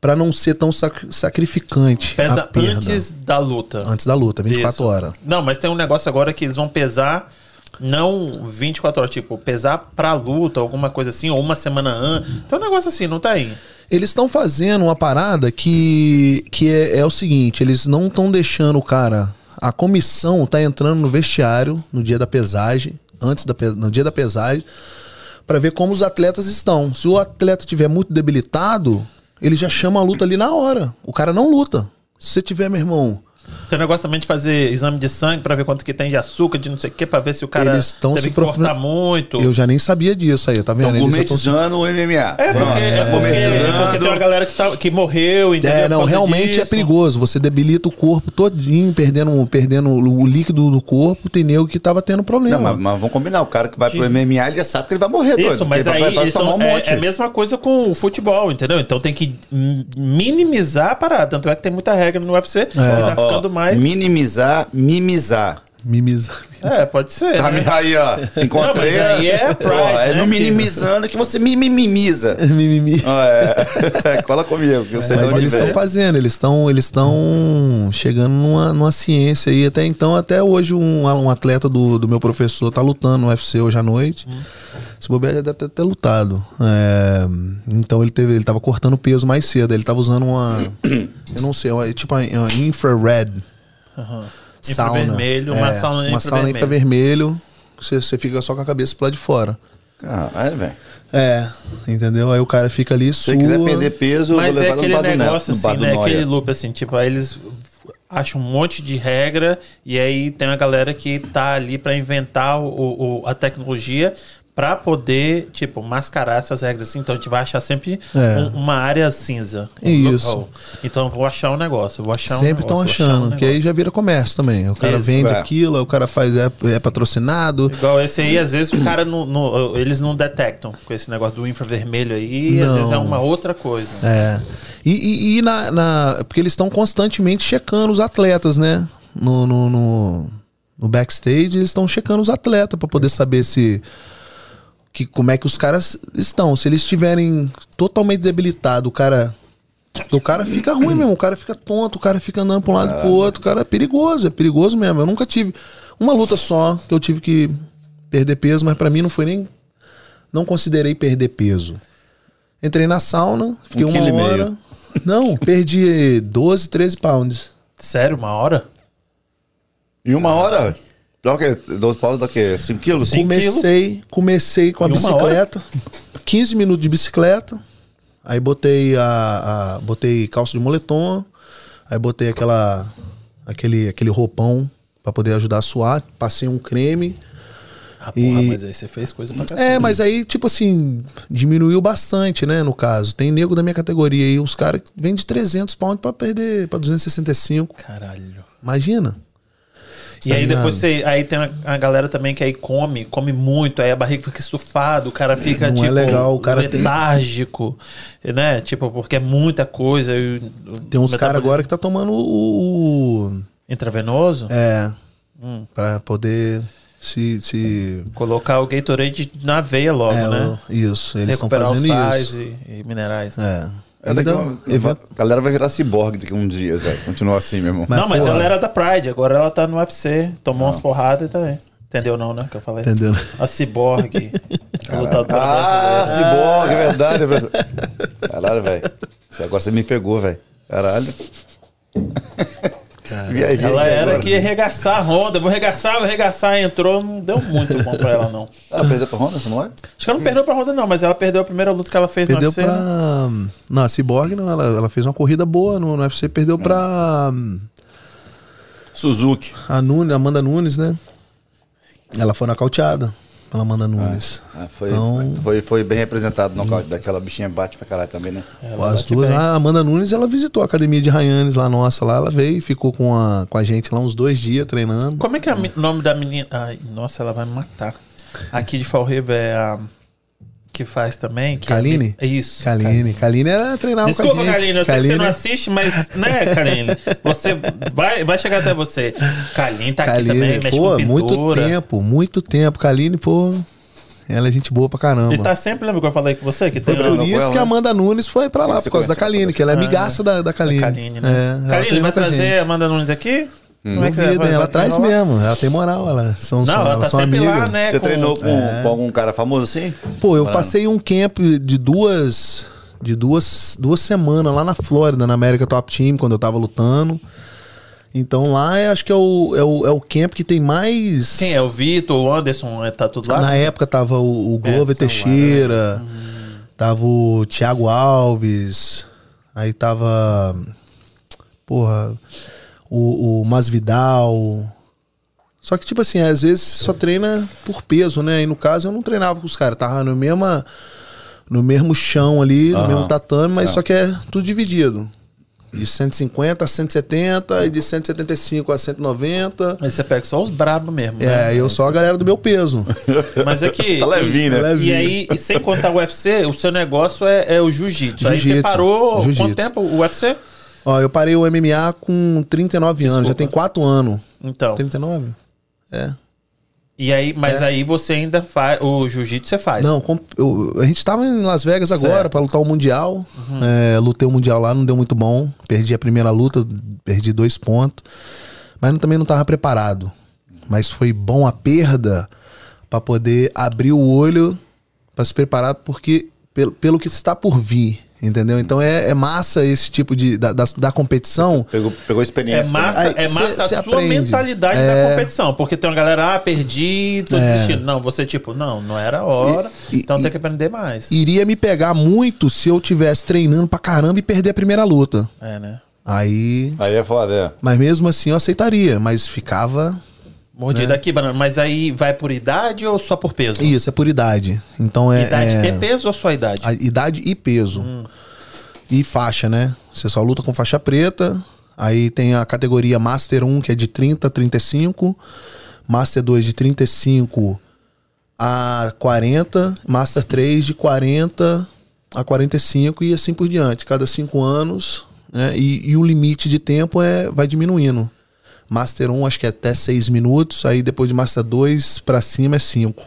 Pra não ser tão sac- sacrificante. a Pesa perda. antes da luta. Antes da luta, 24 Isso. horas. Não, mas tem um negócio agora que eles vão pesar não 24 horas, tipo, pesar pra luta, alguma coisa assim, ou uma semana antes. Tem um negócio assim, não tá aí. Eles estão fazendo uma parada que, que é, é o seguinte: eles não estão deixando o cara. A comissão tá entrando no vestiário no dia da pesagem, antes da, no dia da pesagem, para ver como os atletas estão. Se o atleta tiver muito debilitado, ele já chama a luta ali na hora. O cara não luta. Se tiver, meu irmão, Tem um negócio também de fazer exame de sangue pra ver quanto que tem de açúcar, de não sei o que, pra ver se o cara Eles tão teve se profissional- muito. eu já nem sabia disso aí, tá vendo? Então, Eles já tão se- gourmetizando o MMA. É porque, é, porque, gourmetizando. porque tem uma galera que, tá, que morreu, entendeu? É, não, realmente é disso. perigoso. Você debilita o corpo todinho, perdendo, perdendo o líquido do corpo. Tem nego que tava tendo problema. Não, mas, mas vamos combinar. O cara que vai pro MMA, ele já sabe que ele vai morrer, doido. Isso, mas porque aí vai, vai eles tomar tão- um é, monte. é a mesma coisa com o futebol, entendeu? Então tem que minimizar a parada. Tanto é que tem muita regra no UFC que tá ficando mais. Minimizar, mimizar. Mimiza. É, pode ser. Tá, né? aí, ó. Encontrei. Não, aí é Ó, pride, é né, no minimizando que você mimimiza. [laughs] Mimimi. Ó, é. [laughs] Cola comigo, que eu sei de Mas onde eles estão fazendo, eles estão eles estão chegando numa, numa ciência aí. Até então, até hoje, um, um atleta do, do meu professor tá lutando no UFC hoje à noite. Se bobear, já deve ter até lutado. É, então ele teve, ele tava cortando peso mais cedo. Ele tava usando uma. [coughs] eu não sei, uma- tipo uma, uma infrared. Sauna. Infravermelho, uma É, sauna uma sauna infravermelho. Você, você fica só com a cabeça pro lado de fora. Caralho, velho. É, entendeu? Aí o cara fica ali, Se você quiser perder peso, eu Mas vou é levar no aquele negócio assim, né? Aquele loop assim, tipo, aí eles acham um monte de regra e aí tem uma galera que tá ali pra inventar o, o- a tecnologia pra poder, tipo, mascarar essas regras assim. Então a gente vai achar sempre É. um- uma área cinza. um Isso. loophole. Então eu vou achar um negócio, vou achar um Sempre estão achar achando, um que aí já vira comércio também. O cara Isso, vende é. aquilo, o cara faz, é, é patrocinado. Igual esse aí, às vezes o cara não, não- eles não detectam com esse negócio do infravermelho aí, às Não. vezes é uma outra coisa. É. E, e- e na, na- Porque eles estão constantemente checando os atletas, né? No, no, no, no backstage, eles estão checando os atletas pra poder saber se. Que, como é que os caras estão. Se eles estiverem totalmente debilitados, o cara. O cara fica ruim mesmo, o cara fica tonto, o cara fica andando pra um lado e pro outro, o cara é perigoso, é perigoso mesmo. Eu nunca tive uma luta só que eu tive que perder peso, mas pra mim não foi nem. Não considerei perder peso. Entrei na sauna, fiquei Um uma e meio. hora. Não, perdi 12, 13 pounds. Sério, uma hora? Em uma hora? Quê? 12 paus dá o quê? 5 quilos? Comecei, comecei com a bicicleta. 15 minutos de bicicleta. Aí botei a, a- botei calça de moletom. Aí botei aquela aquele aquele roupão pra poder ajudar a suar, passei um creme. Ah, porra, E- mas aí você fez coisa pra cacete. É, mas aí, tipo assim, diminuiu bastante, né, no caso. Tem nego da minha categoria aí, os caras vêm de 300 pounds pra perder pra 265. Caralho. Imagina. E Tá aí ligado? depois você. Aí tem a, galera também que aí come, come muito, aí a barriga fica estufada, o cara fica, Não é tipo, legal, o cara tem- letárgico, né? Tipo, porque é muita coisa. e Tem uns caras agora que tá tomando o. Intravenoso? É. Hum. Pra poder se. se Colocar o Gatorade na veia logo, é, né? o- isso, eles estão Recuperar os fazendo sais isso. e, e minerais. É. É daqui Ainda- uma- evento- A galera vai virar ciborgue daqui a um dia, velho. Continua assim, meu irmão. Mas, não, mas porra. ela era da Pride, agora ela tá no UFC. Tomou umas porradas e também. Entendeu não, né? Que eu falei. Entendendo? A Ciborgue. [laughs] a lutadora Ah, brasileira. ciborgue, é verdade. é. Caralho, velho. Agora você me pegou, velho. Caralho. [laughs] Viajei Ela era agora. que ia arregaçar a Honda. Vou arregaçar, vou arregaçar. Entrou, não deu muito bom pra ela, não. Ah, perdeu pra Honda, não é? Acho que ela não perdeu pra Honda, não, mas ela perdeu a primeira luta que ela fez Perdeu no UFC. pra. né? Não, a Cyborg não, ela, ela fez uma corrida boa no, no UFC, perdeu pra. Suzuki. A Nunes, Amanda Nunes, né? Ela foi nocauteada pela Amanda Nunes. Ah, foi, Então- foi, foi bem representado no nocaute daquela bichinha bate pra caralho também, né? Ela As duas, a Amanda Nunes, ela visitou a academia de Rayanes lá nossa, lá ela veio e ficou com a, com a gente lá uns dois dias treinando. Como é que é o nome da menina? Ai, nossa, ela vai me matar. Aqui de Fall River é a. Que faz também. Que Kaline? É isso. Kaline, Kaline era treinar com Desculpa, a gente. Kaline, eu sei que você não Kaline- assiste, mas, né, Kaline? Você vai, vai chegar até você. Kaline tá aqui também, mexe pô, com muito tempo, muito tempo. Kaline, pô, ela é gente boa pra caramba. E tá sempre, lembra que eu falei com você? Que Foi tem por com isso ela, que a né? Amanda Nunes foi pra lá, por causa da Kaline, que ela é Ah, amigaça da, da Kaline. Kaline, né? É, Kaline, vai com trazer gente. a Amanda Nunes aqui? É Duvido, vai- hein? ela vai traz mesmo, ela tem moral, ela são, Não, são, ela elas tá são sempre amigas. lá, né? Você com- treinou com, com algum cara famoso assim? Pô, eu passei um camp de duas de duas, duas semanas lá na Flórida, na América Top Team, quando eu tava lutando. Então lá eu acho que é o, é o, é o camp que tem mais. Quem é? O Vitor, o Anderson, é, tá tudo lá? Na época tava o, o Glover É, Teixeira, tava o Thiago Alves, aí tava. Porra, o, o Masvidal. Só que, tipo assim, às vezes só treina por peso, né? E no caso eu não treinava com os caras, tava no mesmo, no mesmo chão ali, no Aham. mesmo tatame, mas só que é tudo dividido. De 150 a 170 e de 175 a 190. Aí você pega só os brabos mesmo. É, né? eu sou a galera do meu peso. [laughs] Mas é que. Tá levinho, né? E, Levinho. e aí, e sem contar o UFC, o seu negócio é, é o jiu-jitsu. Aí você parou Jiu-jitsu. quanto tempo o UFC? Ó, eu parei o MMA com 39 anos, já tem 4 anos. Então. 39? É. E aí, mas aí você ainda faz. O jiu-jitsu você faz. Não, com- eu- a gente tava em Las Vegas agora pra lutar o Mundial. É, lutei o Mundial lá, não deu muito bom. Perdi a primeira luta, perdi dois pontos. Mas também não tava preparado. Mas foi bom a perda pra poder abrir o olho pra se preparar, porque pelo, pelo que está por vir. Entendeu? Então é, é massa esse tipo de da, da, da competição. Pegou, pegou É experiência. massa, Aí é cê- massa cê a sua aprende. mentalidade É. da competição. Porque tem uma galera, ah, perdi, tô É. desistindo. Não, você tipo, não, não era a hora. E- então e- tem que aprender mais. Iria me pegar muito se eu tivesse treinando pra caramba e perder a primeira luta. É, né? Aí Aí é foda, é. Mas mesmo assim eu aceitaria, mas ficava Mordida aqui, banana. Mas aí vai por idade ou só por peso? Isso, é por idade. Então é. Idade é- e peso ou só idade? A idade e peso. E faixa, né? Você só luta com faixa preta. Aí tem a categoria Master 1, que é de 30 a 35. Master 2 de 35 a 40. Master 3 de 40 a 45 e assim por diante. Cada 5 anos. Né? E, e o limite de tempo é, vai diminuindo. Master 1 acho que é até 6 minutos. Aí depois de Master 2 pra cima é 5.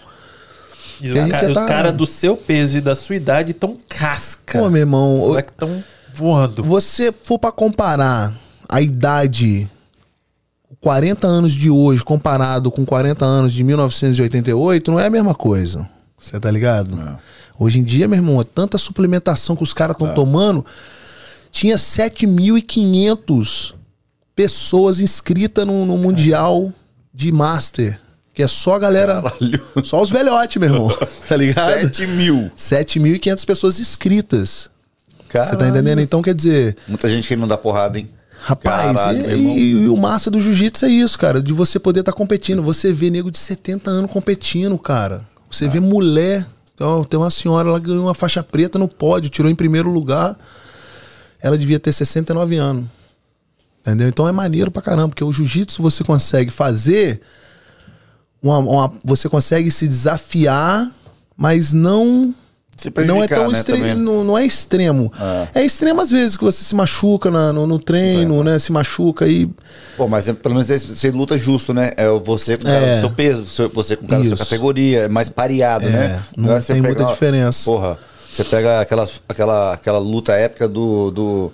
E que a os gente ca- já os tá- caras do seu peso e da sua idade tão casca. Pô, meu irmão. Os moleques tão voando. você for pra comparar a idade 40 anos de hoje comparado com 40 anos de 1988, não é a mesma coisa. Você tá ligado? Hoje em dia, meu irmão, é tanta suplementação que os caras estão tomando. Tinha 7.500 pessoas inscritas no, no Mundial de Master. Que é só a galera. Só os velhotes, meu irmão. [laughs] Tá ligado? 7 mil. 7.500 pessoas inscritas. Você tá Caralho. entendendo? Então, quer dizer, Muita gente que não dá porrada, hein? Rapaz, Caralho, e, e- o massa do jiu-jitsu é isso, cara. De você poder estar competindo. Você vê nego de 70 anos competindo, cara. Você Ah. vê mulher. Então, tem uma senhora, ela ganhou uma faixa preta no pódio, tirou em primeiro lugar. Ela devia ter 69 anos. Entendeu? Então é maneiro pra caramba, porque o jiu-jitsu você consegue fazer. Uma, uma- você consegue se desafiar, mas não Se não é tão né, extre- também. não, não é extremo. É. extremo às vezes que você se machuca na- no, no treino, né? Se machuca e. Pô, mas é- pelo menos é- você luta justo, né? É você com o cara É. do seu peso, você- com o cara da sua Isso. categoria, é mais pareado, É, né? não é você tem muita pegar- diferença. Porra, você pega aquelas, aquela, aquela luta épica do, do.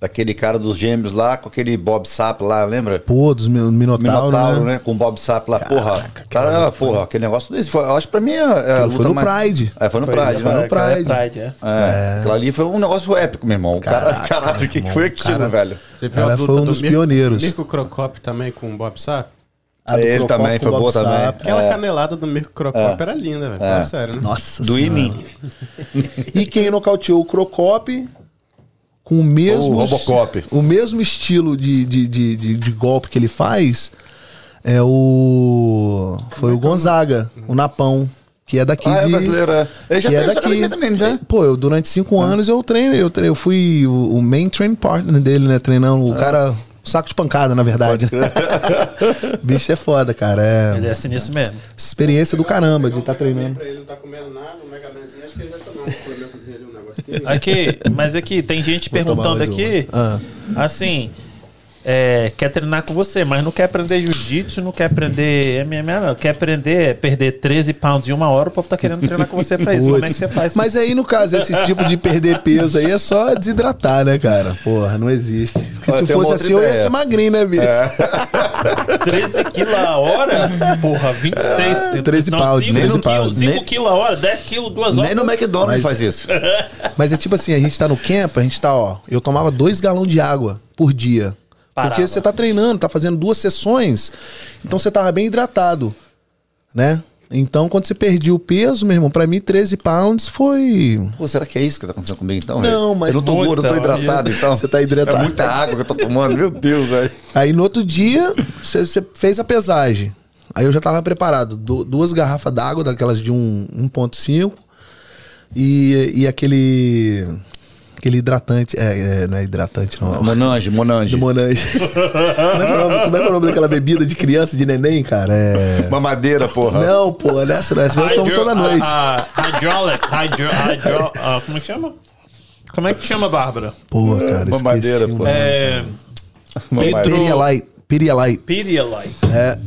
Daquele cara dos gêmeos lá, com aquele Bob Sapp lá, lembra? Pô, dos mi- Minotauro, Minotauro, né? né? Com o Bob Sapp lá, porra. Cara, porra, aquele negócio desse. Foi, eu acho que pra mim é, é a Aquilo luta foi no mais- Pride. É, foi no Foi, Pride, né? falei, no cara, Pride. É Pride, é. É, aquilo ali foi um negócio épico, meu irmão. Cara, Caraca, caralho, o que, que foi aquilo, cara. velho? Você viu Cara, a luta foi um do dos pioneiros. Mirko Crocop também com o Bob Sapp? A do Ele Crocop também foi boa também. Aquela É. canelada do Mirko Crocop era linda, velho. Fala sério, né? Nossa Do. Imin. [laughs] E quem nocauteou o Crocop com o mesmo. O Robocop. O mesmo estilo de, de, de, de- de golpe que ele faz é o. Foi o Gonzaga, o Napão. Que é daqui Ah, é de. brasileiro, é. Ele já que é daqui. também, não já? É, Pô, eu durante cinco anos eu treino, eu, tre- eu fui o, o main training partner dele, né? Treinando o cara. Saco de pancada, na verdade. [laughs] Bicho é foda, cara. Ele É é sinistro mesmo. experiência do caramba de estar treinando. Pra ele não tá comendo nada, um megadanzinho, acho que ele vai tomar um suplementozinho ali, um negocinho. Aqui, mas aqui, tem gente perguntando aqui, Ah. assim, é, quer treinar com você, mas não quer aprender jiu-jitsu, não quer aprender MMA, não. Quer aprender, perder 13 pounds em uma hora, o povo tá querendo treinar com você pra isso. Como é que você faz? Mas aí, no caso, esse tipo de perder peso aí é só desidratar, né, cara? Porra, não existe. Porque Olha, se fosse assim, eu ia ideia. ser magrinho, né, bicho? [laughs] 13 quilos a hora? Porra, 26. 13 pounds, 5 13 quilos, pounds. 5 Nem- quilos a hora, 10 quilos, 2 horas. Nem no McDonald's Mas- faz isso. [laughs] Mas é tipo assim, a gente tá no camp, a gente tá, ó. Eu tomava dois galões de água por dia. Parava. Porque você tá treinando, tá fazendo duas sessões, então você tava bem hidratado, né? Então, quando você perdia o peso, meu irmão, pra mim 13 pounds foi. Pô, será que é isso que tá acontecendo comigo então, Não, mas Eu não tô muita, gordo, eu tô hidratado, então. Você tá hidratado. É muita água que eu tô tomando, meu Deus, velho. Aí no outro dia, você você fez a pesagem. Aí eu já tava preparado. Du- duas garrafas d'água, daquelas de um 1,5. E, e aquele. Aquele hidratante. É, é, não é hidratante, não. Monange, Monange. Do Monange. [laughs] como, é que é o nome, como é que é o nome daquela bebida de criança, de neném, cara? É. Mamadeira, porra. Não, pô, nessa não é essa eu tomo toda noite. ah, ah, hydraulic. Hydro, hydro, ah, como é que chama? Como é que chama, Bárbara? Pô, cara. Mamadeira, pô. É. Mamadeira. Pirialite. Pirialite. Pedialyte. É.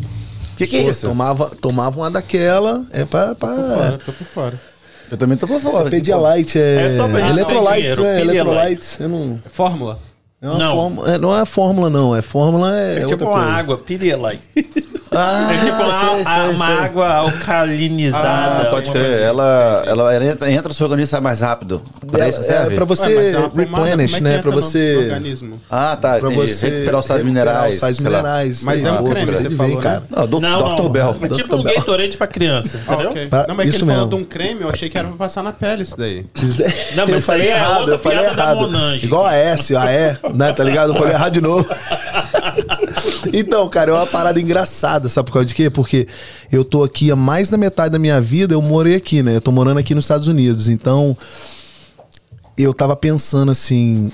O que, que é Pô, isso? tomava, tomava uma daquela. É pra. pra Fora, tô por fora. Eu também tô por fora. Pedialite é. É só pra gente dinheiro, né? Pedialyte. Eletrolites. Eu não. Fórmula. É uma Não. fórmula- é, não é fórmula, não. É fórmula, é, É, tipo outra uma coisa. água, Pedialyte. [laughs] Ah, É tipo uma, sei, sei, uma sei. água alcalinizada. Ah, pode crer. assim. Ela, ela entra, entra no seu organismo e sai mais rápido. Pra isso É, serve? é pra você Ué, mas é replenish, é né? Pra no- no você. organismo? Ah, tá. Pra entendi. você Recuperar os sais minerais. os sais minerais. Mas é um creme, outro você de falou, vem, né? cara. Não, do, Não, Dr. Bell. É tipo um. Gatorade pra criança, Ah, entendeu? Não, mas é que ele falou de um creme, eu achei que era pra passar na pele isso daí. Não, mas [laughs] eu isso falei aí é errado, outra eu falei piada da errado. Monange. Igual a S, a E, [laughs] né? Tá ligado? Eu falei errado de novo. [laughs] Então, cara, é uma parada engraçada, sabe por causa de quê? Porque eu tô aqui há mais da metade da minha vida, eu morei aqui, né? Eu tô morando aqui nos Estados Unidos. Então, eu tava pensando assim.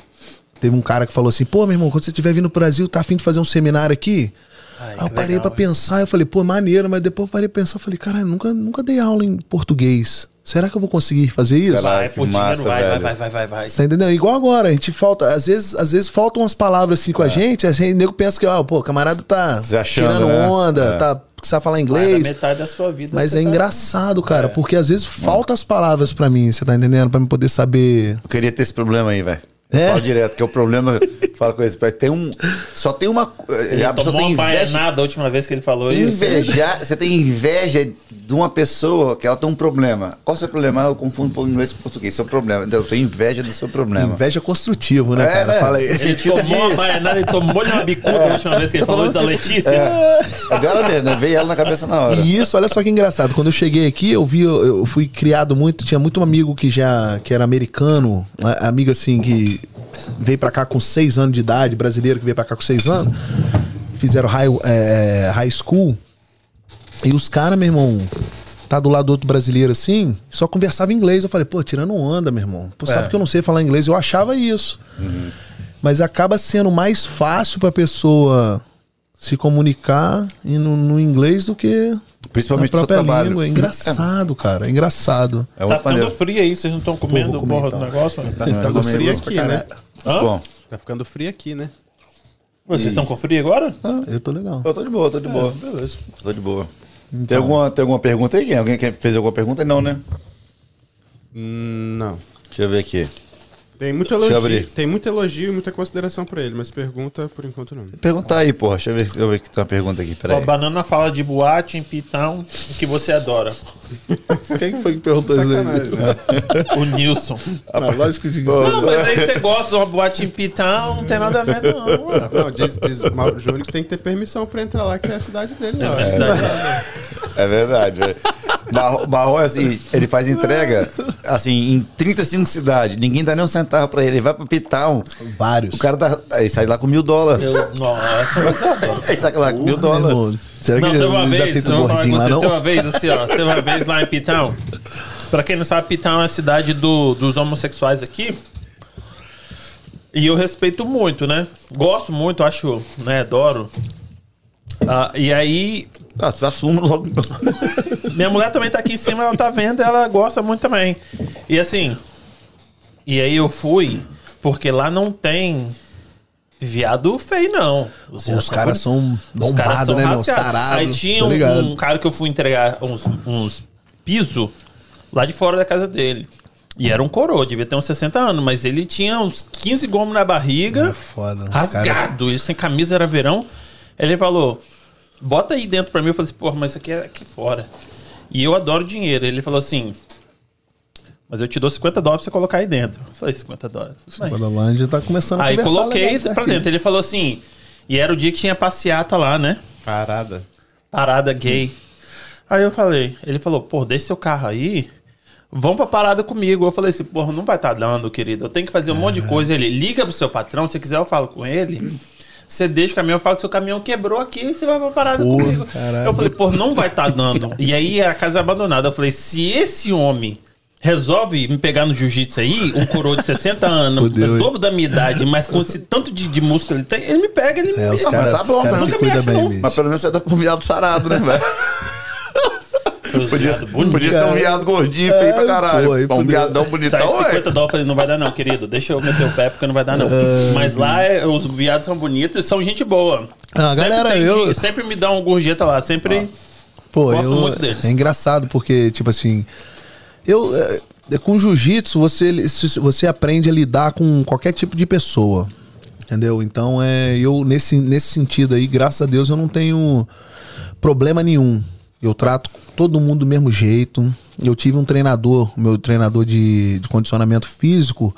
Teve um cara que falou assim: pô, meu irmão, quando você estiver vindo pro Brasil, tá afim de fazer um seminário aqui? Ai, Aí eu parei legal, pra hein? pensar, eu falei, pô, maneiro, mas depois eu parei pra pensar, eu falei, cara, eu nunca, nunca dei aula em português. Será que eu vou conseguir fazer isso? Vai, pô, massa, vai, vai, vai, vai, vai, vai. Você tá entendendo? Igual agora, a gente falta, às vezes, às vezes faltam umas palavras assim com É. a gente, a gente, o nego pensa que, ó, pô, camarada tá achando, tirando né? onda, É. tá, sabe falar Vai, inglês. da metade da sua vida. Mas é tá- engraçado, cara, É. porque às vezes faltam as palavras pra mim, você tá entendendo? Pra me poder saber. Eu queria ter esse problema aí, velho. É? Fala direto, que é o problema. [laughs] Fala com esse. Tem um. Só tem uma. Ele A pessoa tomou tem uma inveja. baianada a última vez que ele falou isso. Invejar, você tem inveja de uma pessoa que ela tem um problema. Qual é o seu problema? Ah, eu confundo por inglês com português. Seu problema. Então, eu tenho inveja do seu problema. Inveja construtivo, né, É, cara? né? Fala aí. Ele tomou uma [laughs] baianada e tomou-lhe uma bicuda a última vez que ele falou isso da assim, Letícia. É, agora mesmo, né? veio ela na cabeça na hora. E isso, olha só que engraçado. Quando eu cheguei aqui, eu vi, eu fui criado muito, tinha muito amigo que já que era americano, amigo assim que veio pra cá com seis anos de idade, brasileiro que veio pra cá com seis anos, fizeram high, é, high school. E os caras, meu irmão, tá do lado do outro brasileiro assim, só conversava inglês. Eu falei, pô, tirando onda, meu irmão. Pô, sabe É. que eu não sei falar inglês? Eu achava isso. Mas acaba sendo mais fácil pra pessoa se comunicar no, no inglês do que Principalmente na própria trabalho. língua. É engraçado, cara. É engraçado. É Tá ficando frio aí, vocês não estão comendo porra do negócio? [laughs] né? Tá Não, ficando eu frio aqui, né? Hã? Bom, Tá ficando frio aqui, né? Vocês estão com frio agora? Ah, eu tô legal. eu tô de boa, tô de boa. Beleza. Tô de boa. Então. Tem, alguma, tem alguma pergunta aí? Alguém fez alguma pergunta? Não, né? Hum, Não. Deixa eu ver aqui. Tem muito Deixa eu elogio, abrir. tem muito elogio e muita consideração pra ele, mas pergunta por enquanto não. Perguntar aí, porra. Deixa eu ver, deixa eu ver que tem uma pergunta aqui. Ó, Peraí. banana fala de boate em Pitão, o que você adora. [laughs] Quem que foi que perguntou isso aí? Sacanagem. né? O Nilson. Ah, lógico que Não, mas aí você gosta de uma boate em Pitão, não tem nada a ver, não. ué. Não, diz, diz Mauro Júnior que tem que ter permissão pra entrar lá, que é a cidade dele. É Lá. minha cidade. É verdade. velho. Marrom, Marrom, assim, ele faz entrega, assim, em 35 cidades. Ninguém dá nem um centavo pra ele. Ele vai pro Pitão. Vários. O cara tá, ele sai lá com mil dólares. Eu, nossa. [laughs] Ele sai lá com mil dólares. Será Não, que teve uma vez, falar com lá, você, não? teve uma vez assim, ó, teve uma vez lá em Pitão. Pra quem não sabe, Pitão é a cidade do- dos homossexuais aqui. E eu respeito muito, né? Gosto muito, acho, né, adoro. Ah, e aí, Ah, tu assume logo. minha mulher também tá aqui em cima, ela tá vendo, ela gosta muito também. E assim, e aí eu fui, porque lá não tem viado feio, não. Os, Os caras são bombados, né, meu? Sarado. Aí tinha Tô um, um cara que eu fui entregar uns, uns pisos lá de fora da casa dele. E era um coroa, devia ter uns 60 anos, mas ele tinha uns 15 gomos na barriga, É foda. Rasgado, ele sem camisa, era verão. Ele falou, bota aí dentro pra mim. Eu falei assim, porra, mas isso aqui é aqui fora. E eu adoro dinheiro. Ele falou assim, mas eu te dou 50 dólares pra você colocar aí dentro. Eu falei, 50 dólares. tudo bem. Quando a Lândia tá começando a Aí coloquei legal, pra dentro. Ele falou assim, e era o dia que tinha passeata lá, né? Parada. Parada gay. Aí eu falei, ele falou, pô, deixa seu carro aí. Vamos pra parada comigo. Eu falei assim, porra, não vai estar dando, querido. Eu tenho que fazer um monte de coisa. Ele liga pro seu patrão, se quiser eu falo com ele. Você deixa o caminhão, eu falo que seu caminhão quebrou aqui e você vai pra parada Porra, comigo. caralho. Eu falei, pô, não vai estar dando. E aí a casa é abandonada. Eu falei, se esse homem resolve me pegar no jiu-jitsu aí, um coroa de 60 anos, Fudeu, dobro da minha idade, mas com esse tanto de, de músculo ele tem, ele me pega, ele É, me os caras tá bom, os se nunca me acha, bem, não. bicho. Mas pelo menos você dá pra um viado sarado, né, velho? Podia, bonito. podia ser um viado gordinho, feio pra caralho. pô, um viadão Sai bonitão, ué. 50 dólares, eu falei, não vai dar não, querido. Deixa eu meter o pé porque não vai dar não. Mas lá é- os viados são bonitos e são gente boa. Ah, Sempre galera, tem eu- sempre me dá um gorjeta lá, sempre... Pô, Gosto eu, muito deles. é engraçado porque, tipo assim, eu é, é, com jiu-jitsu você, você aprende a lidar com qualquer tipo de pessoa. Entendeu? Então, é, eu nesse, nesse sentido aí, graças a Deus, eu não tenho problema nenhum. Eu trato todo mundo do mesmo jeito. Eu tive um treinador, meu treinador de, de condicionamento físico.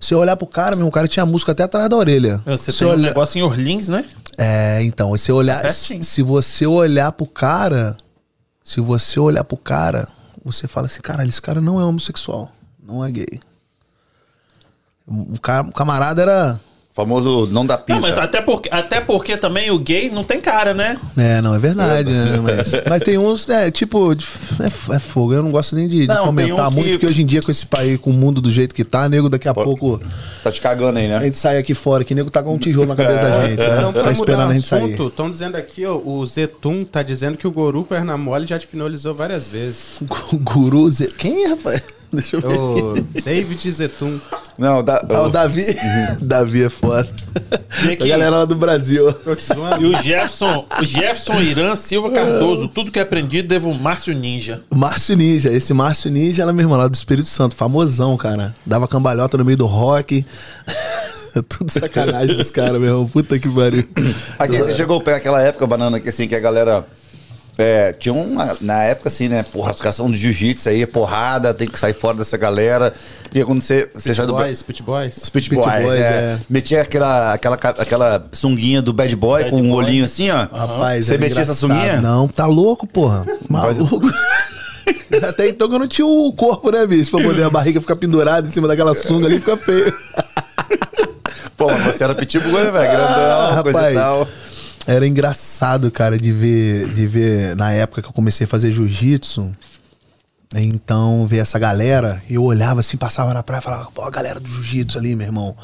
Se eu olhar pro cara, meu, o cara tinha música até atrás da orelha. Você se tem um negócio em Orleans, né? é, então, se olhar, Pertinho. se, se você olhar pro cara, se você olhar pro cara, você fala assim, caralho, esse cara não é homossexual, não é gay. O, cara, o camarada era Famoso não dá pinta. Não, mas até porque, até porque também o gay não tem cara, né? É, não, é verdade, né? Mas, mas tem uns, é, tipo, é, é fogo. Eu não gosto nem de, de Não, comentar muito, que- porque hoje em dia, com esse país, com o mundo do jeito que tá, nego, daqui a pouco Tá te cagando aí, a né? gente sai aqui fora, que nego tá com um tijolo na cabeça da gente, né? Pra Tá mudar esperando a gente sair. assunto, estão dizendo aqui, ó, o Zetum tá dizendo que o Goru Pernamole já te finalizou várias vezes. [laughs] O Guru, Zé- quem, rapaz? [laughs] Deixa eu ver. O David Zetum. Não, dá. Ah, o Davi. [laughs] Davi é foda. E A galera lá do Brasil. E o Jefferson, o Jefferson Irã Silva Cardoso, tudo que é aprendido devo o Márcio Ninja. Márcio Ninja, esse Márcio Ninja era meu irmão lá do Espírito Santo, famosão, cara. Dava cambalhota no meio do rock. [laughs] Tudo sacanagem dos caras, meu irmão. Puta que pariu. Aqui, você chegou a pegar aquela época, banana, que assim, que a galera. É, tinha uma. Na época, assim, né? Porra, os caras são do jiu-jitsu aí, é porrada, tem que sair fora dessa galera. Porque quando você. Você sai do. Boys, Pit Boys. Os Pit Pit Boys, Boys, é. é. Metia aquela, aquela, aquela sunguinha do Bad Boy Bad com um Boy. olhinho assim, ó. Rapaz, Você metia essa sunguinha? Não, tá louco, porra. Maluco. [laughs] Até então que eu não tinha o corpo, né, bicho? Pra poder a barriga ficar pendurada em cima daquela sunga ali, fica feio. Pô, mas você era pitbull, né, velho? Grandão, Ah, coisa rapaz. e tal. Era engraçado, cara, de ver, de ver na época que eu comecei a fazer jiu-jitsu. Então, ver essa galera, e eu olhava assim, passava na praia e falava, pô, a galera do jiu-jitsu ali, meu irmão.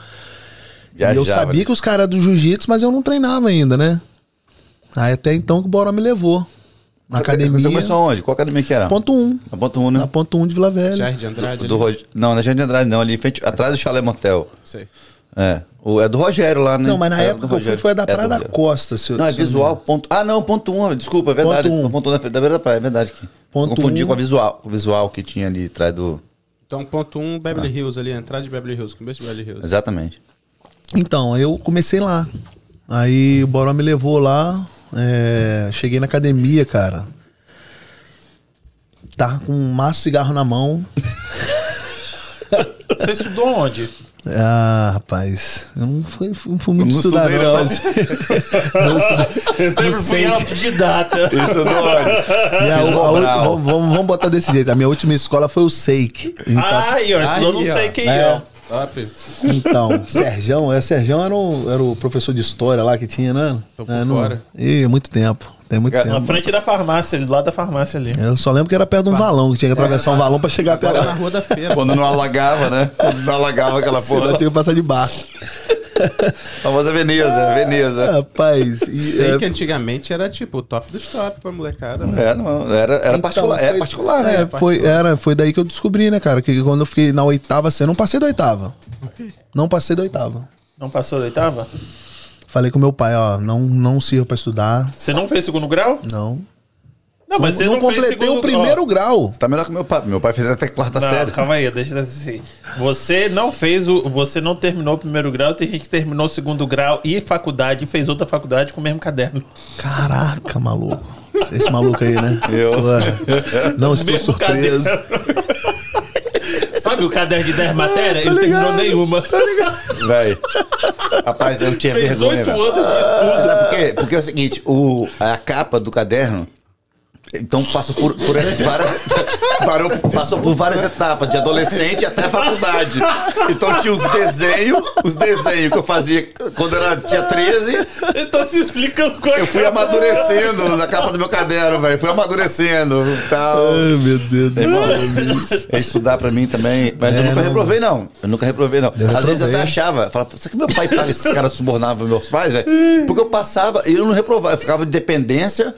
e eu Viajava, sabia né? que os caras do jiu-jitsu, mas eu não treinava ainda, né? Aí até então que o Boró me levou. Na academia. Você começou onde? Qual academia que era? Ponto 1. Um, Na ponto 1, né? na ponto 1 um de Vila Velha. Jair de Andrade. Do. Rog... Não, na Jardim de Andrade não, ali em frente, atrás do Chalé Motel. Sei. É. O, é do Rogério lá, né? Não, mas na É, época que eu fui foi a da É Praia da Rogério. Costa. Se, Não, é visual. Ponto... Ah, não, ponto 1. Um, desculpa, é verdade. Ponto um. Ponto 1 um, da beira da praia, é verdade. Aqui. Ponto Confundi um. com a visual, com o visual que tinha ali atrás do. Então, ponto 1, um, Beverly Ah. Hills ali, a entrada de Beverly Hills, começo de Beverly Hills. Exatamente. Então, eu comecei lá. Aí o Boró me levou lá. é, cheguei na academia, cara. Tava com um maço de cigarro na mão. Você estudou onde? Ah, rapaz. Eu não fui, não fui muito Não estudar, estudei, não. não. [laughs] Não. Eu sempre fui autodidata. [laughs] Isso é a Mobral. última- vamos, vamos- botar desse jeito. A minha última escola foi o SEIC. Então, Ai, ó, estudou não Aí, ó. sei quem, É. ó. Top. então Serjão, é, Serjão era o, era o professor de história lá que tinha, né? Tô por É, não- fora. Ih, muito tempo. Tem muito Cara, Na tempo. frente da farmácia, do lado da farmácia ali. Eu só lembro que era perto de um valão, que tinha que atravessar um valão pra chegar até lá. na Rua da Feira. Quando não alagava, né? Quando não alagava aquela Senão porra. eu tinha que passar de barco. [laughs] Famosa Veneza, Veneza. Rapaz, e, Sei é, que antigamente era tipo o top dos top pra molecada. né? É, não, era, era então, particular, é foi- particular, né? é, foi, era, foi daí que eu descobri, né, cara? Que quando eu fiquei na oitava, assim, eu não passei da oitava. Não passei da oitava. Não passou da oitava? Falei com meu pai, ó, não, não sirvo pra estudar. Você não fez segundo grau? Não. Não, mas você não, não, fez completei segundo o primeiro ó. grau. Tá melhor que meu pai. Meu pai fez até quarta Não, série. calma aí, deixa assim. Você não fez o. Você não terminou o primeiro grau, tem gente que terminou o segundo grau e faculdade e fez outra faculdade com o mesmo caderno. Caraca, maluco. Esse maluco aí, né? Eu. Pô, Não estou Mesmo surpreso. caderno. [laughs] Sabe o caderno de 10 matérias? Ele ligado, terminou nenhuma. Véi. Rapaz, eu tinha Fez vergonha, oito velho. anos de Você estudo. sabe por quê? Porque é o seguinte, o, a capa do caderno. Então passou por, por [laughs] várias, parou, passou por várias etapas, de adolescente até faculdade. Então tinha os desenhos, os desenhos que eu fazia quando eu era, tinha 13. Ele tá se explicando com a Eu fui amadurecendo na capa do meu caderno, velho. Fui amadurecendo e tal. Ai, meu Deus do céu. é estudar pra mim também. Mas eu É, nunca não. reprovei, não. Eu nunca reprovei, não. Às vezes eu reprovei. até achava, falava, será que meu pai esses caras subornavam meus pais, velho? Porque eu passava e eu não reprovava. Eu ficava de dependência,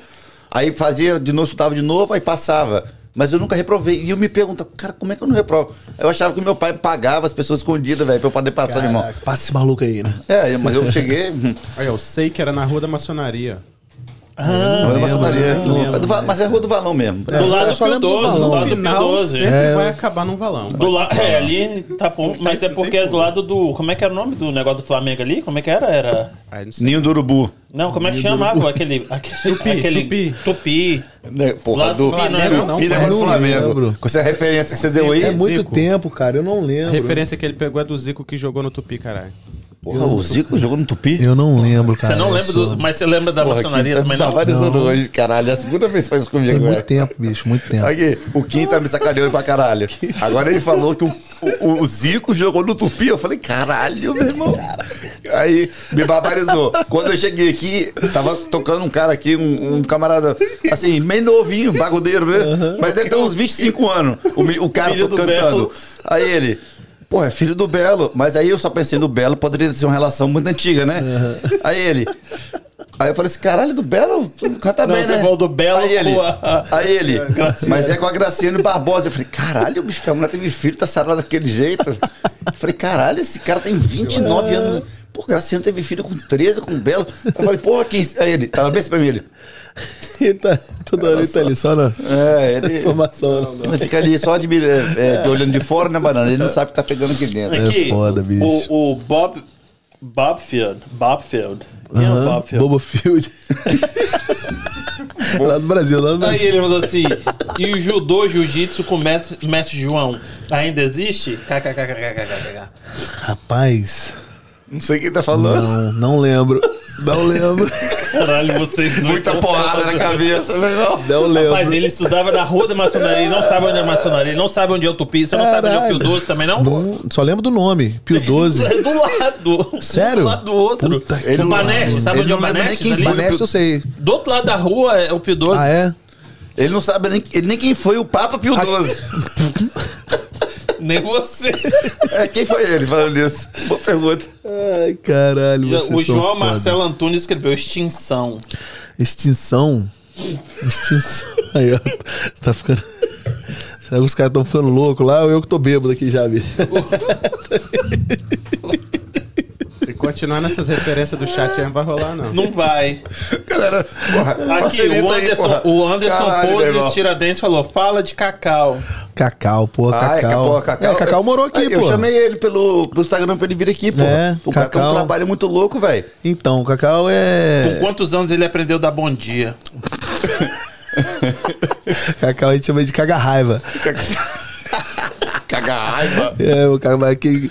aí fazia de novo, estudava de novo, aí passava. Mas eu nunca reprovei. E eu me pergunto, cara, como é que eu não reprovo? Eu achava que meu pai pagava as pessoas escondidas, velho, pra eu poder passar, irmão. Caraca, Passa esse maluco aí, né? É, mas eu cheguei. [laughs] Olha, eu sei que era na Rua da Maçonaria. Rua da lembro, Maçonaria. né? No- Lembro, é do Va- mas é Rua do Valão mesmo. Do lado do Pio lembro do 12, do valão. lado No do Pio final, 12. sempre É, vai acabar num valão. Do la... É, ali tá bom. Mas é porque é do lado do. Como é que era o nome do negócio do Flamengo ali? Como é que era? Era. Ninho do Urubu. Não, como é que chamava aquele. aquele Tupi, aquele Tupi. Tupi. Né, Porra, do do Flamengo, Tupi, não, negócio do não Flamengo. lembro. Com essa referência que você deu aí. É muito Zico. tempo, cara. Eu não A lembro. referência que ele pegou é do Zico que jogou no Tupi, caralho. Porra, o Zico jogou no Tupi? Eu não lembro, cara. Você não lembra sou- do. Mas você lembra da Porra, maçonaria aqui também, tá não? vários Não. anos hoje, caralho. É a segunda vez que faz isso comigo, Tem muito velho. tempo, bicho, muito tempo. Aqui, o Kim tá me sacaneando pra caralho. Agora ele falou que o, o, o Zico jogou no Tupi. Eu falei, caralho, meu irmão. Aí me barbarizou. Quando eu cheguei aqui, tava tocando um cara aqui, um, um camarada, assim, meio novinho, bagudeiro, né? Mas deve ter uns 25 anos. O, o cara cantando. Belo. Aí ele. Pô, é filho do Belo. Mas aí eu só pensei no Belo, poderia ser uma relação muito antiga, né? Aí ele. Aí eu falei assim, caralho, do Belo, tu canta Não, bem, né? falou do Belo aí ele, a- aí ele, [laughs] Graciane. mas é com a Graciane Barbosa. Eu falei, caralho, bicho, que a mulher teve filho, tá sarada daquele jeito. Eu falei, caralho, esse cara tem 29 anos. Pô, Graciane teve filho com 13, com Belo. Eu falei, porra, quem... Aí ele, tava bem pra mim, ele. [laughs] Ele tá, toda hora ele tá ali só na É, ele... [laughs] informação. né? Ele fica ali só admira, é, é, olhando de fora, né, banana? Ele não sabe o que tá pegando aqui dentro. Aqui, foda, bicho. O, o Bob. Bob Field. Bob Field. Quem é o Bob Field? Bobo Field. [laughs] lá do Brasil, lá do Aí Brasil. ele falou assim: e o judô jiu-jitsu com o mestre, mestre João ainda existe? KKKKKKK. Rapaz, Não sei quem tá falando. não, não lembro. Não lembro. Caralho, vocês dois. Muita porrada na cabeça, meu irmão. Não lembro. Rapaz, ele estudava na rua da maçonaria, ele não sabe onde é a maçonaria, ele não sabe onde é o tupi, você não sabe onde é o Pio Caralho. 12 também, não? Não- só lembro do nome. Pio [laughs] 12. É do lado. Sério? Do lado do outro. Puta que o pariu. Baneste, sabe Ele onde é o ali? foi. Vanessa eu sei. Do outro lado da rua é o Pio 12. Ah, é? Ele não sabe nem, ele nem quem foi o Papa Pio XII. [laughs] Nem você. É, quem foi ele falando isso? Boa pergunta. Ai, caralho. vocês o João foda. Marcelo Antunes escreveu Extinção. Extinção. Extinção. [laughs] Aí, ó. Você tá ficando. Será que os caras estão ficando loucos lá ou eu que tô bêbado aqui já, bicho? [laughs] Se continuar nessas referências do chat aí, não vai rolar, não. Não vai. Galera, porra, Aqui, o aí, Anderson, porra. o Anderson Caralho. Poses Tiradentes falou: fala de cacau. Cacau, pô, Ah, é, Cacau. porra, Cacau. É, Cacau morou aqui, Aí, Eu pô. chamei ele pelo, pelo Instagram pra ele vir aqui, pô. É, o cara tem um Cacau. trabalho muito louco, velho. Então, o Cacau Com é. quantos anos ele aprendeu a dar bom dia? [laughs] Cacau a gente chama de caga-raiva. Caga raiva. É, o cara vai que.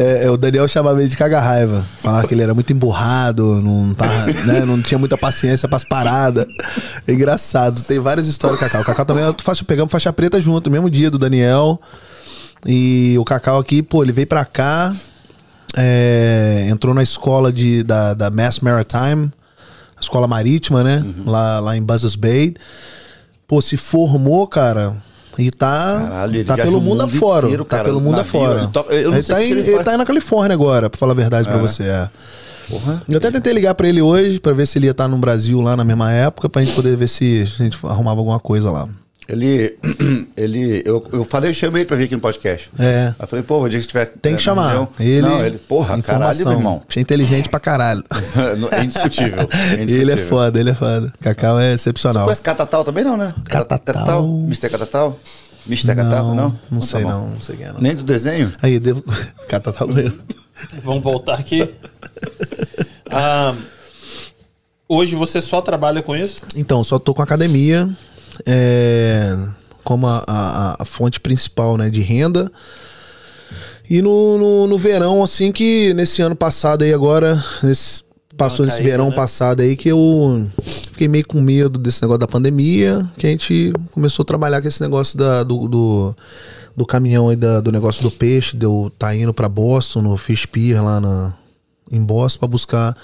É, é, o Daniel chamava ele de caga-raiva. Falava que ele era muito emburrado, não, tava, né, não tinha muita paciência pras paradas. É engraçado. Tem várias histórias do Cacau. O Cacau também, faço, pegamos faixa preta junto, mesmo dia do Daniel. E o Cacau aqui, pô, ele veio pra cá, é, entrou na escola de, da, da Mass Maritime, escola marítima, né? Lá, lá em Buzzards Bay. Pô, se formou, cara. E tá, Caralho, tá pelo mundo mundo afora. inteiro, tá cara, pelo mundo navio, afora. ele toca- eu ele, tá em- ele ele tá aí na Califórnia agora, pra falar a verdade pra você. É. Porra. Eu até tentei ligar pra ele hoje pra ver se ele ia estar no Brasil lá na mesma época, pra gente poder ver se a gente arrumava alguma coisa lá. Ele. [clears throat] ele eu, eu falei, eu chamei ele pra vir aqui no podcast. É. Aí eu falei, pô, o dia que tiver. Tem que chamar. reunião- Ele, Não, ele, porra, caralho, meu irmão. Achei inteligente pra caralho. [laughs] é indiscutível. é [laughs] ele é indiscutível. foda, ele é foda. Cacau é excepcional. Conhece Catatal também não, né? Catatal. Mr. Catatal? Mr. Catatal, não? não sei tá bom. não, não sei quem é não. Nem do desenho? Aí, devo... [laughs] Catatal doendo. Vamos voltar aqui. Ah, hoje você só trabalha com isso? Então, só tô com academia é, como a, a- a fonte principal né, de renda. E no, no, no verão, assim, que nesse ano passado aí agora, esse- passou caída, verão né? passado aí que eu fiquei meio com medo desse negócio da pandemia, que a gente começou a trabalhar com esse negócio da, do, do, do caminhão aí, da- do negócio do peixe, de eu tá indo pra Boston, no Fish Pier lá na, em Boston, pra buscar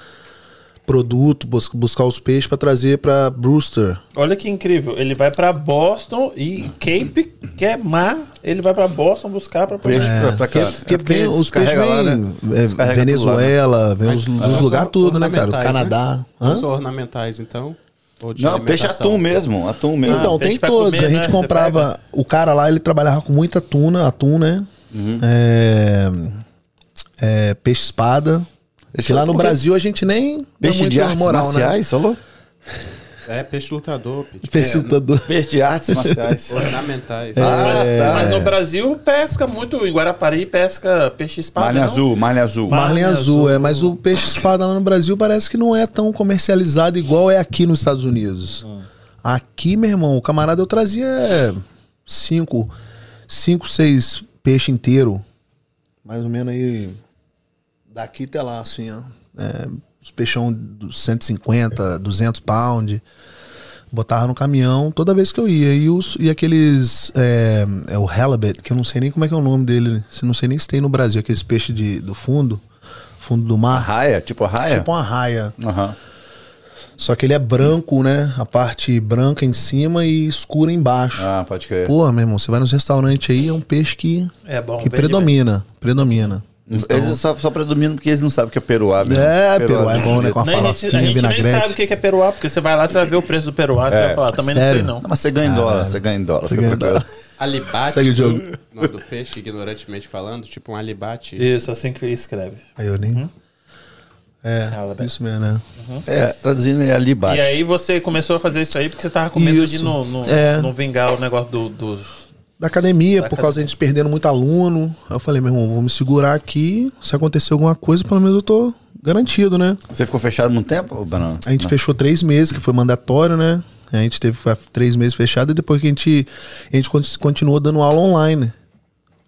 produto, bus- buscar os peixes pra trazer pra Brewster. Olha que incrível. Ele vai pra Boston e Cape, que é mar, ele vai pra Boston buscar pra Peixe pra, pra cá. Porque, É porque os peixes lá, vêm né? é, Venezuela, vem os, dos lugares tudo, né, cara? Do ornamentais, Canadá. né? São ornamentais, então? Lá, né? Não, peixe alimentação? atum mesmo. Atum mesmo. Então, Ah, tem todos. comer, a gente né? comprava. O cara lá, ele trabalhava com muita tuna, atum, né? Uhum. É, é, peixe espada. Esse que lá é no Brasil a gente nem Peixe muito de artes moral, né? marciais, falou? É, peixe lutador, peixe Peixe lutador. [laughs] Peixe de artes marciais. ornamentais. Ah, tá. Mas no Brasil pesca muito, em Guarapari pesca peixe espada. Malha não? azul, malha azul. Mar- Marlin Marlin azul, azul. é, mas o peixe espada lá no Brasil parece que não é tão comercializado igual é aqui nos Estados Unidos. Aqui, meu irmão, o camarada eu trazia cinco, cinco, seis peixes inteiro, mais ou menos aí daqui até lá, assim, ó. É, os peixão dos 150, 200 pound. Botava no caminhão toda vez que eu ia. E, os, e aqueles. É, é o halibut, que eu não sei nem como é que é o nome dele. se Não sei nem se tem no Brasil. Aqueles peixes de, do fundo. Fundo do A mar. raia? Tipo a raia? Tipo uma raia. Aham. Só que ele é branco, né? A parte branca em cima e escura embaixo. Ah, pode crer. Porra, meu irmão, você vai nos restaurantes aí, é um peixe que, É bom. que vende predomina. Predomina. Eles só, só predominam porque eles não sabem o que é peruá. mesmo. É, peruá é bom, né? Com a. Nem a gente, farofinha, a gente nem sabe o que é peruá, porque você vai lá, você vai ver o preço do peruá, você É. vai falar, também Sério? não sei não. Não, mas você ganha em dólar, você ganha em dólar. Você ganha em dólar. Alibate. Segue o jogo. Nome do peixe, ignorantemente falando, tipo um alibate. Isso, assim que escreve. Aí eu nem. É, Halibut. isso mesmo, né? É, traduzindo é alibate. E aí você começou a fazer isso aí porque você tava com medo de Isso. não, não, É. não vingar o negócio do, dos... Da academia, Da por causa da gente perdendo muito aluno. Aí eu falei, meu irmão, vou me segurar aqui. Se acontecer alguma coisa, pelo menos eu tô garantido, né? Você ficou fechado muito tempo, Banana? A gente fechou três meses, que foi mandatório, né? A gente teve três meses fechado e depois que a gente, a gente con- continuou dando aula online.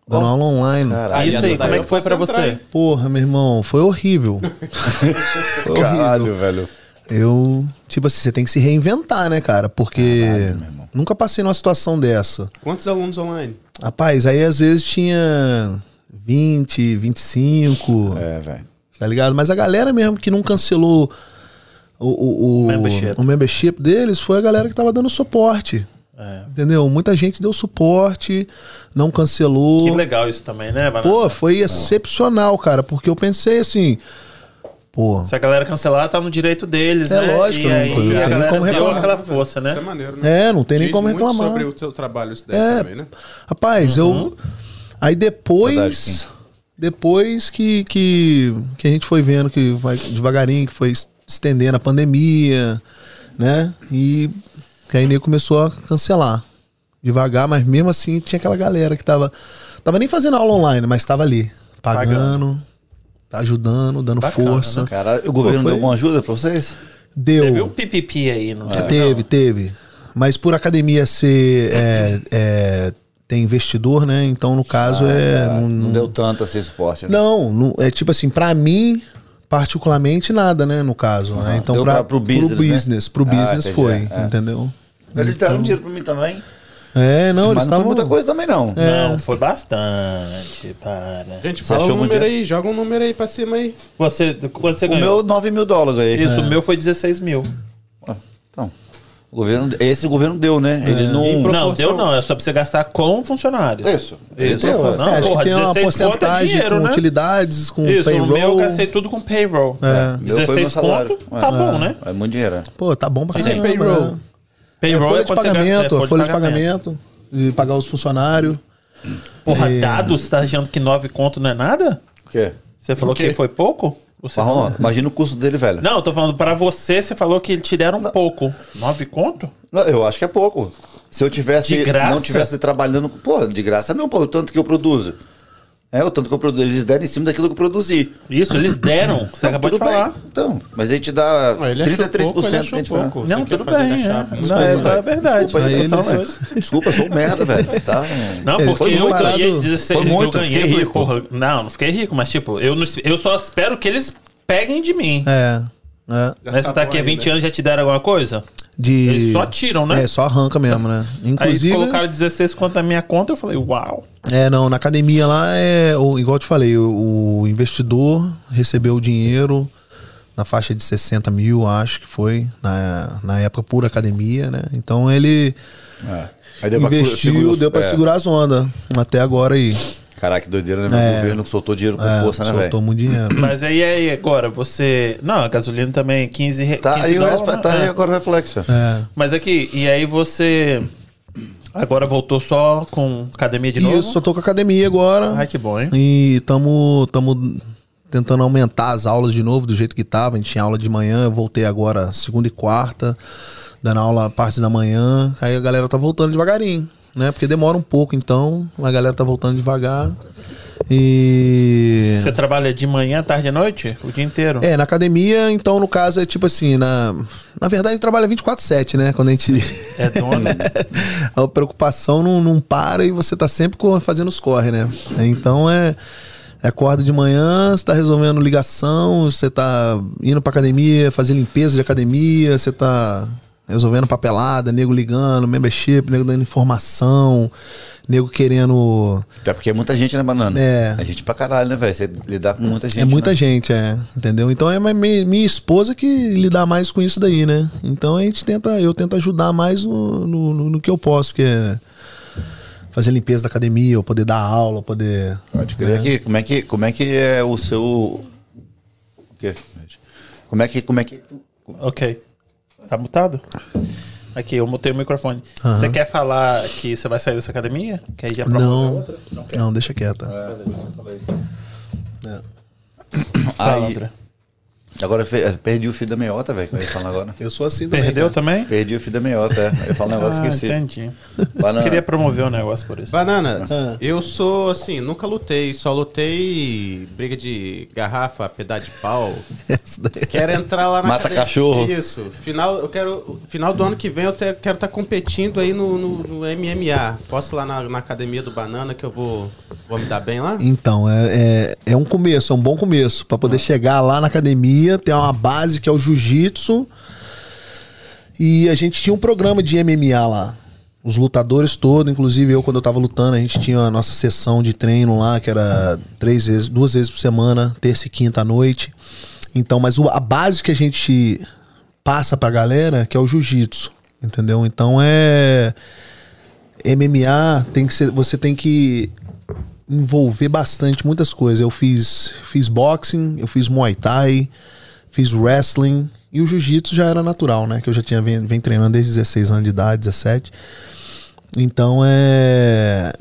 Dando aula online. Caralho, isso aí, como é que foi entrar, você? Porra, meu irmão, foi horrível. [laughs] foi horrível. Caralho, velho. Eu, tipo assim, você tem que se reinventar, né, cara? Porque nunca passei numa situação dessa. Quantos alunos online? Rapaz, aí às vezes tinha 20, 25, É, velho. tá ligado? Mas a galera mesmo que não cancelou o, o, o, Membership. o membership deles foi a galera que tava dando suporte. É. Entendeu? Muita gente deu suporte, não cancelou. Que legal isso também, né, Banana? Pô, foi excepcional, cara, porque eu pensei assim, pô, Se a galera cancelar, tá no direito deles, É né? lógico, e eu não- aí não a tenho nem como deu reclamar. aquela força, né? Isso é maneiro, né? é, não tem nem Diz como muito reclamar. sobre o seu trabalho isso daí É. também, né? Rapaz, Uhum. eu. Aí depois. Verdade, depois que, que, que a gente foi vendo que vai devagarinho, que foi es- estendendo a pandemia, né? E que aí nego começou a cancelar. Devagar, mas mesmo assim tinha aquela galera que tava. Tava nem fazendo aula online, mas tava ali. Pagando, tá ajudando, dando Bacana, força. né? Caralho, o governo foi- deu alguma ajuda pra vocês? Deu. Teve um PPP aí, não teve? Teve, teve. Mas por academia ser. é, é, tem investidor, né? Então, no caso, é. Ah, não- não, deu tanto assim suporte, né? Não, não- é tipo assim, pra mim, particularmente, nada, né? No caso. né? Então, Deu pra, pra- pro business, pro né? business, pro Ah, business entendi, foi, é. entendeu? Eles deram dinheiro pra mim também. É, não, eles mas não foi estavam. muita coisa também, não. Não, foi bastante, para. Gente, Você fala achou um algum número dia? aí, joga um número aí pra cima aí. Você, quanto você O ganhou? meu, 9 mil dólares aí. Isso, o meu foi 16 mil. Então, o governo, esse governo deu, né? Ele não... Em Não, proporção. deu não, é só pra você gastar com funcionários. Isso. Isso. Deu, Não, é. É, acho porra, que tem uma 16 conto é porcentagem dinheiro, com né? utilidades, com Isso, payroll. o meu eu gastei tudo com payroll. É. Meu foi meu 16 salário. conto, tá É. bom, né? É muito dinheiro, é. Pô, tá bom pra E tem caramba. payroll? né? É, Payroll folha de pagamento, é, folha de pagamento, de pagar os funcionários. Porra, É. dados, você tá achando que 9 conto não é nada? O quê? Você falou quê? que foi pouco? Você Marrom, imagina o custo dele, velho. Não, eu tô falando pra você, você falou que te deram pouco. 9 conto? Não, eu acho que é pouco. Se eu tivesse De graça? não tivesse trabalhando, pô, de graça não, pô, o tanto que eu produzo. É, o tanto que eu produzo, eles deram em cima daquilo que eu produzi. Isso, eles [clears throat] deram. Você acabou de Tudo bem. falar. Então, mas a gente dá ele achou 33% pouco, ele a achou gente pouco. Não, tudo fazer bem. É. achar- Não, é, aí, é verdade. Desculpa aí, Aí eu sou- eles- Desculpa, eu sou um merda, velho. Tá? Não, porque foi eu ganhei 16 foi muito, eu ganhei, fiquei falei, rico. porra, não, não fiquei rico, mas tipo, eu, não- eu só espero que eles peguem de mim. É. é. Mas você tá aqui há 20 anos já te deram alguma coisa? De... Eles só tiram, né? É, só arranca mesmo, né? Aí Inclusive. colocaram 16 conto na minha conta, eu falei, uau. É, não, na academia lá é, o- igual eu te falei, o, o investidor recebeu o dinheiro na faixa de 60 mil, acho que foi, na, na época por academia, né? Então ele É. Aí deu pra investiu, segura- deu pra é. segurar as ondas até agora aí. Caraca, que doideira, né? É. O governo soltou dinheiro com É, força, né, soltou velho? muito dinheiro. [clears throat] Mas aí, aí agora, você. Não, a gasolina também, 15 reais. Tá, aí, o resp- tá aí agora o reflexo. É. Mas aqui, e aí você. Agora voltou só com academia de novo? Isso, só tô com a academia agora. Ai, que bom, hein? E estamos tamo tentando aumentar as aulas de novo, do jeito que tava. A gente tinha aula de manhã, eu voltei agora segunda e quarta, dando aula parte da manhã. Aí a galera tá voltando devagarinho, né? Porque demora um pouco, então a galera tá voltando devagar. E. Você trabalha de manhã, tarde e noite? O dia inteiro? É, na academia, então, no caso, é tipo assim, na, na verdade, a gente trabalha 24-7, né? Quando a gente. É dono. [laughs] a preocupação não, não para e você tá sempre fazendo os corre, né? Então é. é Acorda de manhã, você tá resolvendo ligação, você tá indo pra academia, fazer limpeza de academia, você tá Resolvendo papelada, nego ligando, membership, nego dando informação, nego querendo. Até porque é muita gente, né, Banana? É. É gente pra caralho, né, velho? Você lidar com muita gente. é muita né? gente, é. Entendeu? Então é minha, esposa que lidar mais com isso daí, né? Então a gente tenta, eu tento ajudar mais no, no, no- que eu posso, que é fazer limpeza da academia, eu poder dar aula, poder. Pode crer que, como, é que, como é que é o seu. O quê? Como é que. Como é que. Ok. Tá mutado? Aqui, eu mutei o microfone. Você quer falar que você vai sair dessa academia? Que aí já Não, outra? Não não, deixa quieta. Fala, Aí- André. Agora perdi o fio da meiota, velho. Que eu ia falar agora. Eu sou assim também. Perdeu cara. também? Perdi o fio da meiota, é. Eu falar um negócio Ah, esqueci. entendi. [laughs] Banana. Queria promover o negócio por isso. Banana, Ah. eu sou assim, nunca lutei, só lutei briga de garrafa, pedaço de pau. [laughs] Quero entrar lá na Mata cachorro. Isso. Final, eu quero, final do ano que vem eu te- quero estar competindo aí no, no- no MMA. Posso ir lá na, na academia do Banana que eu vou, vou me dar bem lá? Então, é, é, é um começo, é um bom começo. Pra poder chegar lá na academia, ter uma base que é o jiu-jitsu. E a gente tinha um programa de MMA lá. Os lutadores todos, inclusive eu, quando eu tava lutando, a gente tinha a nossa sessão de treino lá, que era três vezes, duas vezes por semana, terça e quinta à noite. Então, mas a base que a gente passa pra galera, que é o jiu-jitsu. Entendeu? Então é. MMA tem que ser. Você tem que envolver bastante muitas coisas. Eu fiz, fiz boxing, eu fiz muay thai, fiz wrestling e o jiu-jitsu já era natural, né? Que eu já tinha vem, vem treinando desde 16 anos de idade, 17. Então é,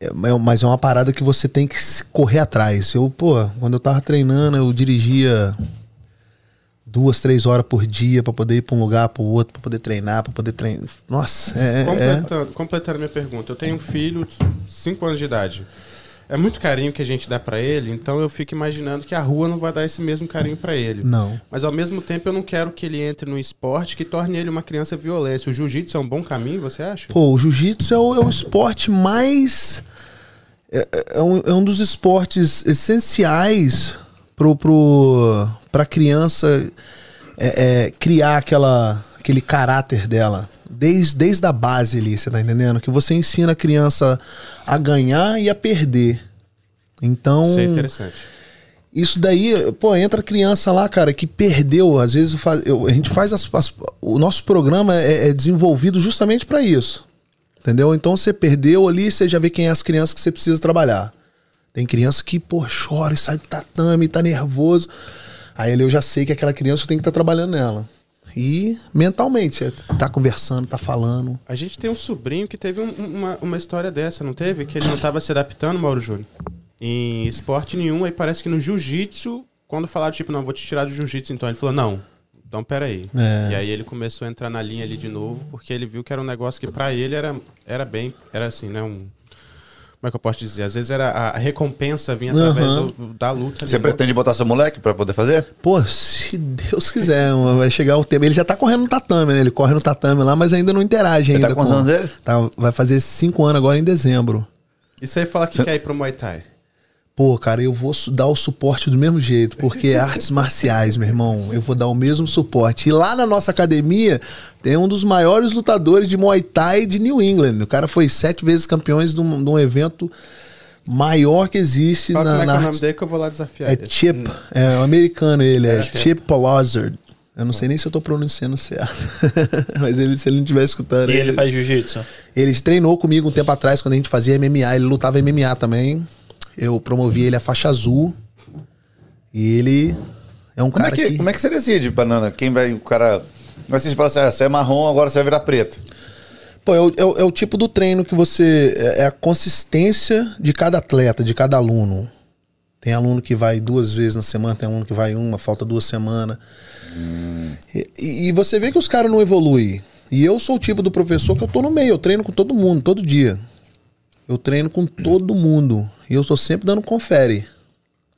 é- é- mas é uma parada que você tem que correr atrás. Eu, pô, quando eu tava treinando, eu dirigia duas, três horas por dia pra poder ir pra um lugar, pro outro, pra poder treinar, pra poder treinar. Nossa, é, é- Completando, completando minha pergunta, eu tenho um filho de 5 anos de idade. É muito carinho que a gente dá pra ele, então eu fico imaginando que a rua não vai dar esse mesmo carinho pra ele. Não. Mas ao mesmo tempo eu não quero que ele entre num esporte que torne ele uma criança violenta. O jiu-jitsu é um bom caminho, você acha? Pô, o jiu-jitsu é o, é o esporte mais. É, é um, é um dos esportes essenciais pro, pro, pra criança é, é, criar aquela, aquele caráter dela. Desde, desde a base ali, você tá entendendo? Que você ensina a criança a ganhar e a perder. Então. Isso é interessante. Isso daí, pô, entra criança lá, cara, que perdeu. Às vezes faz- eu- a gente faz as, as- o nosso programa é, é desenvolvido justamente pra isso. Entendeu? Então você perdeu ali, você já vê quem é as crianças que você precisa trabalhar. Tem criança que, pô, chora e sai do tatame, tá nervoso. Aí ali eu já sei que aquela criança tenho que estar trabalhando nela. E mentalmente, você tá conversando, tá falando. A gente tem um sobrinho que teve um- uma, uma história dessa, não teve? Que ele não estava se adaptando, Mauro Júnior, em esporte nenhum. Aí parece que no jiu-jitsu, quando falaram, tipo, não, vou te tirar do jiu-jitsu, então ele falou, não, então peraí. É. E aí ele começou a entrar na linha ali de novo, porque ele viu que era um negócio que pra ele era, era bem, era assim, né, um... Como é que eu posso dizer? Às vezes era a, recompensa vinha através Aham. do- da luta. Você ali. pretende botar seu moleque pra poder fazer? Pô, se Deus quiser, [laughs] vai chegar o tempo. Ele já tá correndo no tatame, né? Ele corre no tatame lá, mas ainda não interage Ele ainda. tá com quantos anos dele? Tá, vai fazer cinco anos agora em dezembro. E você fala que quer ir pro Muay Thai? Pô, cara, eu vou dar o suporte do mesmo jeito, porque é artes [laughs] marciais, meu irmão. Eu vou dar o mesmo suporte. E lá na nossa academia tem um dos maiores lutadores de Muay Thai de New England. O cara foi sete vezes campeão de um, de um evento maior que existe Fala na, como é na é o nome arte- dele que eu vou lá desafiar É ele. Chip, é um americano ele, é Chip Palazard. Eu não sei nem se eu tô pronunciando certo. [laughs] Mas ele, se ele não estiver escutando. E ele faz jiu-jitsu. Ele treinou comigo um tempo atrás, quando a gente fazia MMA. Ele lutava MMA também. Eu promovi ele a faixa azul. E ele é um Como é, cara que, que... como é que você decide, Banana? Quem vai. O cara. Como é que você fala assim, ah, você é marrom, agora você vai virar preto. Pô, é o, é o- é o tipo do treino que você... É é a consistência de cada atleta, de cada aluno. Tem aluno que vai duas vezes na semana, tem aluno que vai uma, falta duas semanas. E, e você vê que os caras não evoluem. E eu sou o tipo do professor que eu tô no meio, eu treino com todo mundo, todo dia. Eu treino com todo mundo. E eu tô sempre dando confere.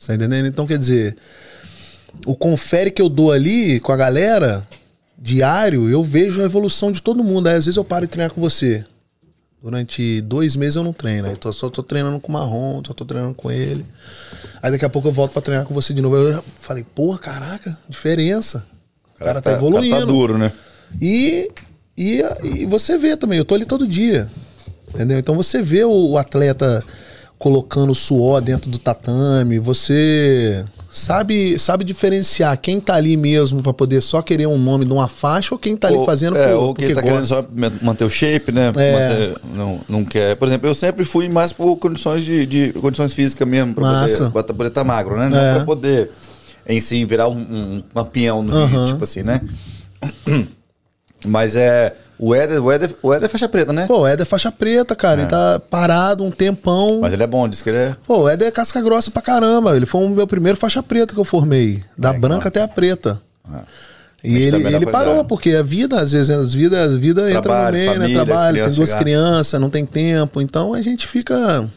Tá entendendo? Então, quer dizer, o confere que eu dou ali com a galera, diário, eu vejo a evolução de todo mundo. Aí às vezes eu paro de treinar com você. Durante dois meses eu não treino. Aí tô, só tô treinando com o Marrom, só tô treinando com ele. Aí daqui a pouco eu volto pra treinar com você de novo. Eu falei, porra, caraca, diferença. O cara, tá, evoluindo. O cara tá duro, né? E, e, e você vê também, eu tô ali todo dia. Entendeu? Então você vê o, atleta colocando suor dentro do tatame, você sabe sabe diferenciar quem tá ali mesmo pra poder só querer um nome de uma faixa ou quem tá ali Ou- fazendo é, por- ou quem tá querendo gosta. só man- manter o shape, né? É. Manter- não, não quer. Por exemplo, eu sempre fui mais por condições de, de condições físicas mesmo, Massa. poder, poder estar magro, né? Não É. pra poder em si virar um, um campeão no Aham. jiu-jitsu, tipo assim, né? Mas é. O Éder, o Éder, o Éder é faixa preta, né? Pô, o Éder é faixa preta, cara. Ele tá parado um tempão. Mas ele é bom, diz que ele é. Pô, o Éder é casca grossa pra caramba. Ele foi o meu primeiro faixa preta que eu formei. Da branca até a preta. E Mas ele, ele parou, porque a vida, às vezes, as vida, a vida entra no Trabalho, meio, família, né? Trabalho, tem duas crianças, não tem tempo. Então a gente fica.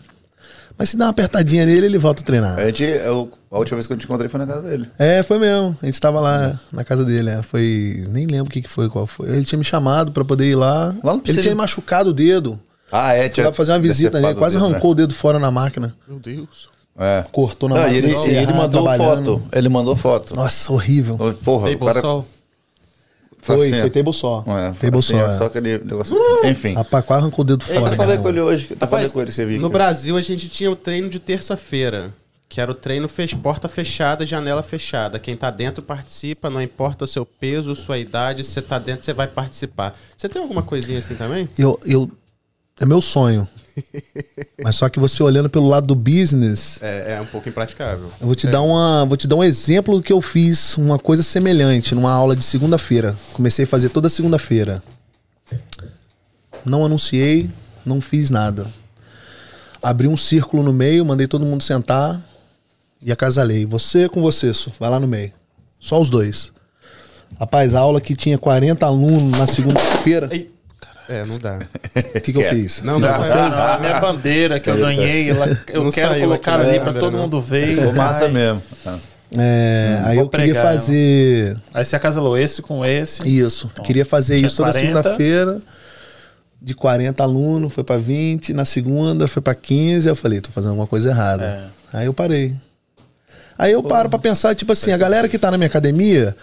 Mas se dá uma apertadinha nele, ele volta a treinar. A, gente, eu- a última vez que eu te encontrei foi na casa dele. É, foi mesmo. A gente tava lá na casa dele, é. Foi. Nem lembro o que, que foi, qual foi. Ele tinha me chamado pra poder ir lá. Lá não ele tinha machucado o dedo. Ah, é, Fui lá fazer uma visita nele, decepado quase o dedo, arrancou o dedo fora na máquina. Meu Deus. né? É. Cortou na Não, e máquina. ele, e ele errado, mandou foto. Ele mandou foto. Nossa, horrível. Porra, o Table cara. sol. Foi, assim, foi table saw. É, table assim, saw, ó, é. Só aquele negócio. Enfim. Rapaz, quase arrancou o dedo Eu fora. até falei né? com ele hoje. Eu falei Rapaz, com ele, você viu. No Brasil, a gente tinha o treino de terça-feira. Que era o treino fez porta fechada, janela fechada. Quem tá dentro participa, não importa o seu peso, sua idade, se você tá dentro, você vai participar. Você tem alguma coisinha assim também? Eu, eu, é meu sonho. [laughs] Mas só que você olhando pelo lado do business, É, é um pouco impraticável. eu vou te dar uma, vou te dar um exemplo do que eu fiz, uma coisa semelhante numa aula de segunda-feira. Comecei a fazer toda segunda-feira. Não anunciei, não fiz nada. Abri um círculo no meio, mandei todo mundo sentar e acasalei. Você com você, vai lá no meio. Só os dois. Rapaz, a aula que tinha 40 alunos na segunda-feira, Ei, É, não dá. o [laughs] que, que eu fiz? Não, não Ah, a minha bandeira que eu ganhei, ela- eu Não quero colocar na ali pra câmera, todo não. mundo ver. Ficou massa Ai. mesmo. Ah. É, aí eu queria pregar ela. fazer Aí você acasalou esse com esse. isso. Queria fazer isso toda 40. segunda-feira. De 40 alunos, foi pra 20. Na segunda, foi pra 15. Aí eu falei, tô fazendo alguma coisa errada. É. Aí eu parei. Aí eu paro pra pensar, tipo assim, a galera que tá na minha academia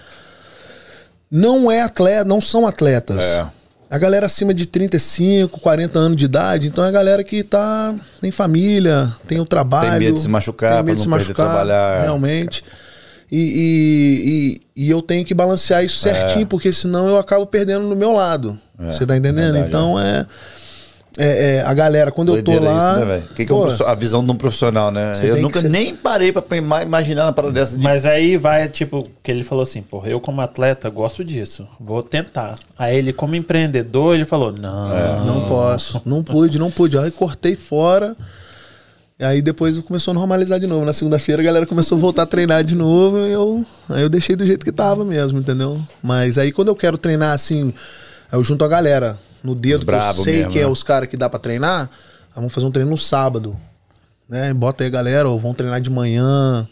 não é atleta, não são atletas. É. A galera acima de 35, 40 anos de idade, então é a galera que tá em família, tem o trabalho. Tem medo de se machucar, tem medo de se machucar, trabalhar. realmente. E, e, e, e eu tenho que balancear isso certinho, porque senão eu acabo perdendo no meu lado. Você tá entendendo? verdade, então é, é, é, A galera, quando eu tô Doideira lá. isso, né? Que que é um pô, a visão de um profissional, né? Você Eu nunca ser- nem parei pra ima- imaginar uma parada dessa. De... Mas aí vai, tipo, que ele falou assim, porra, eu como atleta gosto disso, vou tentar. Aí ele, como empreendedor, ele falou, não. Não posso, não pude, não pude. Aí cortei fora. E aí depois começou a normalizar de novo. Na segunda-feira a galera começou a voltar a treinar de novo. E eu, aí eu deixei do jeito que tava mesmo, entendeu? Mas aí quando eu quero treinar assim, eu junto a galera no dedo que eu sei mesmo, que é né? os caras que dá pra treinar. Vamos fazer um treino no sábado. Né? Bota aí a galera, ou vão treinar de manhã.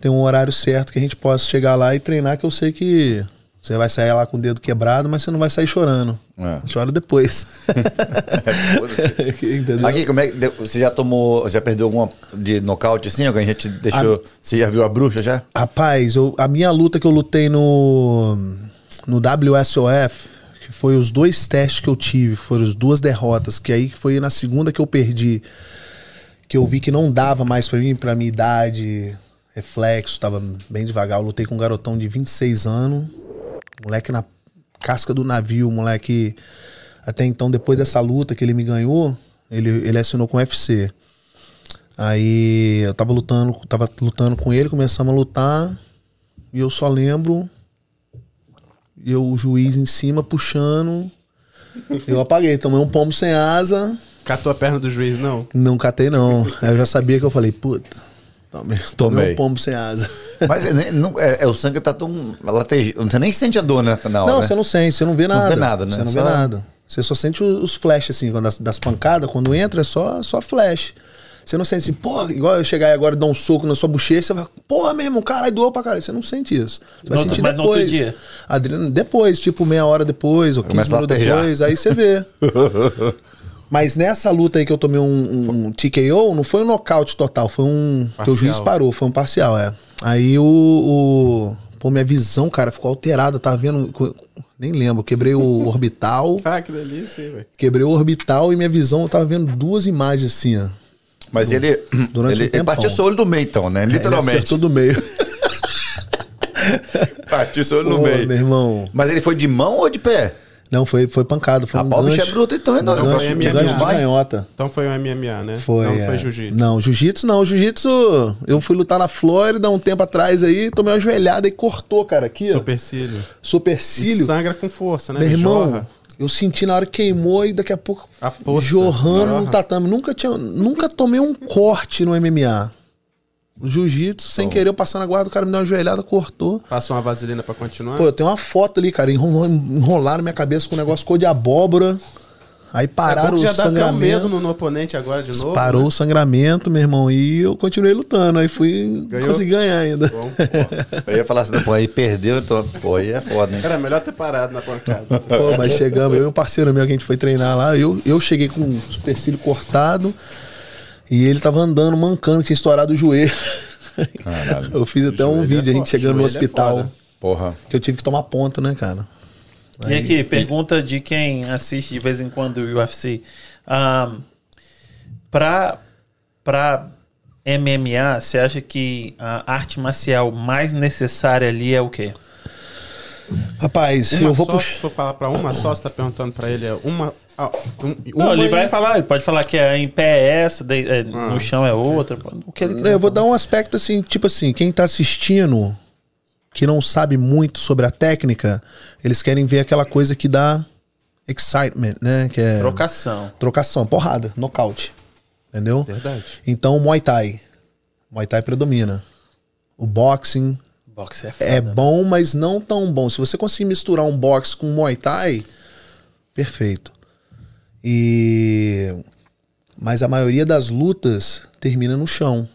Tem um horário certo que a gente possa chegar lá e treinar, que eu sei que você vai sair lá com o dedo quebrado, mas você não vai sair chorando. É. Chora depois. [laughs] Entendeu? Aqui, como é que. Você já tomou. Já perdeu alguma de nocaute assim? Alguém já te deixou. Você já viu a bruxa já? Rapaz, eu- a minha luta que eu lutei no, no WSOF, que foi os dois testes que eu tive, foram as duas derrotas, que aí foi na segunda que eu perdi, que eu vi que não dava mais pra mim, pra minha idade, reflexo, tava bem devagar. Eu lutei com um garotão de 26 anos, moleque na casca do navio, moleque. Até então, depois dessa luta que ele me ganhou, ele, ele assinou com o UFC. Aí eu tava lutando, tava lutando com ele, começamos a lutar, e eu só lembro eu o juiz em cima puxando. Eu apaguei, tomei um pombo sem asa, Catou a perna do juiz, não? não catei não. Aí eu já sabia que eu falei, puta, tomei, tomei um pombo sem asa. Mas é, nem- não, é, é, o sangue tá tão latejando. Você nem sente a dor né, na hora. Não, né? você não sente, você não vê nada. vê nada, né? Você não Só- vê nada. Você só sente os flashes, assim, quando das, das pancadas, quando entra, é só, só flash. Você não sente assim, porra, igual eu chegar aí agora e dar um soco na sua bochecha, você vai, porra mesmo, caralho, doou pra caralho. Você não sente isso. Você vai No sentir outro depois. Adrenalina, depois, tipo meia hora depois, ou 15 Começa a minutos depois, aí você vê. [laughs] Mas nessa luta aí que eu tomei um, um TKO, não foi um nocaute total, foi um. Que o juiz parou, foi um parcial, é. Aí o. o- pô, minha visão, cara, ficou alterada. Eu tava vendo. Nem lembro. Quebrei o [laughs] orbital. Ah, que delícia, velho. Quebrei o orbital e minha visão, eu tava vendo duas imagens assim, ó. Mas ele, Durante ele, um ele partiu seu olho do meio, então, né? Ele Literalmente. acertou do meio. [laughs] Partiu seu olho no Pô, meio. meu irmão. Mas ele foi de mão ou de pé? Não, foi, foi pancada. Foi Rapaz, um o bicho é gancho, bruto, então é não. um gancho, foi um MMA. gancho de canhota. Então foi um MMA, né? Foi, Não é. foi jiu-jitsu. Não, jiu-jitsu não. Jiu-jitsu, eu fui lutar na Flórida um tempo atrás aí, tomei uma joelhada e cortou, cara, aqui, ó. Supercílio. E Supercílio. sangra com força, né? Meu irmão, Jorra. Eu senti na hora que queimou e daqui a pouco A poça, jorrando no jorra. tatame. Nunca, tinha, nunca tomei um corte no MMA. Jiu-jitsu, sem querer, eu passando a guarda, o cara me deu uma joelhada, cortou. Passou uma vaselina pra continuar. Pô, eu tenho uma foto ali, cara, enrolaram minha cabeça com um negócio cor de abóbora. Aí é bom pararam que o já dá até um medo sangramento. no, no oponente agora de novo. Parou né? o sangramento, meu irmão, e eu continuei lutando. Aí fui Ganhou? consegui ganhar ainda. Bom. [laughs] Eu ia falar assim, pô, aí perdeu, então, pô, aí é foda, hein? Era melhor ter parado na pancada. [laughs] Pô, mas chegamos, eu e um parceiro meu que a gente foi treinar lá, eu, eu cheguei com o supercílio cortado e ele tava andando, mancando, tinha estourado o joelho. Caralho. [laughs] Eu fiz até um é vídeo, a gente chegando no é hospital, foda. Porra. que eu tive que tomar ponto, né, cara? E aqui, pergunta de quem assiste de vez em quando o UFC. Um, pra, pra MMA, você acha que a arte marcial mais necessária ali é o quê? Rapaz, Uma eu vou só, puxar. Se for falar pra uma só, você tá perguntando pra ele, é uma. ah, um- Não, ele vai e- falar, ele pode falar que é em pé é essa, daí, é, no chão é outra. O que ele Eu vou falar. dar um aspecto assim, tipo assim, quem tá assistindo que não sabe muito sobre a técnica, eles querem ver aquela coisa que dá excitement, né? Que é Trocação. trocação, porrada, nocaute. Entendeu? Verdade. Então, o Muay Thai. Muay Thai predomina. O boxing Boxe é foda. é bom, mas não tão bom. Se você conseguir misturar um boxe com um Muay Thai, perfeito. E mas a maioria das lutas termina no chão.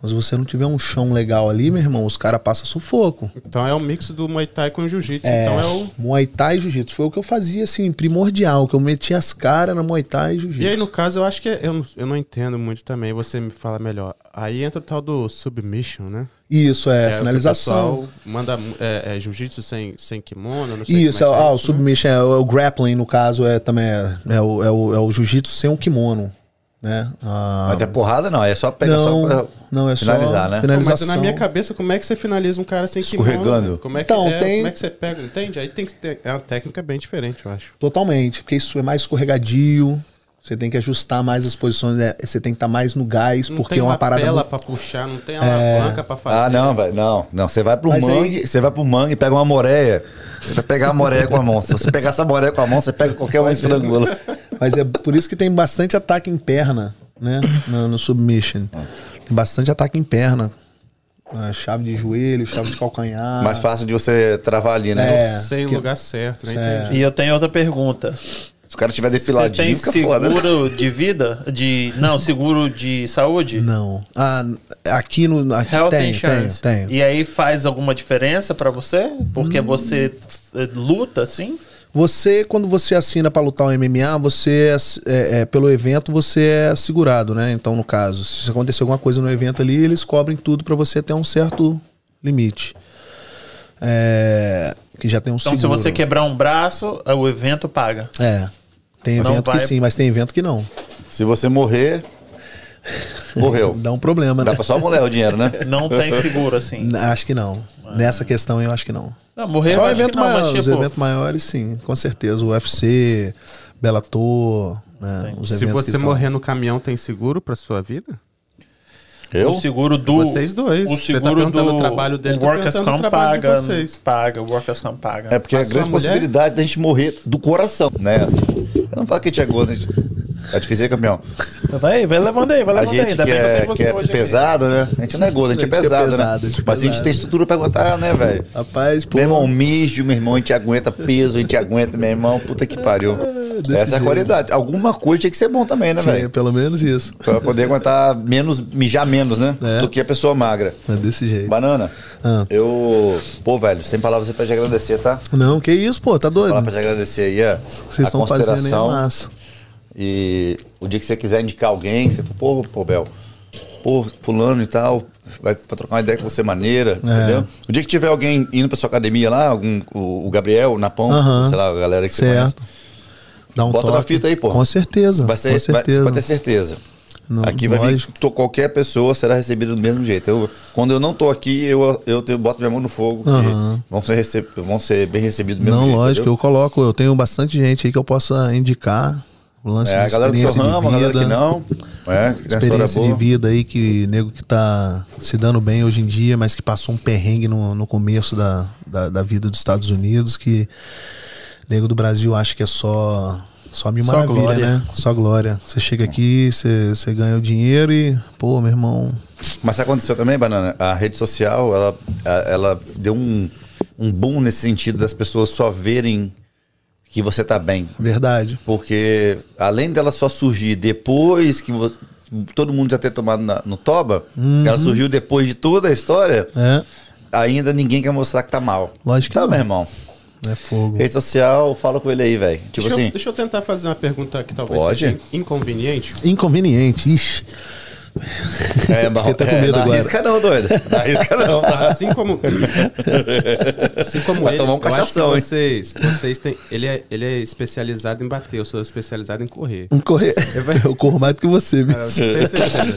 Então, se você não tiver um chão legal ali, meu irmão, os caras passam sufoco. Então é o mix do Muay Thai com o Jiu-Jitsu. É, Então é o. Muay Thai e Jiu-Jitsu. Foi o que eu fazia, assim, primordial. Que eu metia as caras na Muay Thai e E aí, Jiu-Jitsu. no caso, eu acho que é- eu não, eu não entendo muito também. Você me fala melhor. Aí entra o tal do submission, né? Isso, é, o que finalização. O pessoal manda é, é, jiu-jitsu sem, sem kimono, não sei Isso, é, como é ah, o isso, né? submission, é, o grappling, no caso, é também é, é o, é o, é o jiu-jitsu sem o kimono, né? Ah, Mas é porrada, não. É só pegar não, só pra não, é finalizar, só né? Finalização. Mas na minha cabeça, como é que você finaliza um cara sem? Escorregando. né? Como é que, Então, é, tem- como é que você pega, entende? Aí tem que ter. É uma técnica bem diferente, eu acho. Totalmente, porque isso é mais escorregadio, você tem que ajustar mais as posições, é, você tem que estar mais no gás, Não porque tem é uma parada... lapela muito- pra puxar, não tem alavanca pra fazer. Ah, não, velho. Não, não. Você vai pro Mas aí- mangue, você vai pro mangue e pega uma moreia. Você vai pegar a moreia com a mão. Se você pegar essa moreia com a mão, você pega qualquer um e estrangula. Mas é por isso que tem bastante ataque em perna, né? No, no submission. Ah. Tem bastante ataque em perna. Ah, chave de joelho, chave de calcanhar. Mais fácil de você travar ali, né? É. Sem que- lugar certo, né? É. Entendi. E eu tenho outra pergunta. Se o cara tiver depiladinho, tem fica foda. né? seguro de vida? De, não, [laughs] seguro de saúde? Não. Ah, aqui no. Aqui Health tem, insurance. tem, tem. E aí faz alguma diferença pra você? Porque você eh, luta, assim? Você, quando você assina para lutar o MMA, você é, é, pelo evento você é segurado, né? Então, no caso, se acontecer alguma coisa no evento ali, eles cobrem tudo para você até um certo limite. É, que já tem um Então, seguro. se você quebrar um braço, o evento paga. É. Tem Não evento que vai- sim, mas tem evento que não. Se você morrer, morreu. Dá um problema, Dá né? pra só mulher o dinheiro, né? Não tem seguro, assim. Acho que não. Nessa questão eu acho que não. Não, morrer Só que evento não, maior, mas os tipo... eventos maiores, sim, com certeza. O UFC, Bellator, né? Os Se você que são- morrer no caminhão, tem seguro pra sua vida? Eu? O seguro do. Vocês dois. O Você tá seguro perguntando do o trabalho dele, o Workers Comp trabalho de paga. vocês. Paga, o Workers Comp paga. É porque A a sua grande mulher? possibilidade da gente morrer do coração, né? Eu não falo que a gente é gordo, a gente... é difícil, campeão? Vai, vai levando aí, vai A levando aí. gente Ainda que que é, você que é hoje aqui. pesado, né? A gente não é gordo, a gente é A é pesado, pesado, a né? é Mas a gente pesado. tem estrutura pra aguentar, né, velho? Rapaz, pô. Meu irmão, mijo, meu irmão, a gente aguenta peso, a gente aguenta, meu irmão, puta que pariu. Essa é a qualidade. Alguma coisa tinha que ser bom também, né, velho? pelo menos isso. Pra poder aguentar menos, mijar menos, né? É. Do que a pessoa magra. É desse jeito. Banana, Ah. eu. Pô, velho, sem palavras você pra te agradecer, tá? Não, que isso, pô, tá doido. Falar pra te agradecer aí, ó. Vocês estão fazendo aí é consideração. massa. E o dia que você quiser indicar alguém, você fala, pô, pô, Bel, pô, fulano e tal, vai, trocar uma ideia com você maneira, É. entendeu? O dia que tiver alguém indo pra sua academia lá, algum, o, o Gabriel, o Napão, Aham. sei lá, a galera que você Certo. conhece, Dá um Bota toque. na fita aí, pô. Com certeza. vai ser, vai, certeza. você pode ter certeza. Não, aqui vai vir, lógico. to- qualquer pessoa será recebida do mesmo jeito. Eu, quando eu não tô aqui, eu, eu, boto minha mão no fogo, Aham. vão, ser rece- vão ser bem recebidos do mesmo Não, jeito. lógico, entendeu? eu coloco, eu tenho bastante gente aí que eu possa indicar. O lance É, a galera do seu ramo, a galera que não. É, história Experiência de vida aí que nego que tá se dando bem hoje em dia, mas que passou um perrengue no, no começo da, da, da vida dos Estados Unidos, que nego do Brasil acha que é só só mil Só maravilha, glória. né? Só glória. Você chega aqui, você, você ganha o dinheiro e, pô, meu irmão, Mas aconteceu também, Banana? A rede social, ela, ela deu um, um boom nesse sentido das pessoas só verem que você tá bem. verdade. Porque além dela só surgir depois que vo- todo mundo já ter tomado na- no toba, que ela surgiu depois de toda a história, É, ainda ninguém quer mostrar que tá mal. Lógico que tá, não. meu irmão. É fogo. Rede social, fala com ele aí, velho. Tipo deixa, assim, eu, deixa eu tentar fazer uma pergunta que talvez Pode. seja inconveniente. Inconveniente, ixi. É, mas- [laughs] Fiquei até com é, medo não agora. arrisca não, doido. Não arrisca não. Assim como. assim como Vai ele, tomar um eu acho que cachação, hein? vocês, vocês têm. Ele é, ele é especializado em bater, eu sou especializado em correr. Um correr. Eu corro mais do que você? Eu tenho certeza.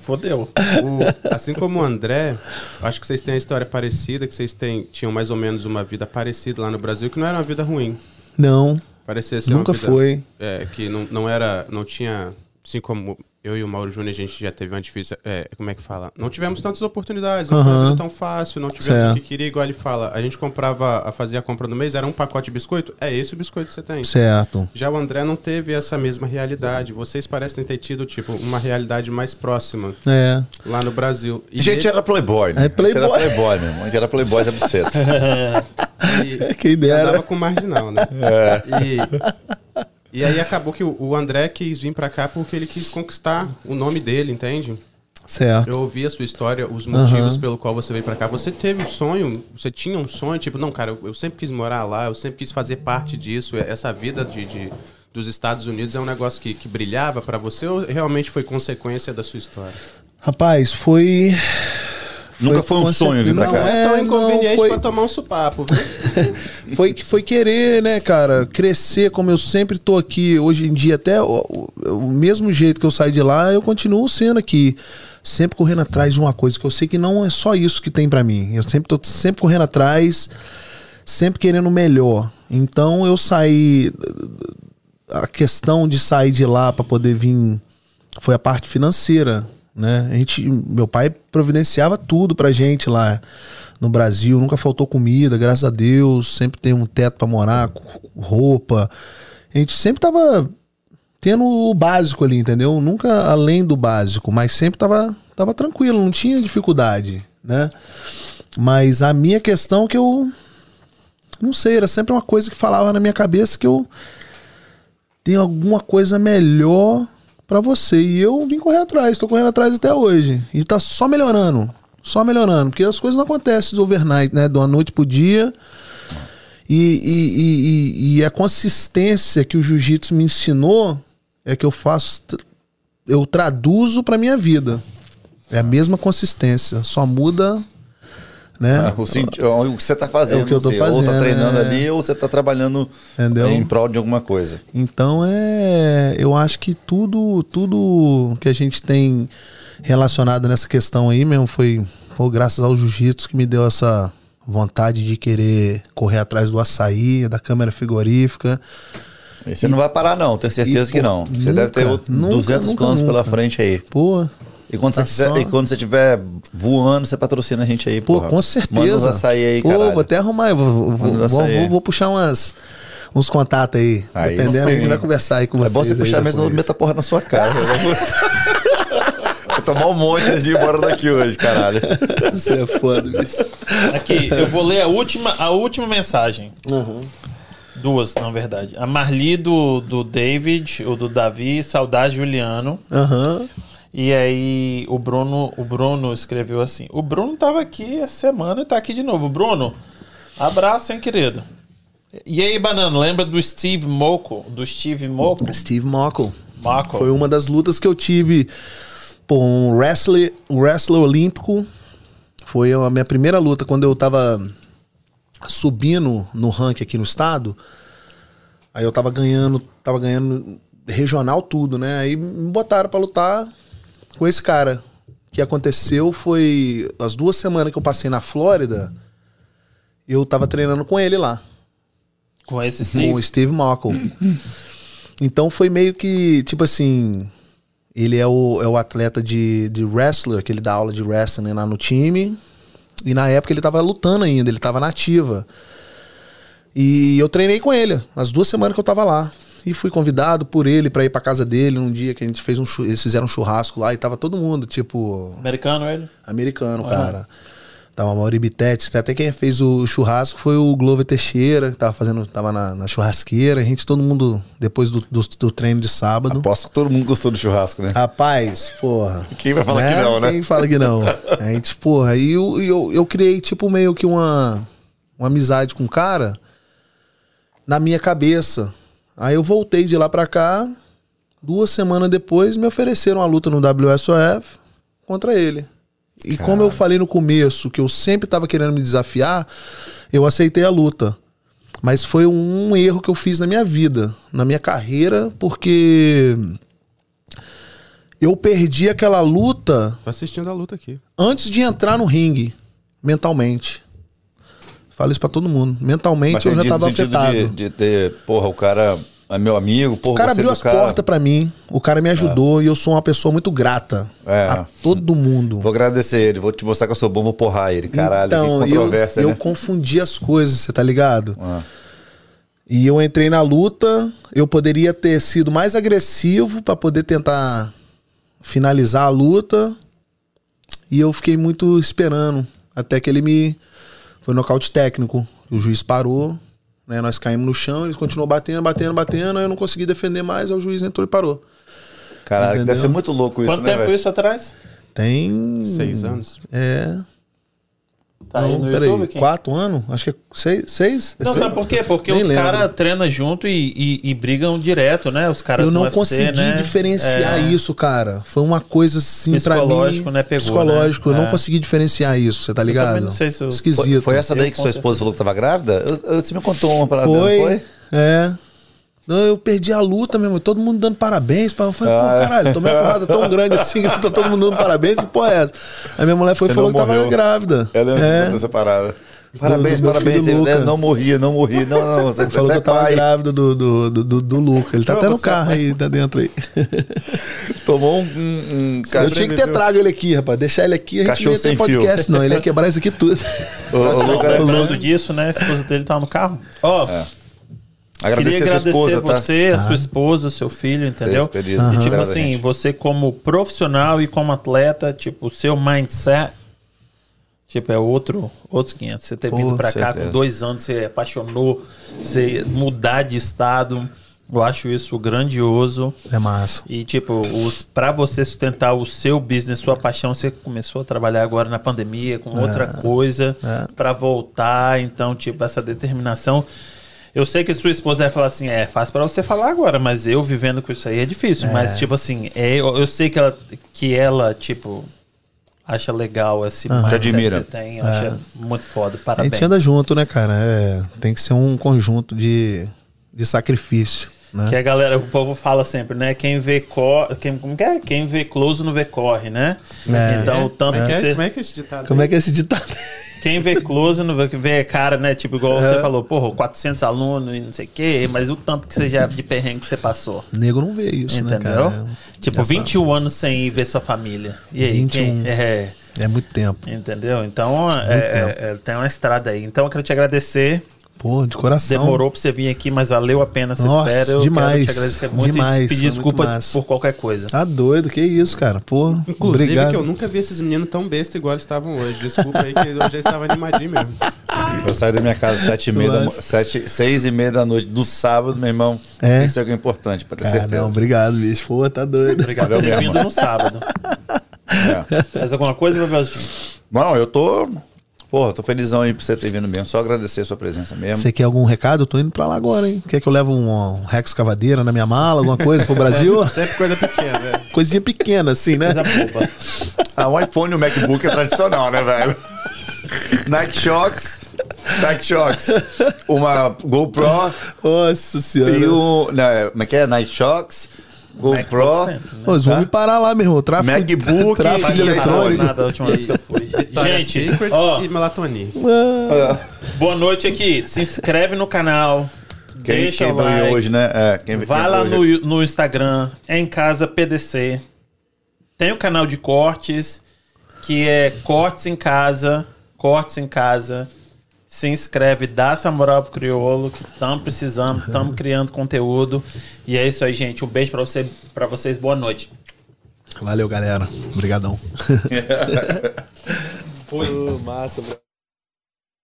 Fodeu. O- assim como o André, acho que vocês têm a história parecida, que vocês têm, tinham mais ou menos uma vida parecida lá no Brasil, que não era uma vida ruim. Não, Parecia ser Nunca uma vida, foi. É, que não, não era, não tinha, assim como eu e o Mauro Júnior, a gente já teve uma difícil, é, como é que fala? Não tivemos tantas oportunidades, não foi Aham. vida tão fácil, não tivemos Certo. o que queria, igual ele fala. A gente comprava, a fazia a compra no mês, era um pacote de biscoito, é esse o biscoito que você tem. certo. Já o André não teve essa mesma realidade. Vocês parecem ter tido, tipo, uma realidade mais próxima É. lá no Brasil. E A gente ele- era playboy, né? É playboy. A gente era playboy, meu irmão. A gente era playboy da buceta. E, [laughs] Quem dera. andava com marginal, né? E, e aí acabou que o, André quis vir pra cá porque ele quis conquistar o nome dele, entende? Certo. Eu ouvi a sua história, os motivos Aham. pelo qual você veio pra cá. Você teve um sonho? Você tinha um sonho? Tipo, não, cara, eu, eu sempre quis morar lá, eu sempre quis fazer parte disso. Essa vida de, de- dos Estados Unidos é um negócio que, que brilhava pra você ou realmente foi consequência da sua história? Rapaz, foi. Nunca foi um sonho vir pra cá. É, tão não, inconveniente foi- pra tomar um supapo, viu? [laughs] Foi que foi querer, né, cara, crescer como eu sempre tô aqui hoje em dia, até o, o- o mesmo jeito que eu saí de lá, eu continuo sendo aqui, sempre correndo atrás de uma coisa que eu sei que não é só isso que tem pra mim. Eu sempre tô sempre correndo atrás, sempre querendo o melhor. Então eu saí a questão de sair de lá pra poder vir foi a parte financeira, né? A gente, meu pai providenciava tudo pra gente lá no Brasil, nunca faltou comida, graças a Deus, sempre tem um teto pra morar, roupa. A gente sempre tava tendo o básico ali, entendeu? Nunca além do básico, mas sempre tava, tava tranquilo, não tinha dificuldade, né? Mas a minha questão que eu não sei, era sempre uma coisa que falava na minha cabeça que eu tenho alguma coisa melhor pra você. E eu vim correr atrás, tô correndo atrás até hoje. E tá só melhorando. Só melhorando. Porque as coisas não acontecem overnight, né? De uma noite pro dia. E, e, e, e- a consistência que o jiu-jitsu me ensinou é que eu faço. Eu traduzo pra minha vida. É a mesma consistência. Só muda. Né? O, senti- o que você tá fazendo. É o que eu tô assim, Ou tá fazendo, treinando é. ali, ou você tá trabalhando Entendeu? em prol de alguma coisa. Então é, eu acho que tudo, tudo que a gente tem relacionado nessa questão aí mesmo foi, pô, graças ao jiu-jitsu que me deu essa vontade de querer correr atrás do açaí, da câmera frigorífica. E você não vai parar, não, tenho certeza e, que não. Você nunca, deve ter outro- nunca, 200 nunca, planos pela nunca. frente aí. Pô, E quando, Tá você quiser, só- e quando você estiver voando, você patrocina a gente aí, pô, porra. com Manda uns certeza. açaí aí, pô, caralho. vou até arrumar, vou, vou, vou, vou- vou puxar umas uns contatos aí. Aí Dependendo, a gente vai conversar aí com É vocês. bom você aí puxar mesmo, não meta porra na sua cara. [laughs] Vou tomar um monte antes de ir embora daqui hoje, caralho. Você é foda, bicho. Aqui, eu vou ler a última, a última mensagem. Duas, na verdade. A Marli do, do David, ou do Davi, saudade Juliano. Aham. E aí o Bruno, o Bruno escreveu assim: O Bruno tava aqui essa semana e tá aqui de novo. Bruno, abraço, hein, querido. E aí, Banana, lembra do Steve Moco? Do Steve Moco? Steve Mockle. Moco. Foi uma das lutas que eu tive Pô, um wrestler, um wrestler olímpico. Foi a minha primeira luta quando eu tava subindo no ranking aqui no estado. Aí eu tava ganhando, tava ganhando regional tudo, né? Aí me botaram pra lutar com esse cara. O que aconteceu foi as duas semanas que eu passei na Flórida, eu tava treinando com ele lá Com esse com Steve. o Steve Malcolm. [clears throat] Então foi meio que, tipo assim, ele é o, é o atleta de, de wrestler, que ele dá aula de wrestling lá no time. E na época ele tava lutando ainda, ele tava na ativa. E eu treinei com ele, as duas semanas que eu tava lá. E fui convidado por ele pra ir pra casa dele num dia que a gente fez um eles fizeram um churrasco lá e tava todo mundo, tipo, Americano ele? americano, cara. Tava Mauri Bittetti, até quem fez o churrasco foi o Glover Teixeira, que tava fazendo, tava na, na churrasqueira. A gente, todo mundo, depois do, do, do treino de sábado. Aposto que todo mundo gostou do churrasco, né? Rapaz, porra. Quem vai falar que não, né? Quem fala que não? [laughs] A gente, porra, aí eu, eu, eu criei, tipo, meio que uma, uma amizade com o cara na minha cabeça. Aí eu voltei de lá pra cá, duas semanas depois me ofereceram a luta no WSOF contra ele. E como eu falei no começo, que eu sempre tava querendo me desafiar, eu aceitei a luta. Mas foi um erro que eu fiz na minha vida, na minha carreira, porque eu perdi aquela luta Tô assistindo a luta aqui. antes de entrar no ringue, mentalmente. Falo isso pra todo mundo. Mentalmente Mas eu já tava afetado. de, de ter, porra, o cara é meu amigo, porra, O cara abriu do as cara. portas pra mim, o cara me ajudou e eu sou uma pessoa muito grata É. a todo mundo. Vou agradecer ele, vou te mostrar que eu sou bom, vou porrar ele. Caralho, então, que eu, controvérsia, eu né? confundi as coisas, você tá ligado? Ah. E eu entrei na luta, eu poderia ter sido mais agressivo pra poder tentar finalizar a luta. E eu fiquei muito esperando até que ele me foi nocaute técnico. O juiz parou, né? Nós caímos no chão, ele continuou batendo, batendo, batendo, aí eu não consegui defender mais, aí o juiz entrou e parou. Caralho, Entendeu? deve ser muito louco isso, Quanto né, tempo velho? isso atrás? Tem Seis anos. É. Tá aí não, no peraí, YouTube, quatro anos? Acho que é seis? seis? É Não, seis? sabe por quê? Porque Nem os caras treinam junto e, e- e brigam direto, né? Os caras Eu não UFC, consegui né? diferenciar É. isso, cara. Foi uma coisa assim pra mim. Psicológico, né? Pegou, Psicológico. né? Eu É. não consegui diferenciar isso, você tá ligado? não sei se eu- Esquisito. Foi, foi essa daí que sua esposa falou que tava grávida? Eu, eu- você me contou uma parada, Foi. foi? É. Não, eu perdi a luta mesmo. Todo mundo dando parabéns. pra- Eu falei, Ah, pô, é. caralho, tomei uma porrada tão grande assim que tá todo mundo dando parabéns. Que porra é essa? Aí minha mulher foi e falou que tava morreu. grávida. Ela é. dessa parada. Parabéns, do meu parabéns. filho Eu, Luca. não morria, não morria. Não, não, você, Falou você que é eu tava pai. grávida do, do, do, do, do Luca. Ele tá Não, até no é carro pai. aí, tá dentro aí. Tomou um, um, Eu tinha que ter trago ele aqui, rapaz. Deixar ele aqui, a gente Cachorro não ia ter sem fio. podcast, não. Ele ia quebrar isso aqui tudo. O, o Tá Luca, lembrando disso, né? A esposa dele tá no carro. Ó, É. queria agradecer a sua agradecer esposa, tá? você, a sua esposa, seu filho, entendeu? Ter expedido. E tipo assim, você como profissional e como atleta, tipo, o seu mindset, tipo, é outro, outros 500. Você ter Pô, vindo pra cá certeza. com dois anos, você apaixonou, você mudar de estado, eu acho isso grandioso. É massa. E, tipo, os, pra você sustentar o seu business, sua paixão, você começou a trabalhar agora na pandemia com outra coisa é. pra voltar. Então, tipo, essa determinação. Eu sei que sua esposa vai falar assim, é fácil pra você falar agora, mas eu vivendo com isso aí é difícil. Mas, tipo assim, é, eu, eu sei que ela, que ela, tipo, acha legal esse mindset admira. que você tem. Acha muito foda. A Parabéns. gente anda junto, né, cara? É, tem que ser um conjunto de, de sacrifício, né? Que a galera, o povo fala sempre, né? Quem vê corre. Quem, como que é? Quem vê close não vê corre, né? É. então, o tanto é, que que é, você. como é que é esse ditado? Como aí? é que é esse ditado? [laughs] Quem vê close não vê, vê cara, né? Tipo, igual É. você falou, porra, 400 alunos e não sei o quê, mas o tanto que você já de perrengue que você passou. Nego não vê isso, né, entendeu? cara? tipo, Essa- 21 anos sem ir ver sua família. E aí, 21. quem? É, É muito tempo. entendeu? Então, é, tempo. é, tem uma estrada aí. Então, eu quero te agradecer. Pô, de coração. Demorou pra você vir aqui, mas valeu a pena essa Nossa, espera. Eu demais, quero te agradecer muito demais, e pedir desculpa por qualquer coisa. Tá doido, que isso, cara. Pô, Inclusive obrigado. que eu nunca vi esses meninos tão besta igual eles estavam hoje. Desculpa aí que eu já estava animadinho mesmo. Eu saio da minha casa às sete e meia, da, sete, seis e meia da noite do sábado, meu irmão. É? Isso é algo importante, pra ter Ah, certeza. não, obrigado, bicho. Pô, tá doido. Obrigado por ter vindo no sábado. É. Mais alguma coisa, Gabrielzinho? Não, eu tô. Porra, tô felizão aí por você ter vindo mesmo. Só agradecer a sua presença mesmo. Você quer algum recado? Eu tô indo pra lá agora, hein? Quer que eu leve um, um Rex Cavadeira na minha mala, alguma coisa pro Brasil? [laughs] Sempre coisa pequena, né? coisinha pequena, assim, né? Coisa boba. Ah, um iPhone e um MacBook é tradicional, né, velho? Nike Shocks. Nike Shocks. Uma GoPro Nossa senhora. e um. Né, como é que é? Nike Shocks, GoPro. Sempre, né? Pô, eles vão Tá. me parar lá, meu irmão. Tráfico, MacBook, tráfico de eletrônico. Nada, a última vez que eu fui. [laughs] Gente, Secrets ó, e Melatonin. boa noite aqui. Se inscreve no canal. Quem, deixa quem o like. hoje, né? É, quem Vai quem lá no, no Instagram, é em casa PDC. Tem o canal de cortes, que é Cortes em Casa. Cortes em Casa. Se inscreve, dá essa moral pro Criolo, que estamos precisando, estamos [laughs] criando conteúdo. E é isso aí, gente. Um beijo pra, você, pra vocês, boa noite. Valeu, galera. Obrigadão. [laughs] Fui. massa, bro.